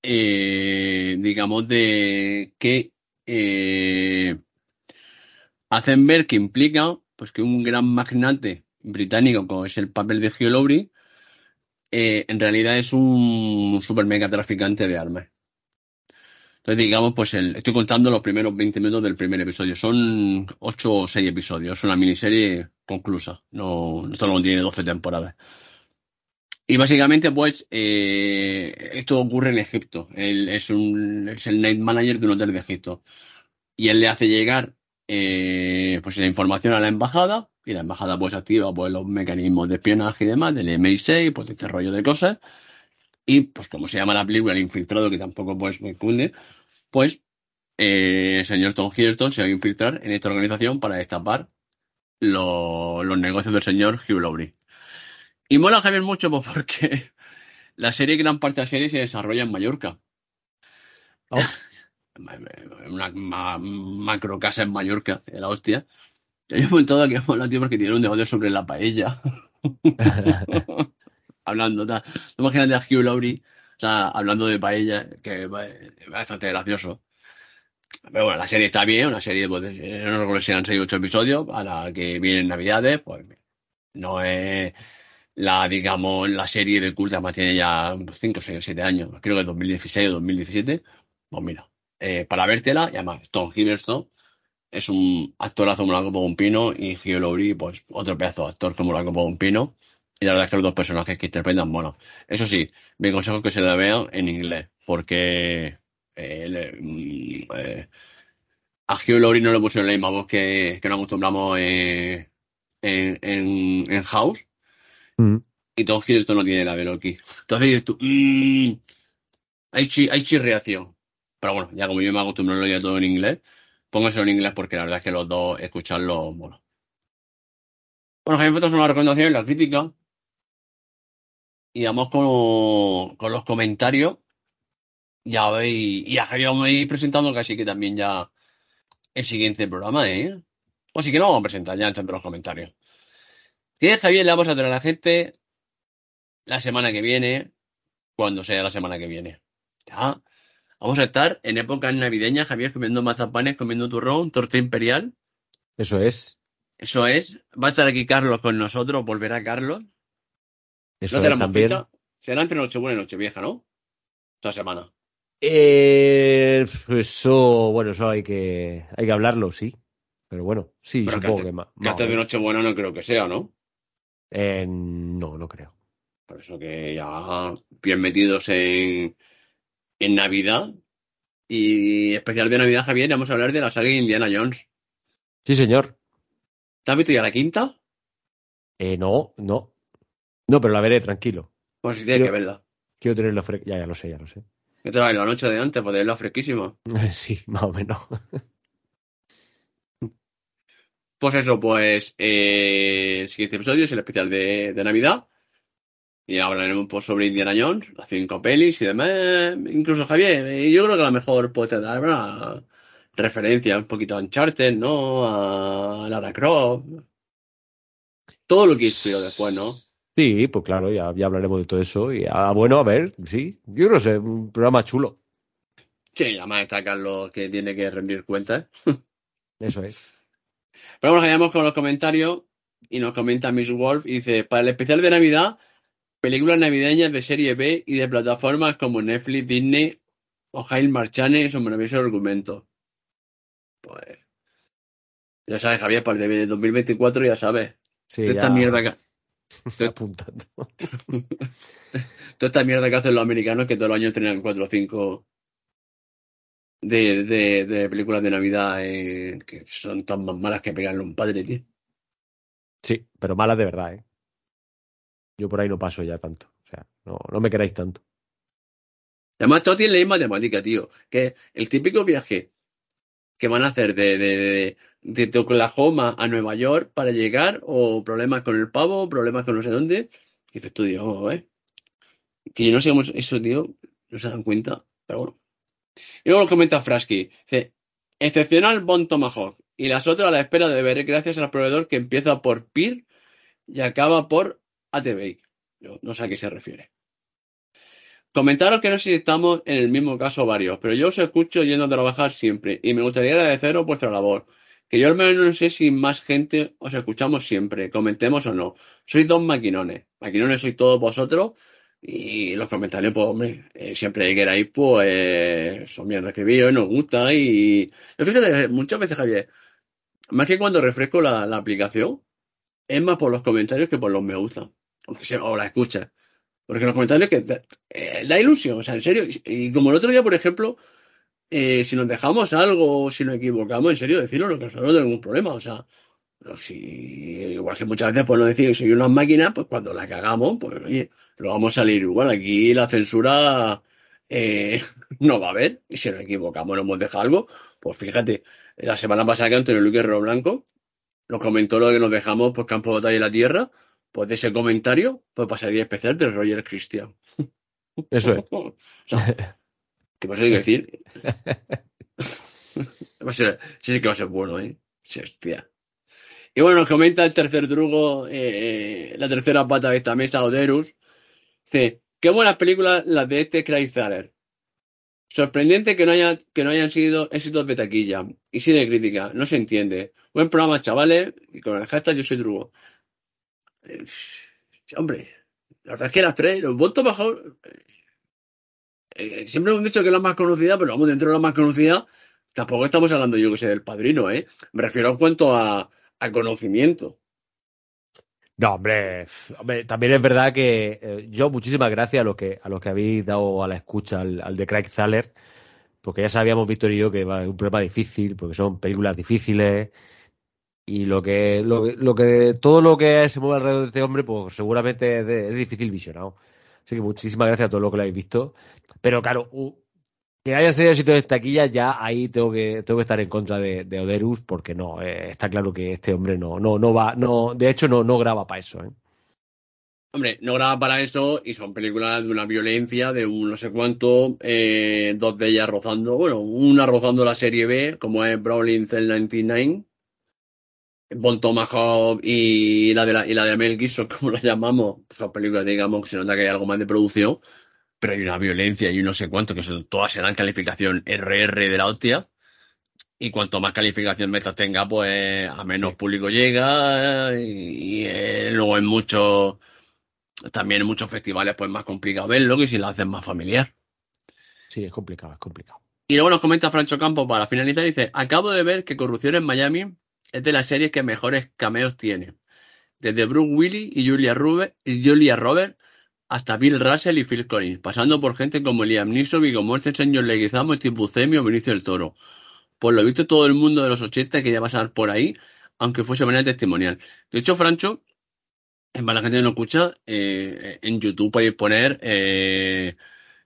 eh, digamos, de que eh, hacen ver que implica pues que un gran magnate británico, como es el papel de Laurie, eh, en realidad es un super mega traficante de armas. Entonces, digamos, pues el, estoy contando los primeros 20 minutos del primer episodio. Son 8 o 6 episodios. Es una miniserie conclusa. No, esto no tiene 12 temporadas. Y básicamente, pues, eh, esto ocurre en Egipto. Él es, un, es el night manager de un hotel de Egipto. Y él le hace llegar eh, pues esa información a la embajada. Y la embajada pues activa pues los mecanismos de espionaje y demás del MI6, pues este rollo de cosas. Y pues como se llama la película, El Infiltrado, que tampoco pues muy cunde, pues eh, el señor Tom Hiddleston se va a infiltrar en esta organización para destapar lo- los negocios del señor Hugh Laurie. Y mola Javier mucho pues, porque la serie, gran parte de la serie se desarrolla en Mallorca. Oh. Una ma- macro casa en Mallorca, de la hostia. Y hay un momento dado que mola, tío, porque tiene un negocio sobre la paella. hablando, tal. Imagínate a Hugh Laurie, o sea, hablando de paella, que es bastante gracioso. Pero bueno, la serie está bien, una serie, pues, de- no recuerdo si eran 6 o 8 episodios, a la que vienen navidades, pues no es la, digamos, la serie de culto, además tiene ya 5, 6 o 7 años, creo que 2016 o 2017. Pues mira, eh, para vértela, y además Tom Hiddleston es un actorazo como la copa de un pino, y Hugh Laurie, pues otro pedazo de actor como la copa de un pino. Y la verdad es que los dos personajes que interpretan, bueno, eso sí, mi consejo es que se la vean en inglés, porque eh, mm, eh, a Hugh Laurie no le pusieron la misma voz que, que nos acostumbramos eh, en, en, en House, Mm. y Tom Hiddleston no tiene la de Loki. Entonces dices tú, mm, hay, chi- hay chirriación. Pero bueno, ya como yo me acostumbro a leer todo en inglés, póngaselo en inglés porque la verdad es que los dos escucharlo mola. Bueno, Jaime, estas son las recomendaciones, la crítica. Y vamos con, con los comentarios. Ya veis, y a Javier vamos a ir presentando casi que también ya el siguiente programa, ¿eh? O sí que no vamos a presentar ya entre los comentarios. Es Javier, le vamos a traer a la gente la semana que viene, cuando sea la semana que viene. Ya. Vamos a estar en épocas navideñas, Javier, comiendo mazapanes, comiendo turrón, torta imperial. Eso es. Eso es. Va a estar aquí Carlos con nosotros, volverá Carlos. Eso No tenemos también. fecha. Será entre Nochebuena y Nochevieja, ¿no? Esta semana. Eh, eso, bueno, eso hay que, hay que hablarlo, sí. Pero bueno, sí, Pero supongo que que más. Que antes de Nochebuena no creo que sea, ¿no? Eh, no, no creo. Por eso que ya bien metidos en, en Navidad. Y especial de Navidad, Javier, vamos a hablar de la saga de Indiana Jones. Sí, señor. ¿Te has visto ya la quinta? Eh, no, no. No, pero la veré, tranquilo. Pues sí tienes Yo- que verla. Quiero tenerlo fresco. Ya, ya lo sé, ya lo sé. Que te la noche de antes para tenerla fresquísima. Sí, más o menos. Pues eso, pues eh, el siguiente episodio es el especial de, de Navidad. Y hablaremos un poco sobre Indiana Jones, las cinco pelis y demás. Incluso Javier, eh, yo creo que a lo mejor puede dar una referencia un poquito a Uncharted, ¿no? A Lara Croft. Todo lo que inspiró después, ¿no? Sí, pues claro, ya, ya hablaremos de todo eso. Y ah, bueno, a ver, sí. Yo que es un programa chulo. Sí, además está Carlos que tiene que rendir cuentas. Eso es. Pero bueno, vayamos con los comentarios. Y nos comenta Miss Wolf y dice, para el especial de Navidad, películas navideñas de serie B y de plataformas como Netflix, Disney o Jail Marchane son maravillosos argumentos. Pues ya sabes, Javier, para el de 2024 ya sabes. Sí, Toda esta mierda que, estoy apuntando. toda esta mierda que hacen los americanos que todos los años tenían cuatro o cinco de, de, de películas de Navidad eh, que son tan más malas que pegarle un padre, tío. Sí, pero malas de verdad, ¿eh? Yo por ahí no paso ya tanto. O sea, no, no me queráis tanto. Además, todo tiene la misma temática, tío. Que el típico viaje que van a hacer de, de, de, de Oklahoma a Nueva York para llegar, o problemas con el pavo, problemas con no sé dónde. Y dices tú, tío, ¿eh? Que yo no sé cómo es eso, tío, no se dan cuenta, pero bueno. Y luego comenta Frasky, dice, excepcional Bon Tomahawk, y las otras a la espera de ver gracias al proveedor que empieza por PIR y acaba por ATV. Yo no sé a qué se refiere. Comentaros que no sé si estamos en el mismo caso varios, pero yo os escucho yendo a trabajar siempre y me gustaría agradeceros vuestra labor. Que yo al menos no sé si más gente os escuchamos siempre, comentemos o no. Sois dos maquinones. Maquinones sois todos vosotros y los comentarios, pues hombre, eh, siempre que queráis, pues son bien recibidos nos gusta y... Fíjate, muchas veces, Javier, más que cuando refresco la, aplicación, es más por los comentarios que por los me gusta. Sea, o la escucha. Porque los comentarios que da, eh, da ilusión, o sea, en serio. Y, y como el otro día, por ejemplo, eh, si nos dejamos algo si nos equivocamos, en serio, decirlo, lo que nosotros no tenemos problema. O sea, si, igual que muchas veces por no decir que soy una máquina, pues cuando la cagamos, pues oye, lo vamos a salir igual. Aquí la censura eh, no va a haber. Y si nos equivocamos, nos hemos dejado algo, pues fíjate, la semana pasada que Antonio Luque Ro Blanco nos comentó lo que nos dejamos por campo de batalla de la tierra, pues de ese comentario, pues pasaría especial de Roger Christian. Eso es. O sea, ¿qué más hay que decir? Va a ser, sí, sí que va a ser bueno, ¿eh? Sí, hostia. Y bueno, nos comenta el tercer drugo, eh, la tercera pata de esta mesa, Oderus. Dice, qué buenas películas las de este Craig Zahler. Sorprendente que no, haya, que no hayan sido éxitos de taquilla y sí de crítica, no se entiende. Buen programa, chavales, y con el hashtag yo soy drugo. Eh, hombre, la verdad es que las tres, los votos mejor, eh, siempre hemos dicho que es la más conocida, pero vamos, dentro de la más conocida, tampoco estamos hablando yo que sé del padrino, ¿eh? Me refiero en cuanto a, a conocimiento. No, hombre, hombre, también es verdad que eh, yo muchísimas gracias a los que a los que habéis dado a la escucha al, de Craig Thaler, porque ya sabíamos Víctor y yo que va, es un problema difícil, porque son películas difíciles y lo que lo, lo que todo lo que se mueve alrededor de este hombre, pues seguramente es, de- es difícil visionado. Así que muchísimas gracias a todos los que lo habéis visto. Pero claro, que haya sido éxito de taquilla, ya ahí tengo que, tengo que estar en contra de, de Oderus, porque no, eh, está claro que este hombre no, no, no va, no, de hecho no, no graba para eso, ¿eh? Hombre, no graba para eso y son películas de una violencia, de un no sé cuánto, eh, dos de ellas rozando, bueno, una rozando la serie B, como es Brawling Cell 99, Bon Tomahawk y la de la, y la de Mel Gibson, como la llamamos, son películas, digamos, que se nota que hay algo más de producción, pero hay una violencia y no sé cuánto, que son, todas serán calificación RR de la hostia. Y cuanto más calificación metas tenga, pues a menos Sí. público llega y, y, eh, luego en muchos también en muchos festivales pues más complicado verlo que si lo haces más familiar. Sí, es complicado, es complicado. Y luego nos comenta Francho Campos para finalizar, dice, acabo de ver que Corrupción en Miami es de las series que mejores cameos tiene. Desde Brooke Willis y Julia, Rube, y Julia Roberts hasta Bill Russell y Phil Collins, pasando por gente como Liam Neeson, Viggo Mortensen, John Leguizamo, Steve Buscemi o Benicio del Toro. Por lo visto todo el mundo de los 80 quería pasar por ahí, aunque fuese manera testimonial. De hecho, Francho, para la gente que no escucha, eh, en YouTube podéis poner... Eh,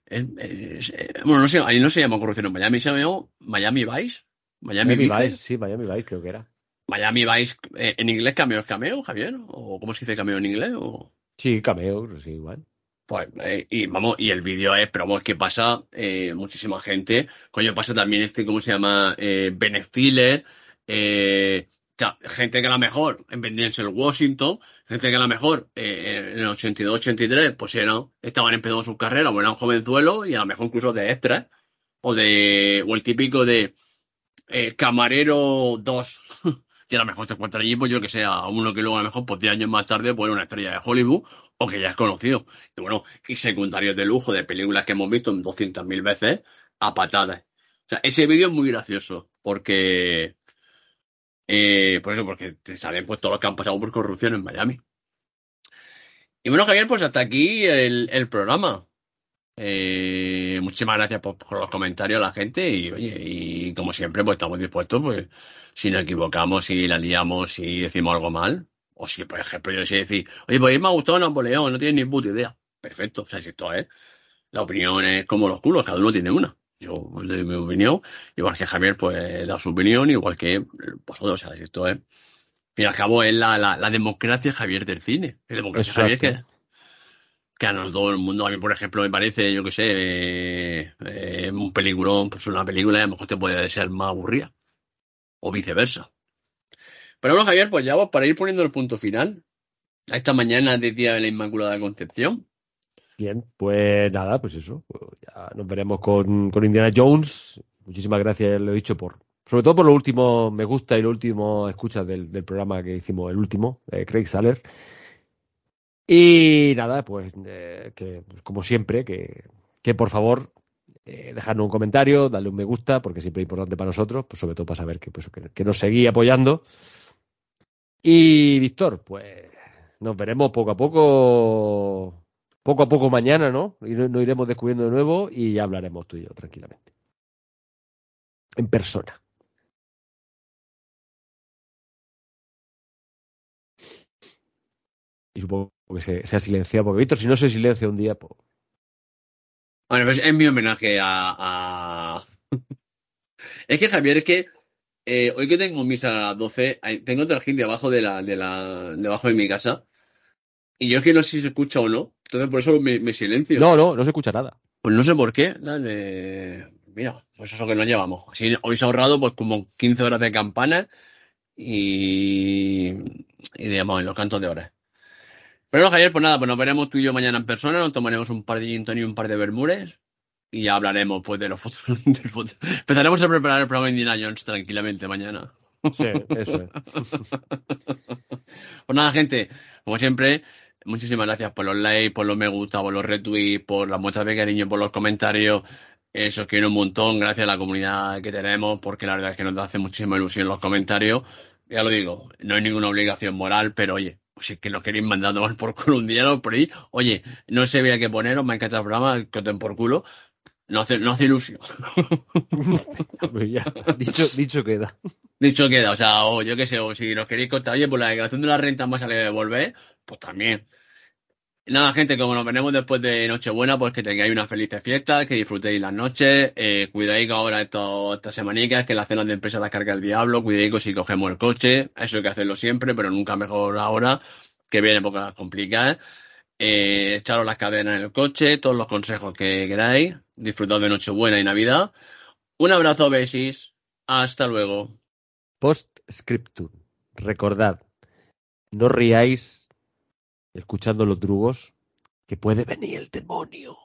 eh, bueno, no sé, ahí no se llama Corrupción en Miami, se llama Miami Vice. Miami, Miami. Vice, sí, Miami Vice creo que era. Miami Vice, eh, ¿en inglés cameo es cameo, Javier? ¿O cómo se dice cameo en inglés? ¿O? Sí, cameo, sí, igual. Pues, eh, y vamos, y el vídeo es, pero vamos, que pasa eh, muchísima gente. Coño, pasa también este, ¿cómo se llama? Eh, eh, gente que a lo mejor en el Washington, gente que a lo mejor eh, en el 82-83, pues no, estaban empezando su carrera, o eran jovenzuelos y a lo mejor incluso de extras, o de, o el típico de eh, camarero 2. y a lo mejor te encuentras allí, pues yo que sea, uno que luego a lo mejor, pues 10 años más tarde, pues una estrella de Hollywood, o que ya es conocido. Y bueno, y secundarios de lujo de películas que hemos visto 200.000 veces a patadas. O sea, ese vídeo es muy gracioso, porque, eh, por eso, porque te salen pues todos los que han pasado por corrupción en Miami. Y bueno, Javier, pues hasta aquí el programa. Eh, muchísimas gracias por, los comentarios la gente y oye, y como siempre, pues estamos dispuestos, pues, si nos equivocamos, si la liamos, si decimos algo mal, o si, por ejemplo, yo sé decir, oye, pues me ha gustado Napoleón, no tienes ni puta idea. Perfecto, o sea, si esto es, la opinión es como los culos, cada uno tiene una. Yo le doy mi opinión, igual que Javier, pues da su opinión, igual que vosotros, o sea, si esto es, al fin y al cabo, es la, la, democracia Javier del cine. La democracia. Javier que que a no todo el mundo, a mí por ejemplo me parece, yo que sé, eh, eh, un peliculón, pues una película a lo mejor te puede ser más aburrida. O viceversa. Pero bueno, Javier, pues ya vamos para ir poniendo el punto final. A esta mañana de Día de la Inmaculada Concepción. Bien, pues nada, pues eso. Pues ya nos veremos con, con Indiana Jones. Muchísimas gracias, lo he dicho, por sobre todo por lo último me gusta y lo último escucha del, del programa que hicimos, el último, eh, Craig Saller. Y nada, pues eh, que pues, como siempre, que, que por favor eh, dejadnos un comentario, darle un me gusta, porque siempre es importante para nosotros, pues sobre todo para saber que, pues, que, que nos seguís apoyando. Y Víctor, pues nos veremos poco a poco, poco a poco mañana, ¿no? Y nos iremos descubriendo de nuevo y ya hablaremos tú y yo tranquilamente. En persona. Y supongo que se, se ha silenciado, porque Víctor, si no se silencia un día, pues. Bueno, pues es mi homenaje a. a... es que Javier, es que eh, hoy que tengo misa a las 12, tengo trajín debajo de la, de la, debajo de mi casa. Y yo es que no sé si se escucha o no. Entonces por eso me, me silencio. No, no, no se escucha nada. Pues no sé por qué. Dale. Mira, pues eso que nos llevamos. Así habéis ahorrado pues como 15 horas de campana y, y digamos, en los cantos de horas. Pero Javier, pues nada, pues nos veremos tú y yo mañana en persona, nos tomaremos un par de gin y un par de bermures y ya hablaremos pues de los foto. Empezaremos a preparar el programa de Indiana Jones tranquilamente mañana. Sí, eso es. pues nada, gente, como siempre, muchísimas gracias por los likes, por los me gusta, por los retweets, por las muestras de cariño, por los comentarios. Eso os quiero un montón, gracias a la comunidad que tenemos, porque la verdad es que nos hace muchísima ilusión los comentarios. Ya lo digo, no hay ninguna obligación moral, pero oye, si es que nos queréis mandando mal por culo un día por ahí, oye, no sé había que poneros, me encanta el programa, que os por culo. No hace, no hace ilusión. Pues ya, dicho, dicho queda. Dicho queda, o sea, o yo qué sé, o si nos queréis contar, oye, pues la declaración de la renta más sale de devolver, pues también. Nada, gente, como nos veremos después de Nochebuena, pues que tengáis unas felices fiestas, que disfrutéis las noches, eh, cuidáis ahora estas semanicas, que las cenas de empresa las carga el diablo, cuidáis si cogemos el coche, eso hay que hacerlo siempre, pero nunca mejor ahora, que vienen épocas complicadas. Eh, echaros las cadenas en el coche, todos los consejos que queráis, disfrutad de Nochebuena y Navidad. Un abrazo, besis, hasta luego. Post-scriptum. Recordad, no riáis escuchando los drugos, que puede venir el demonio.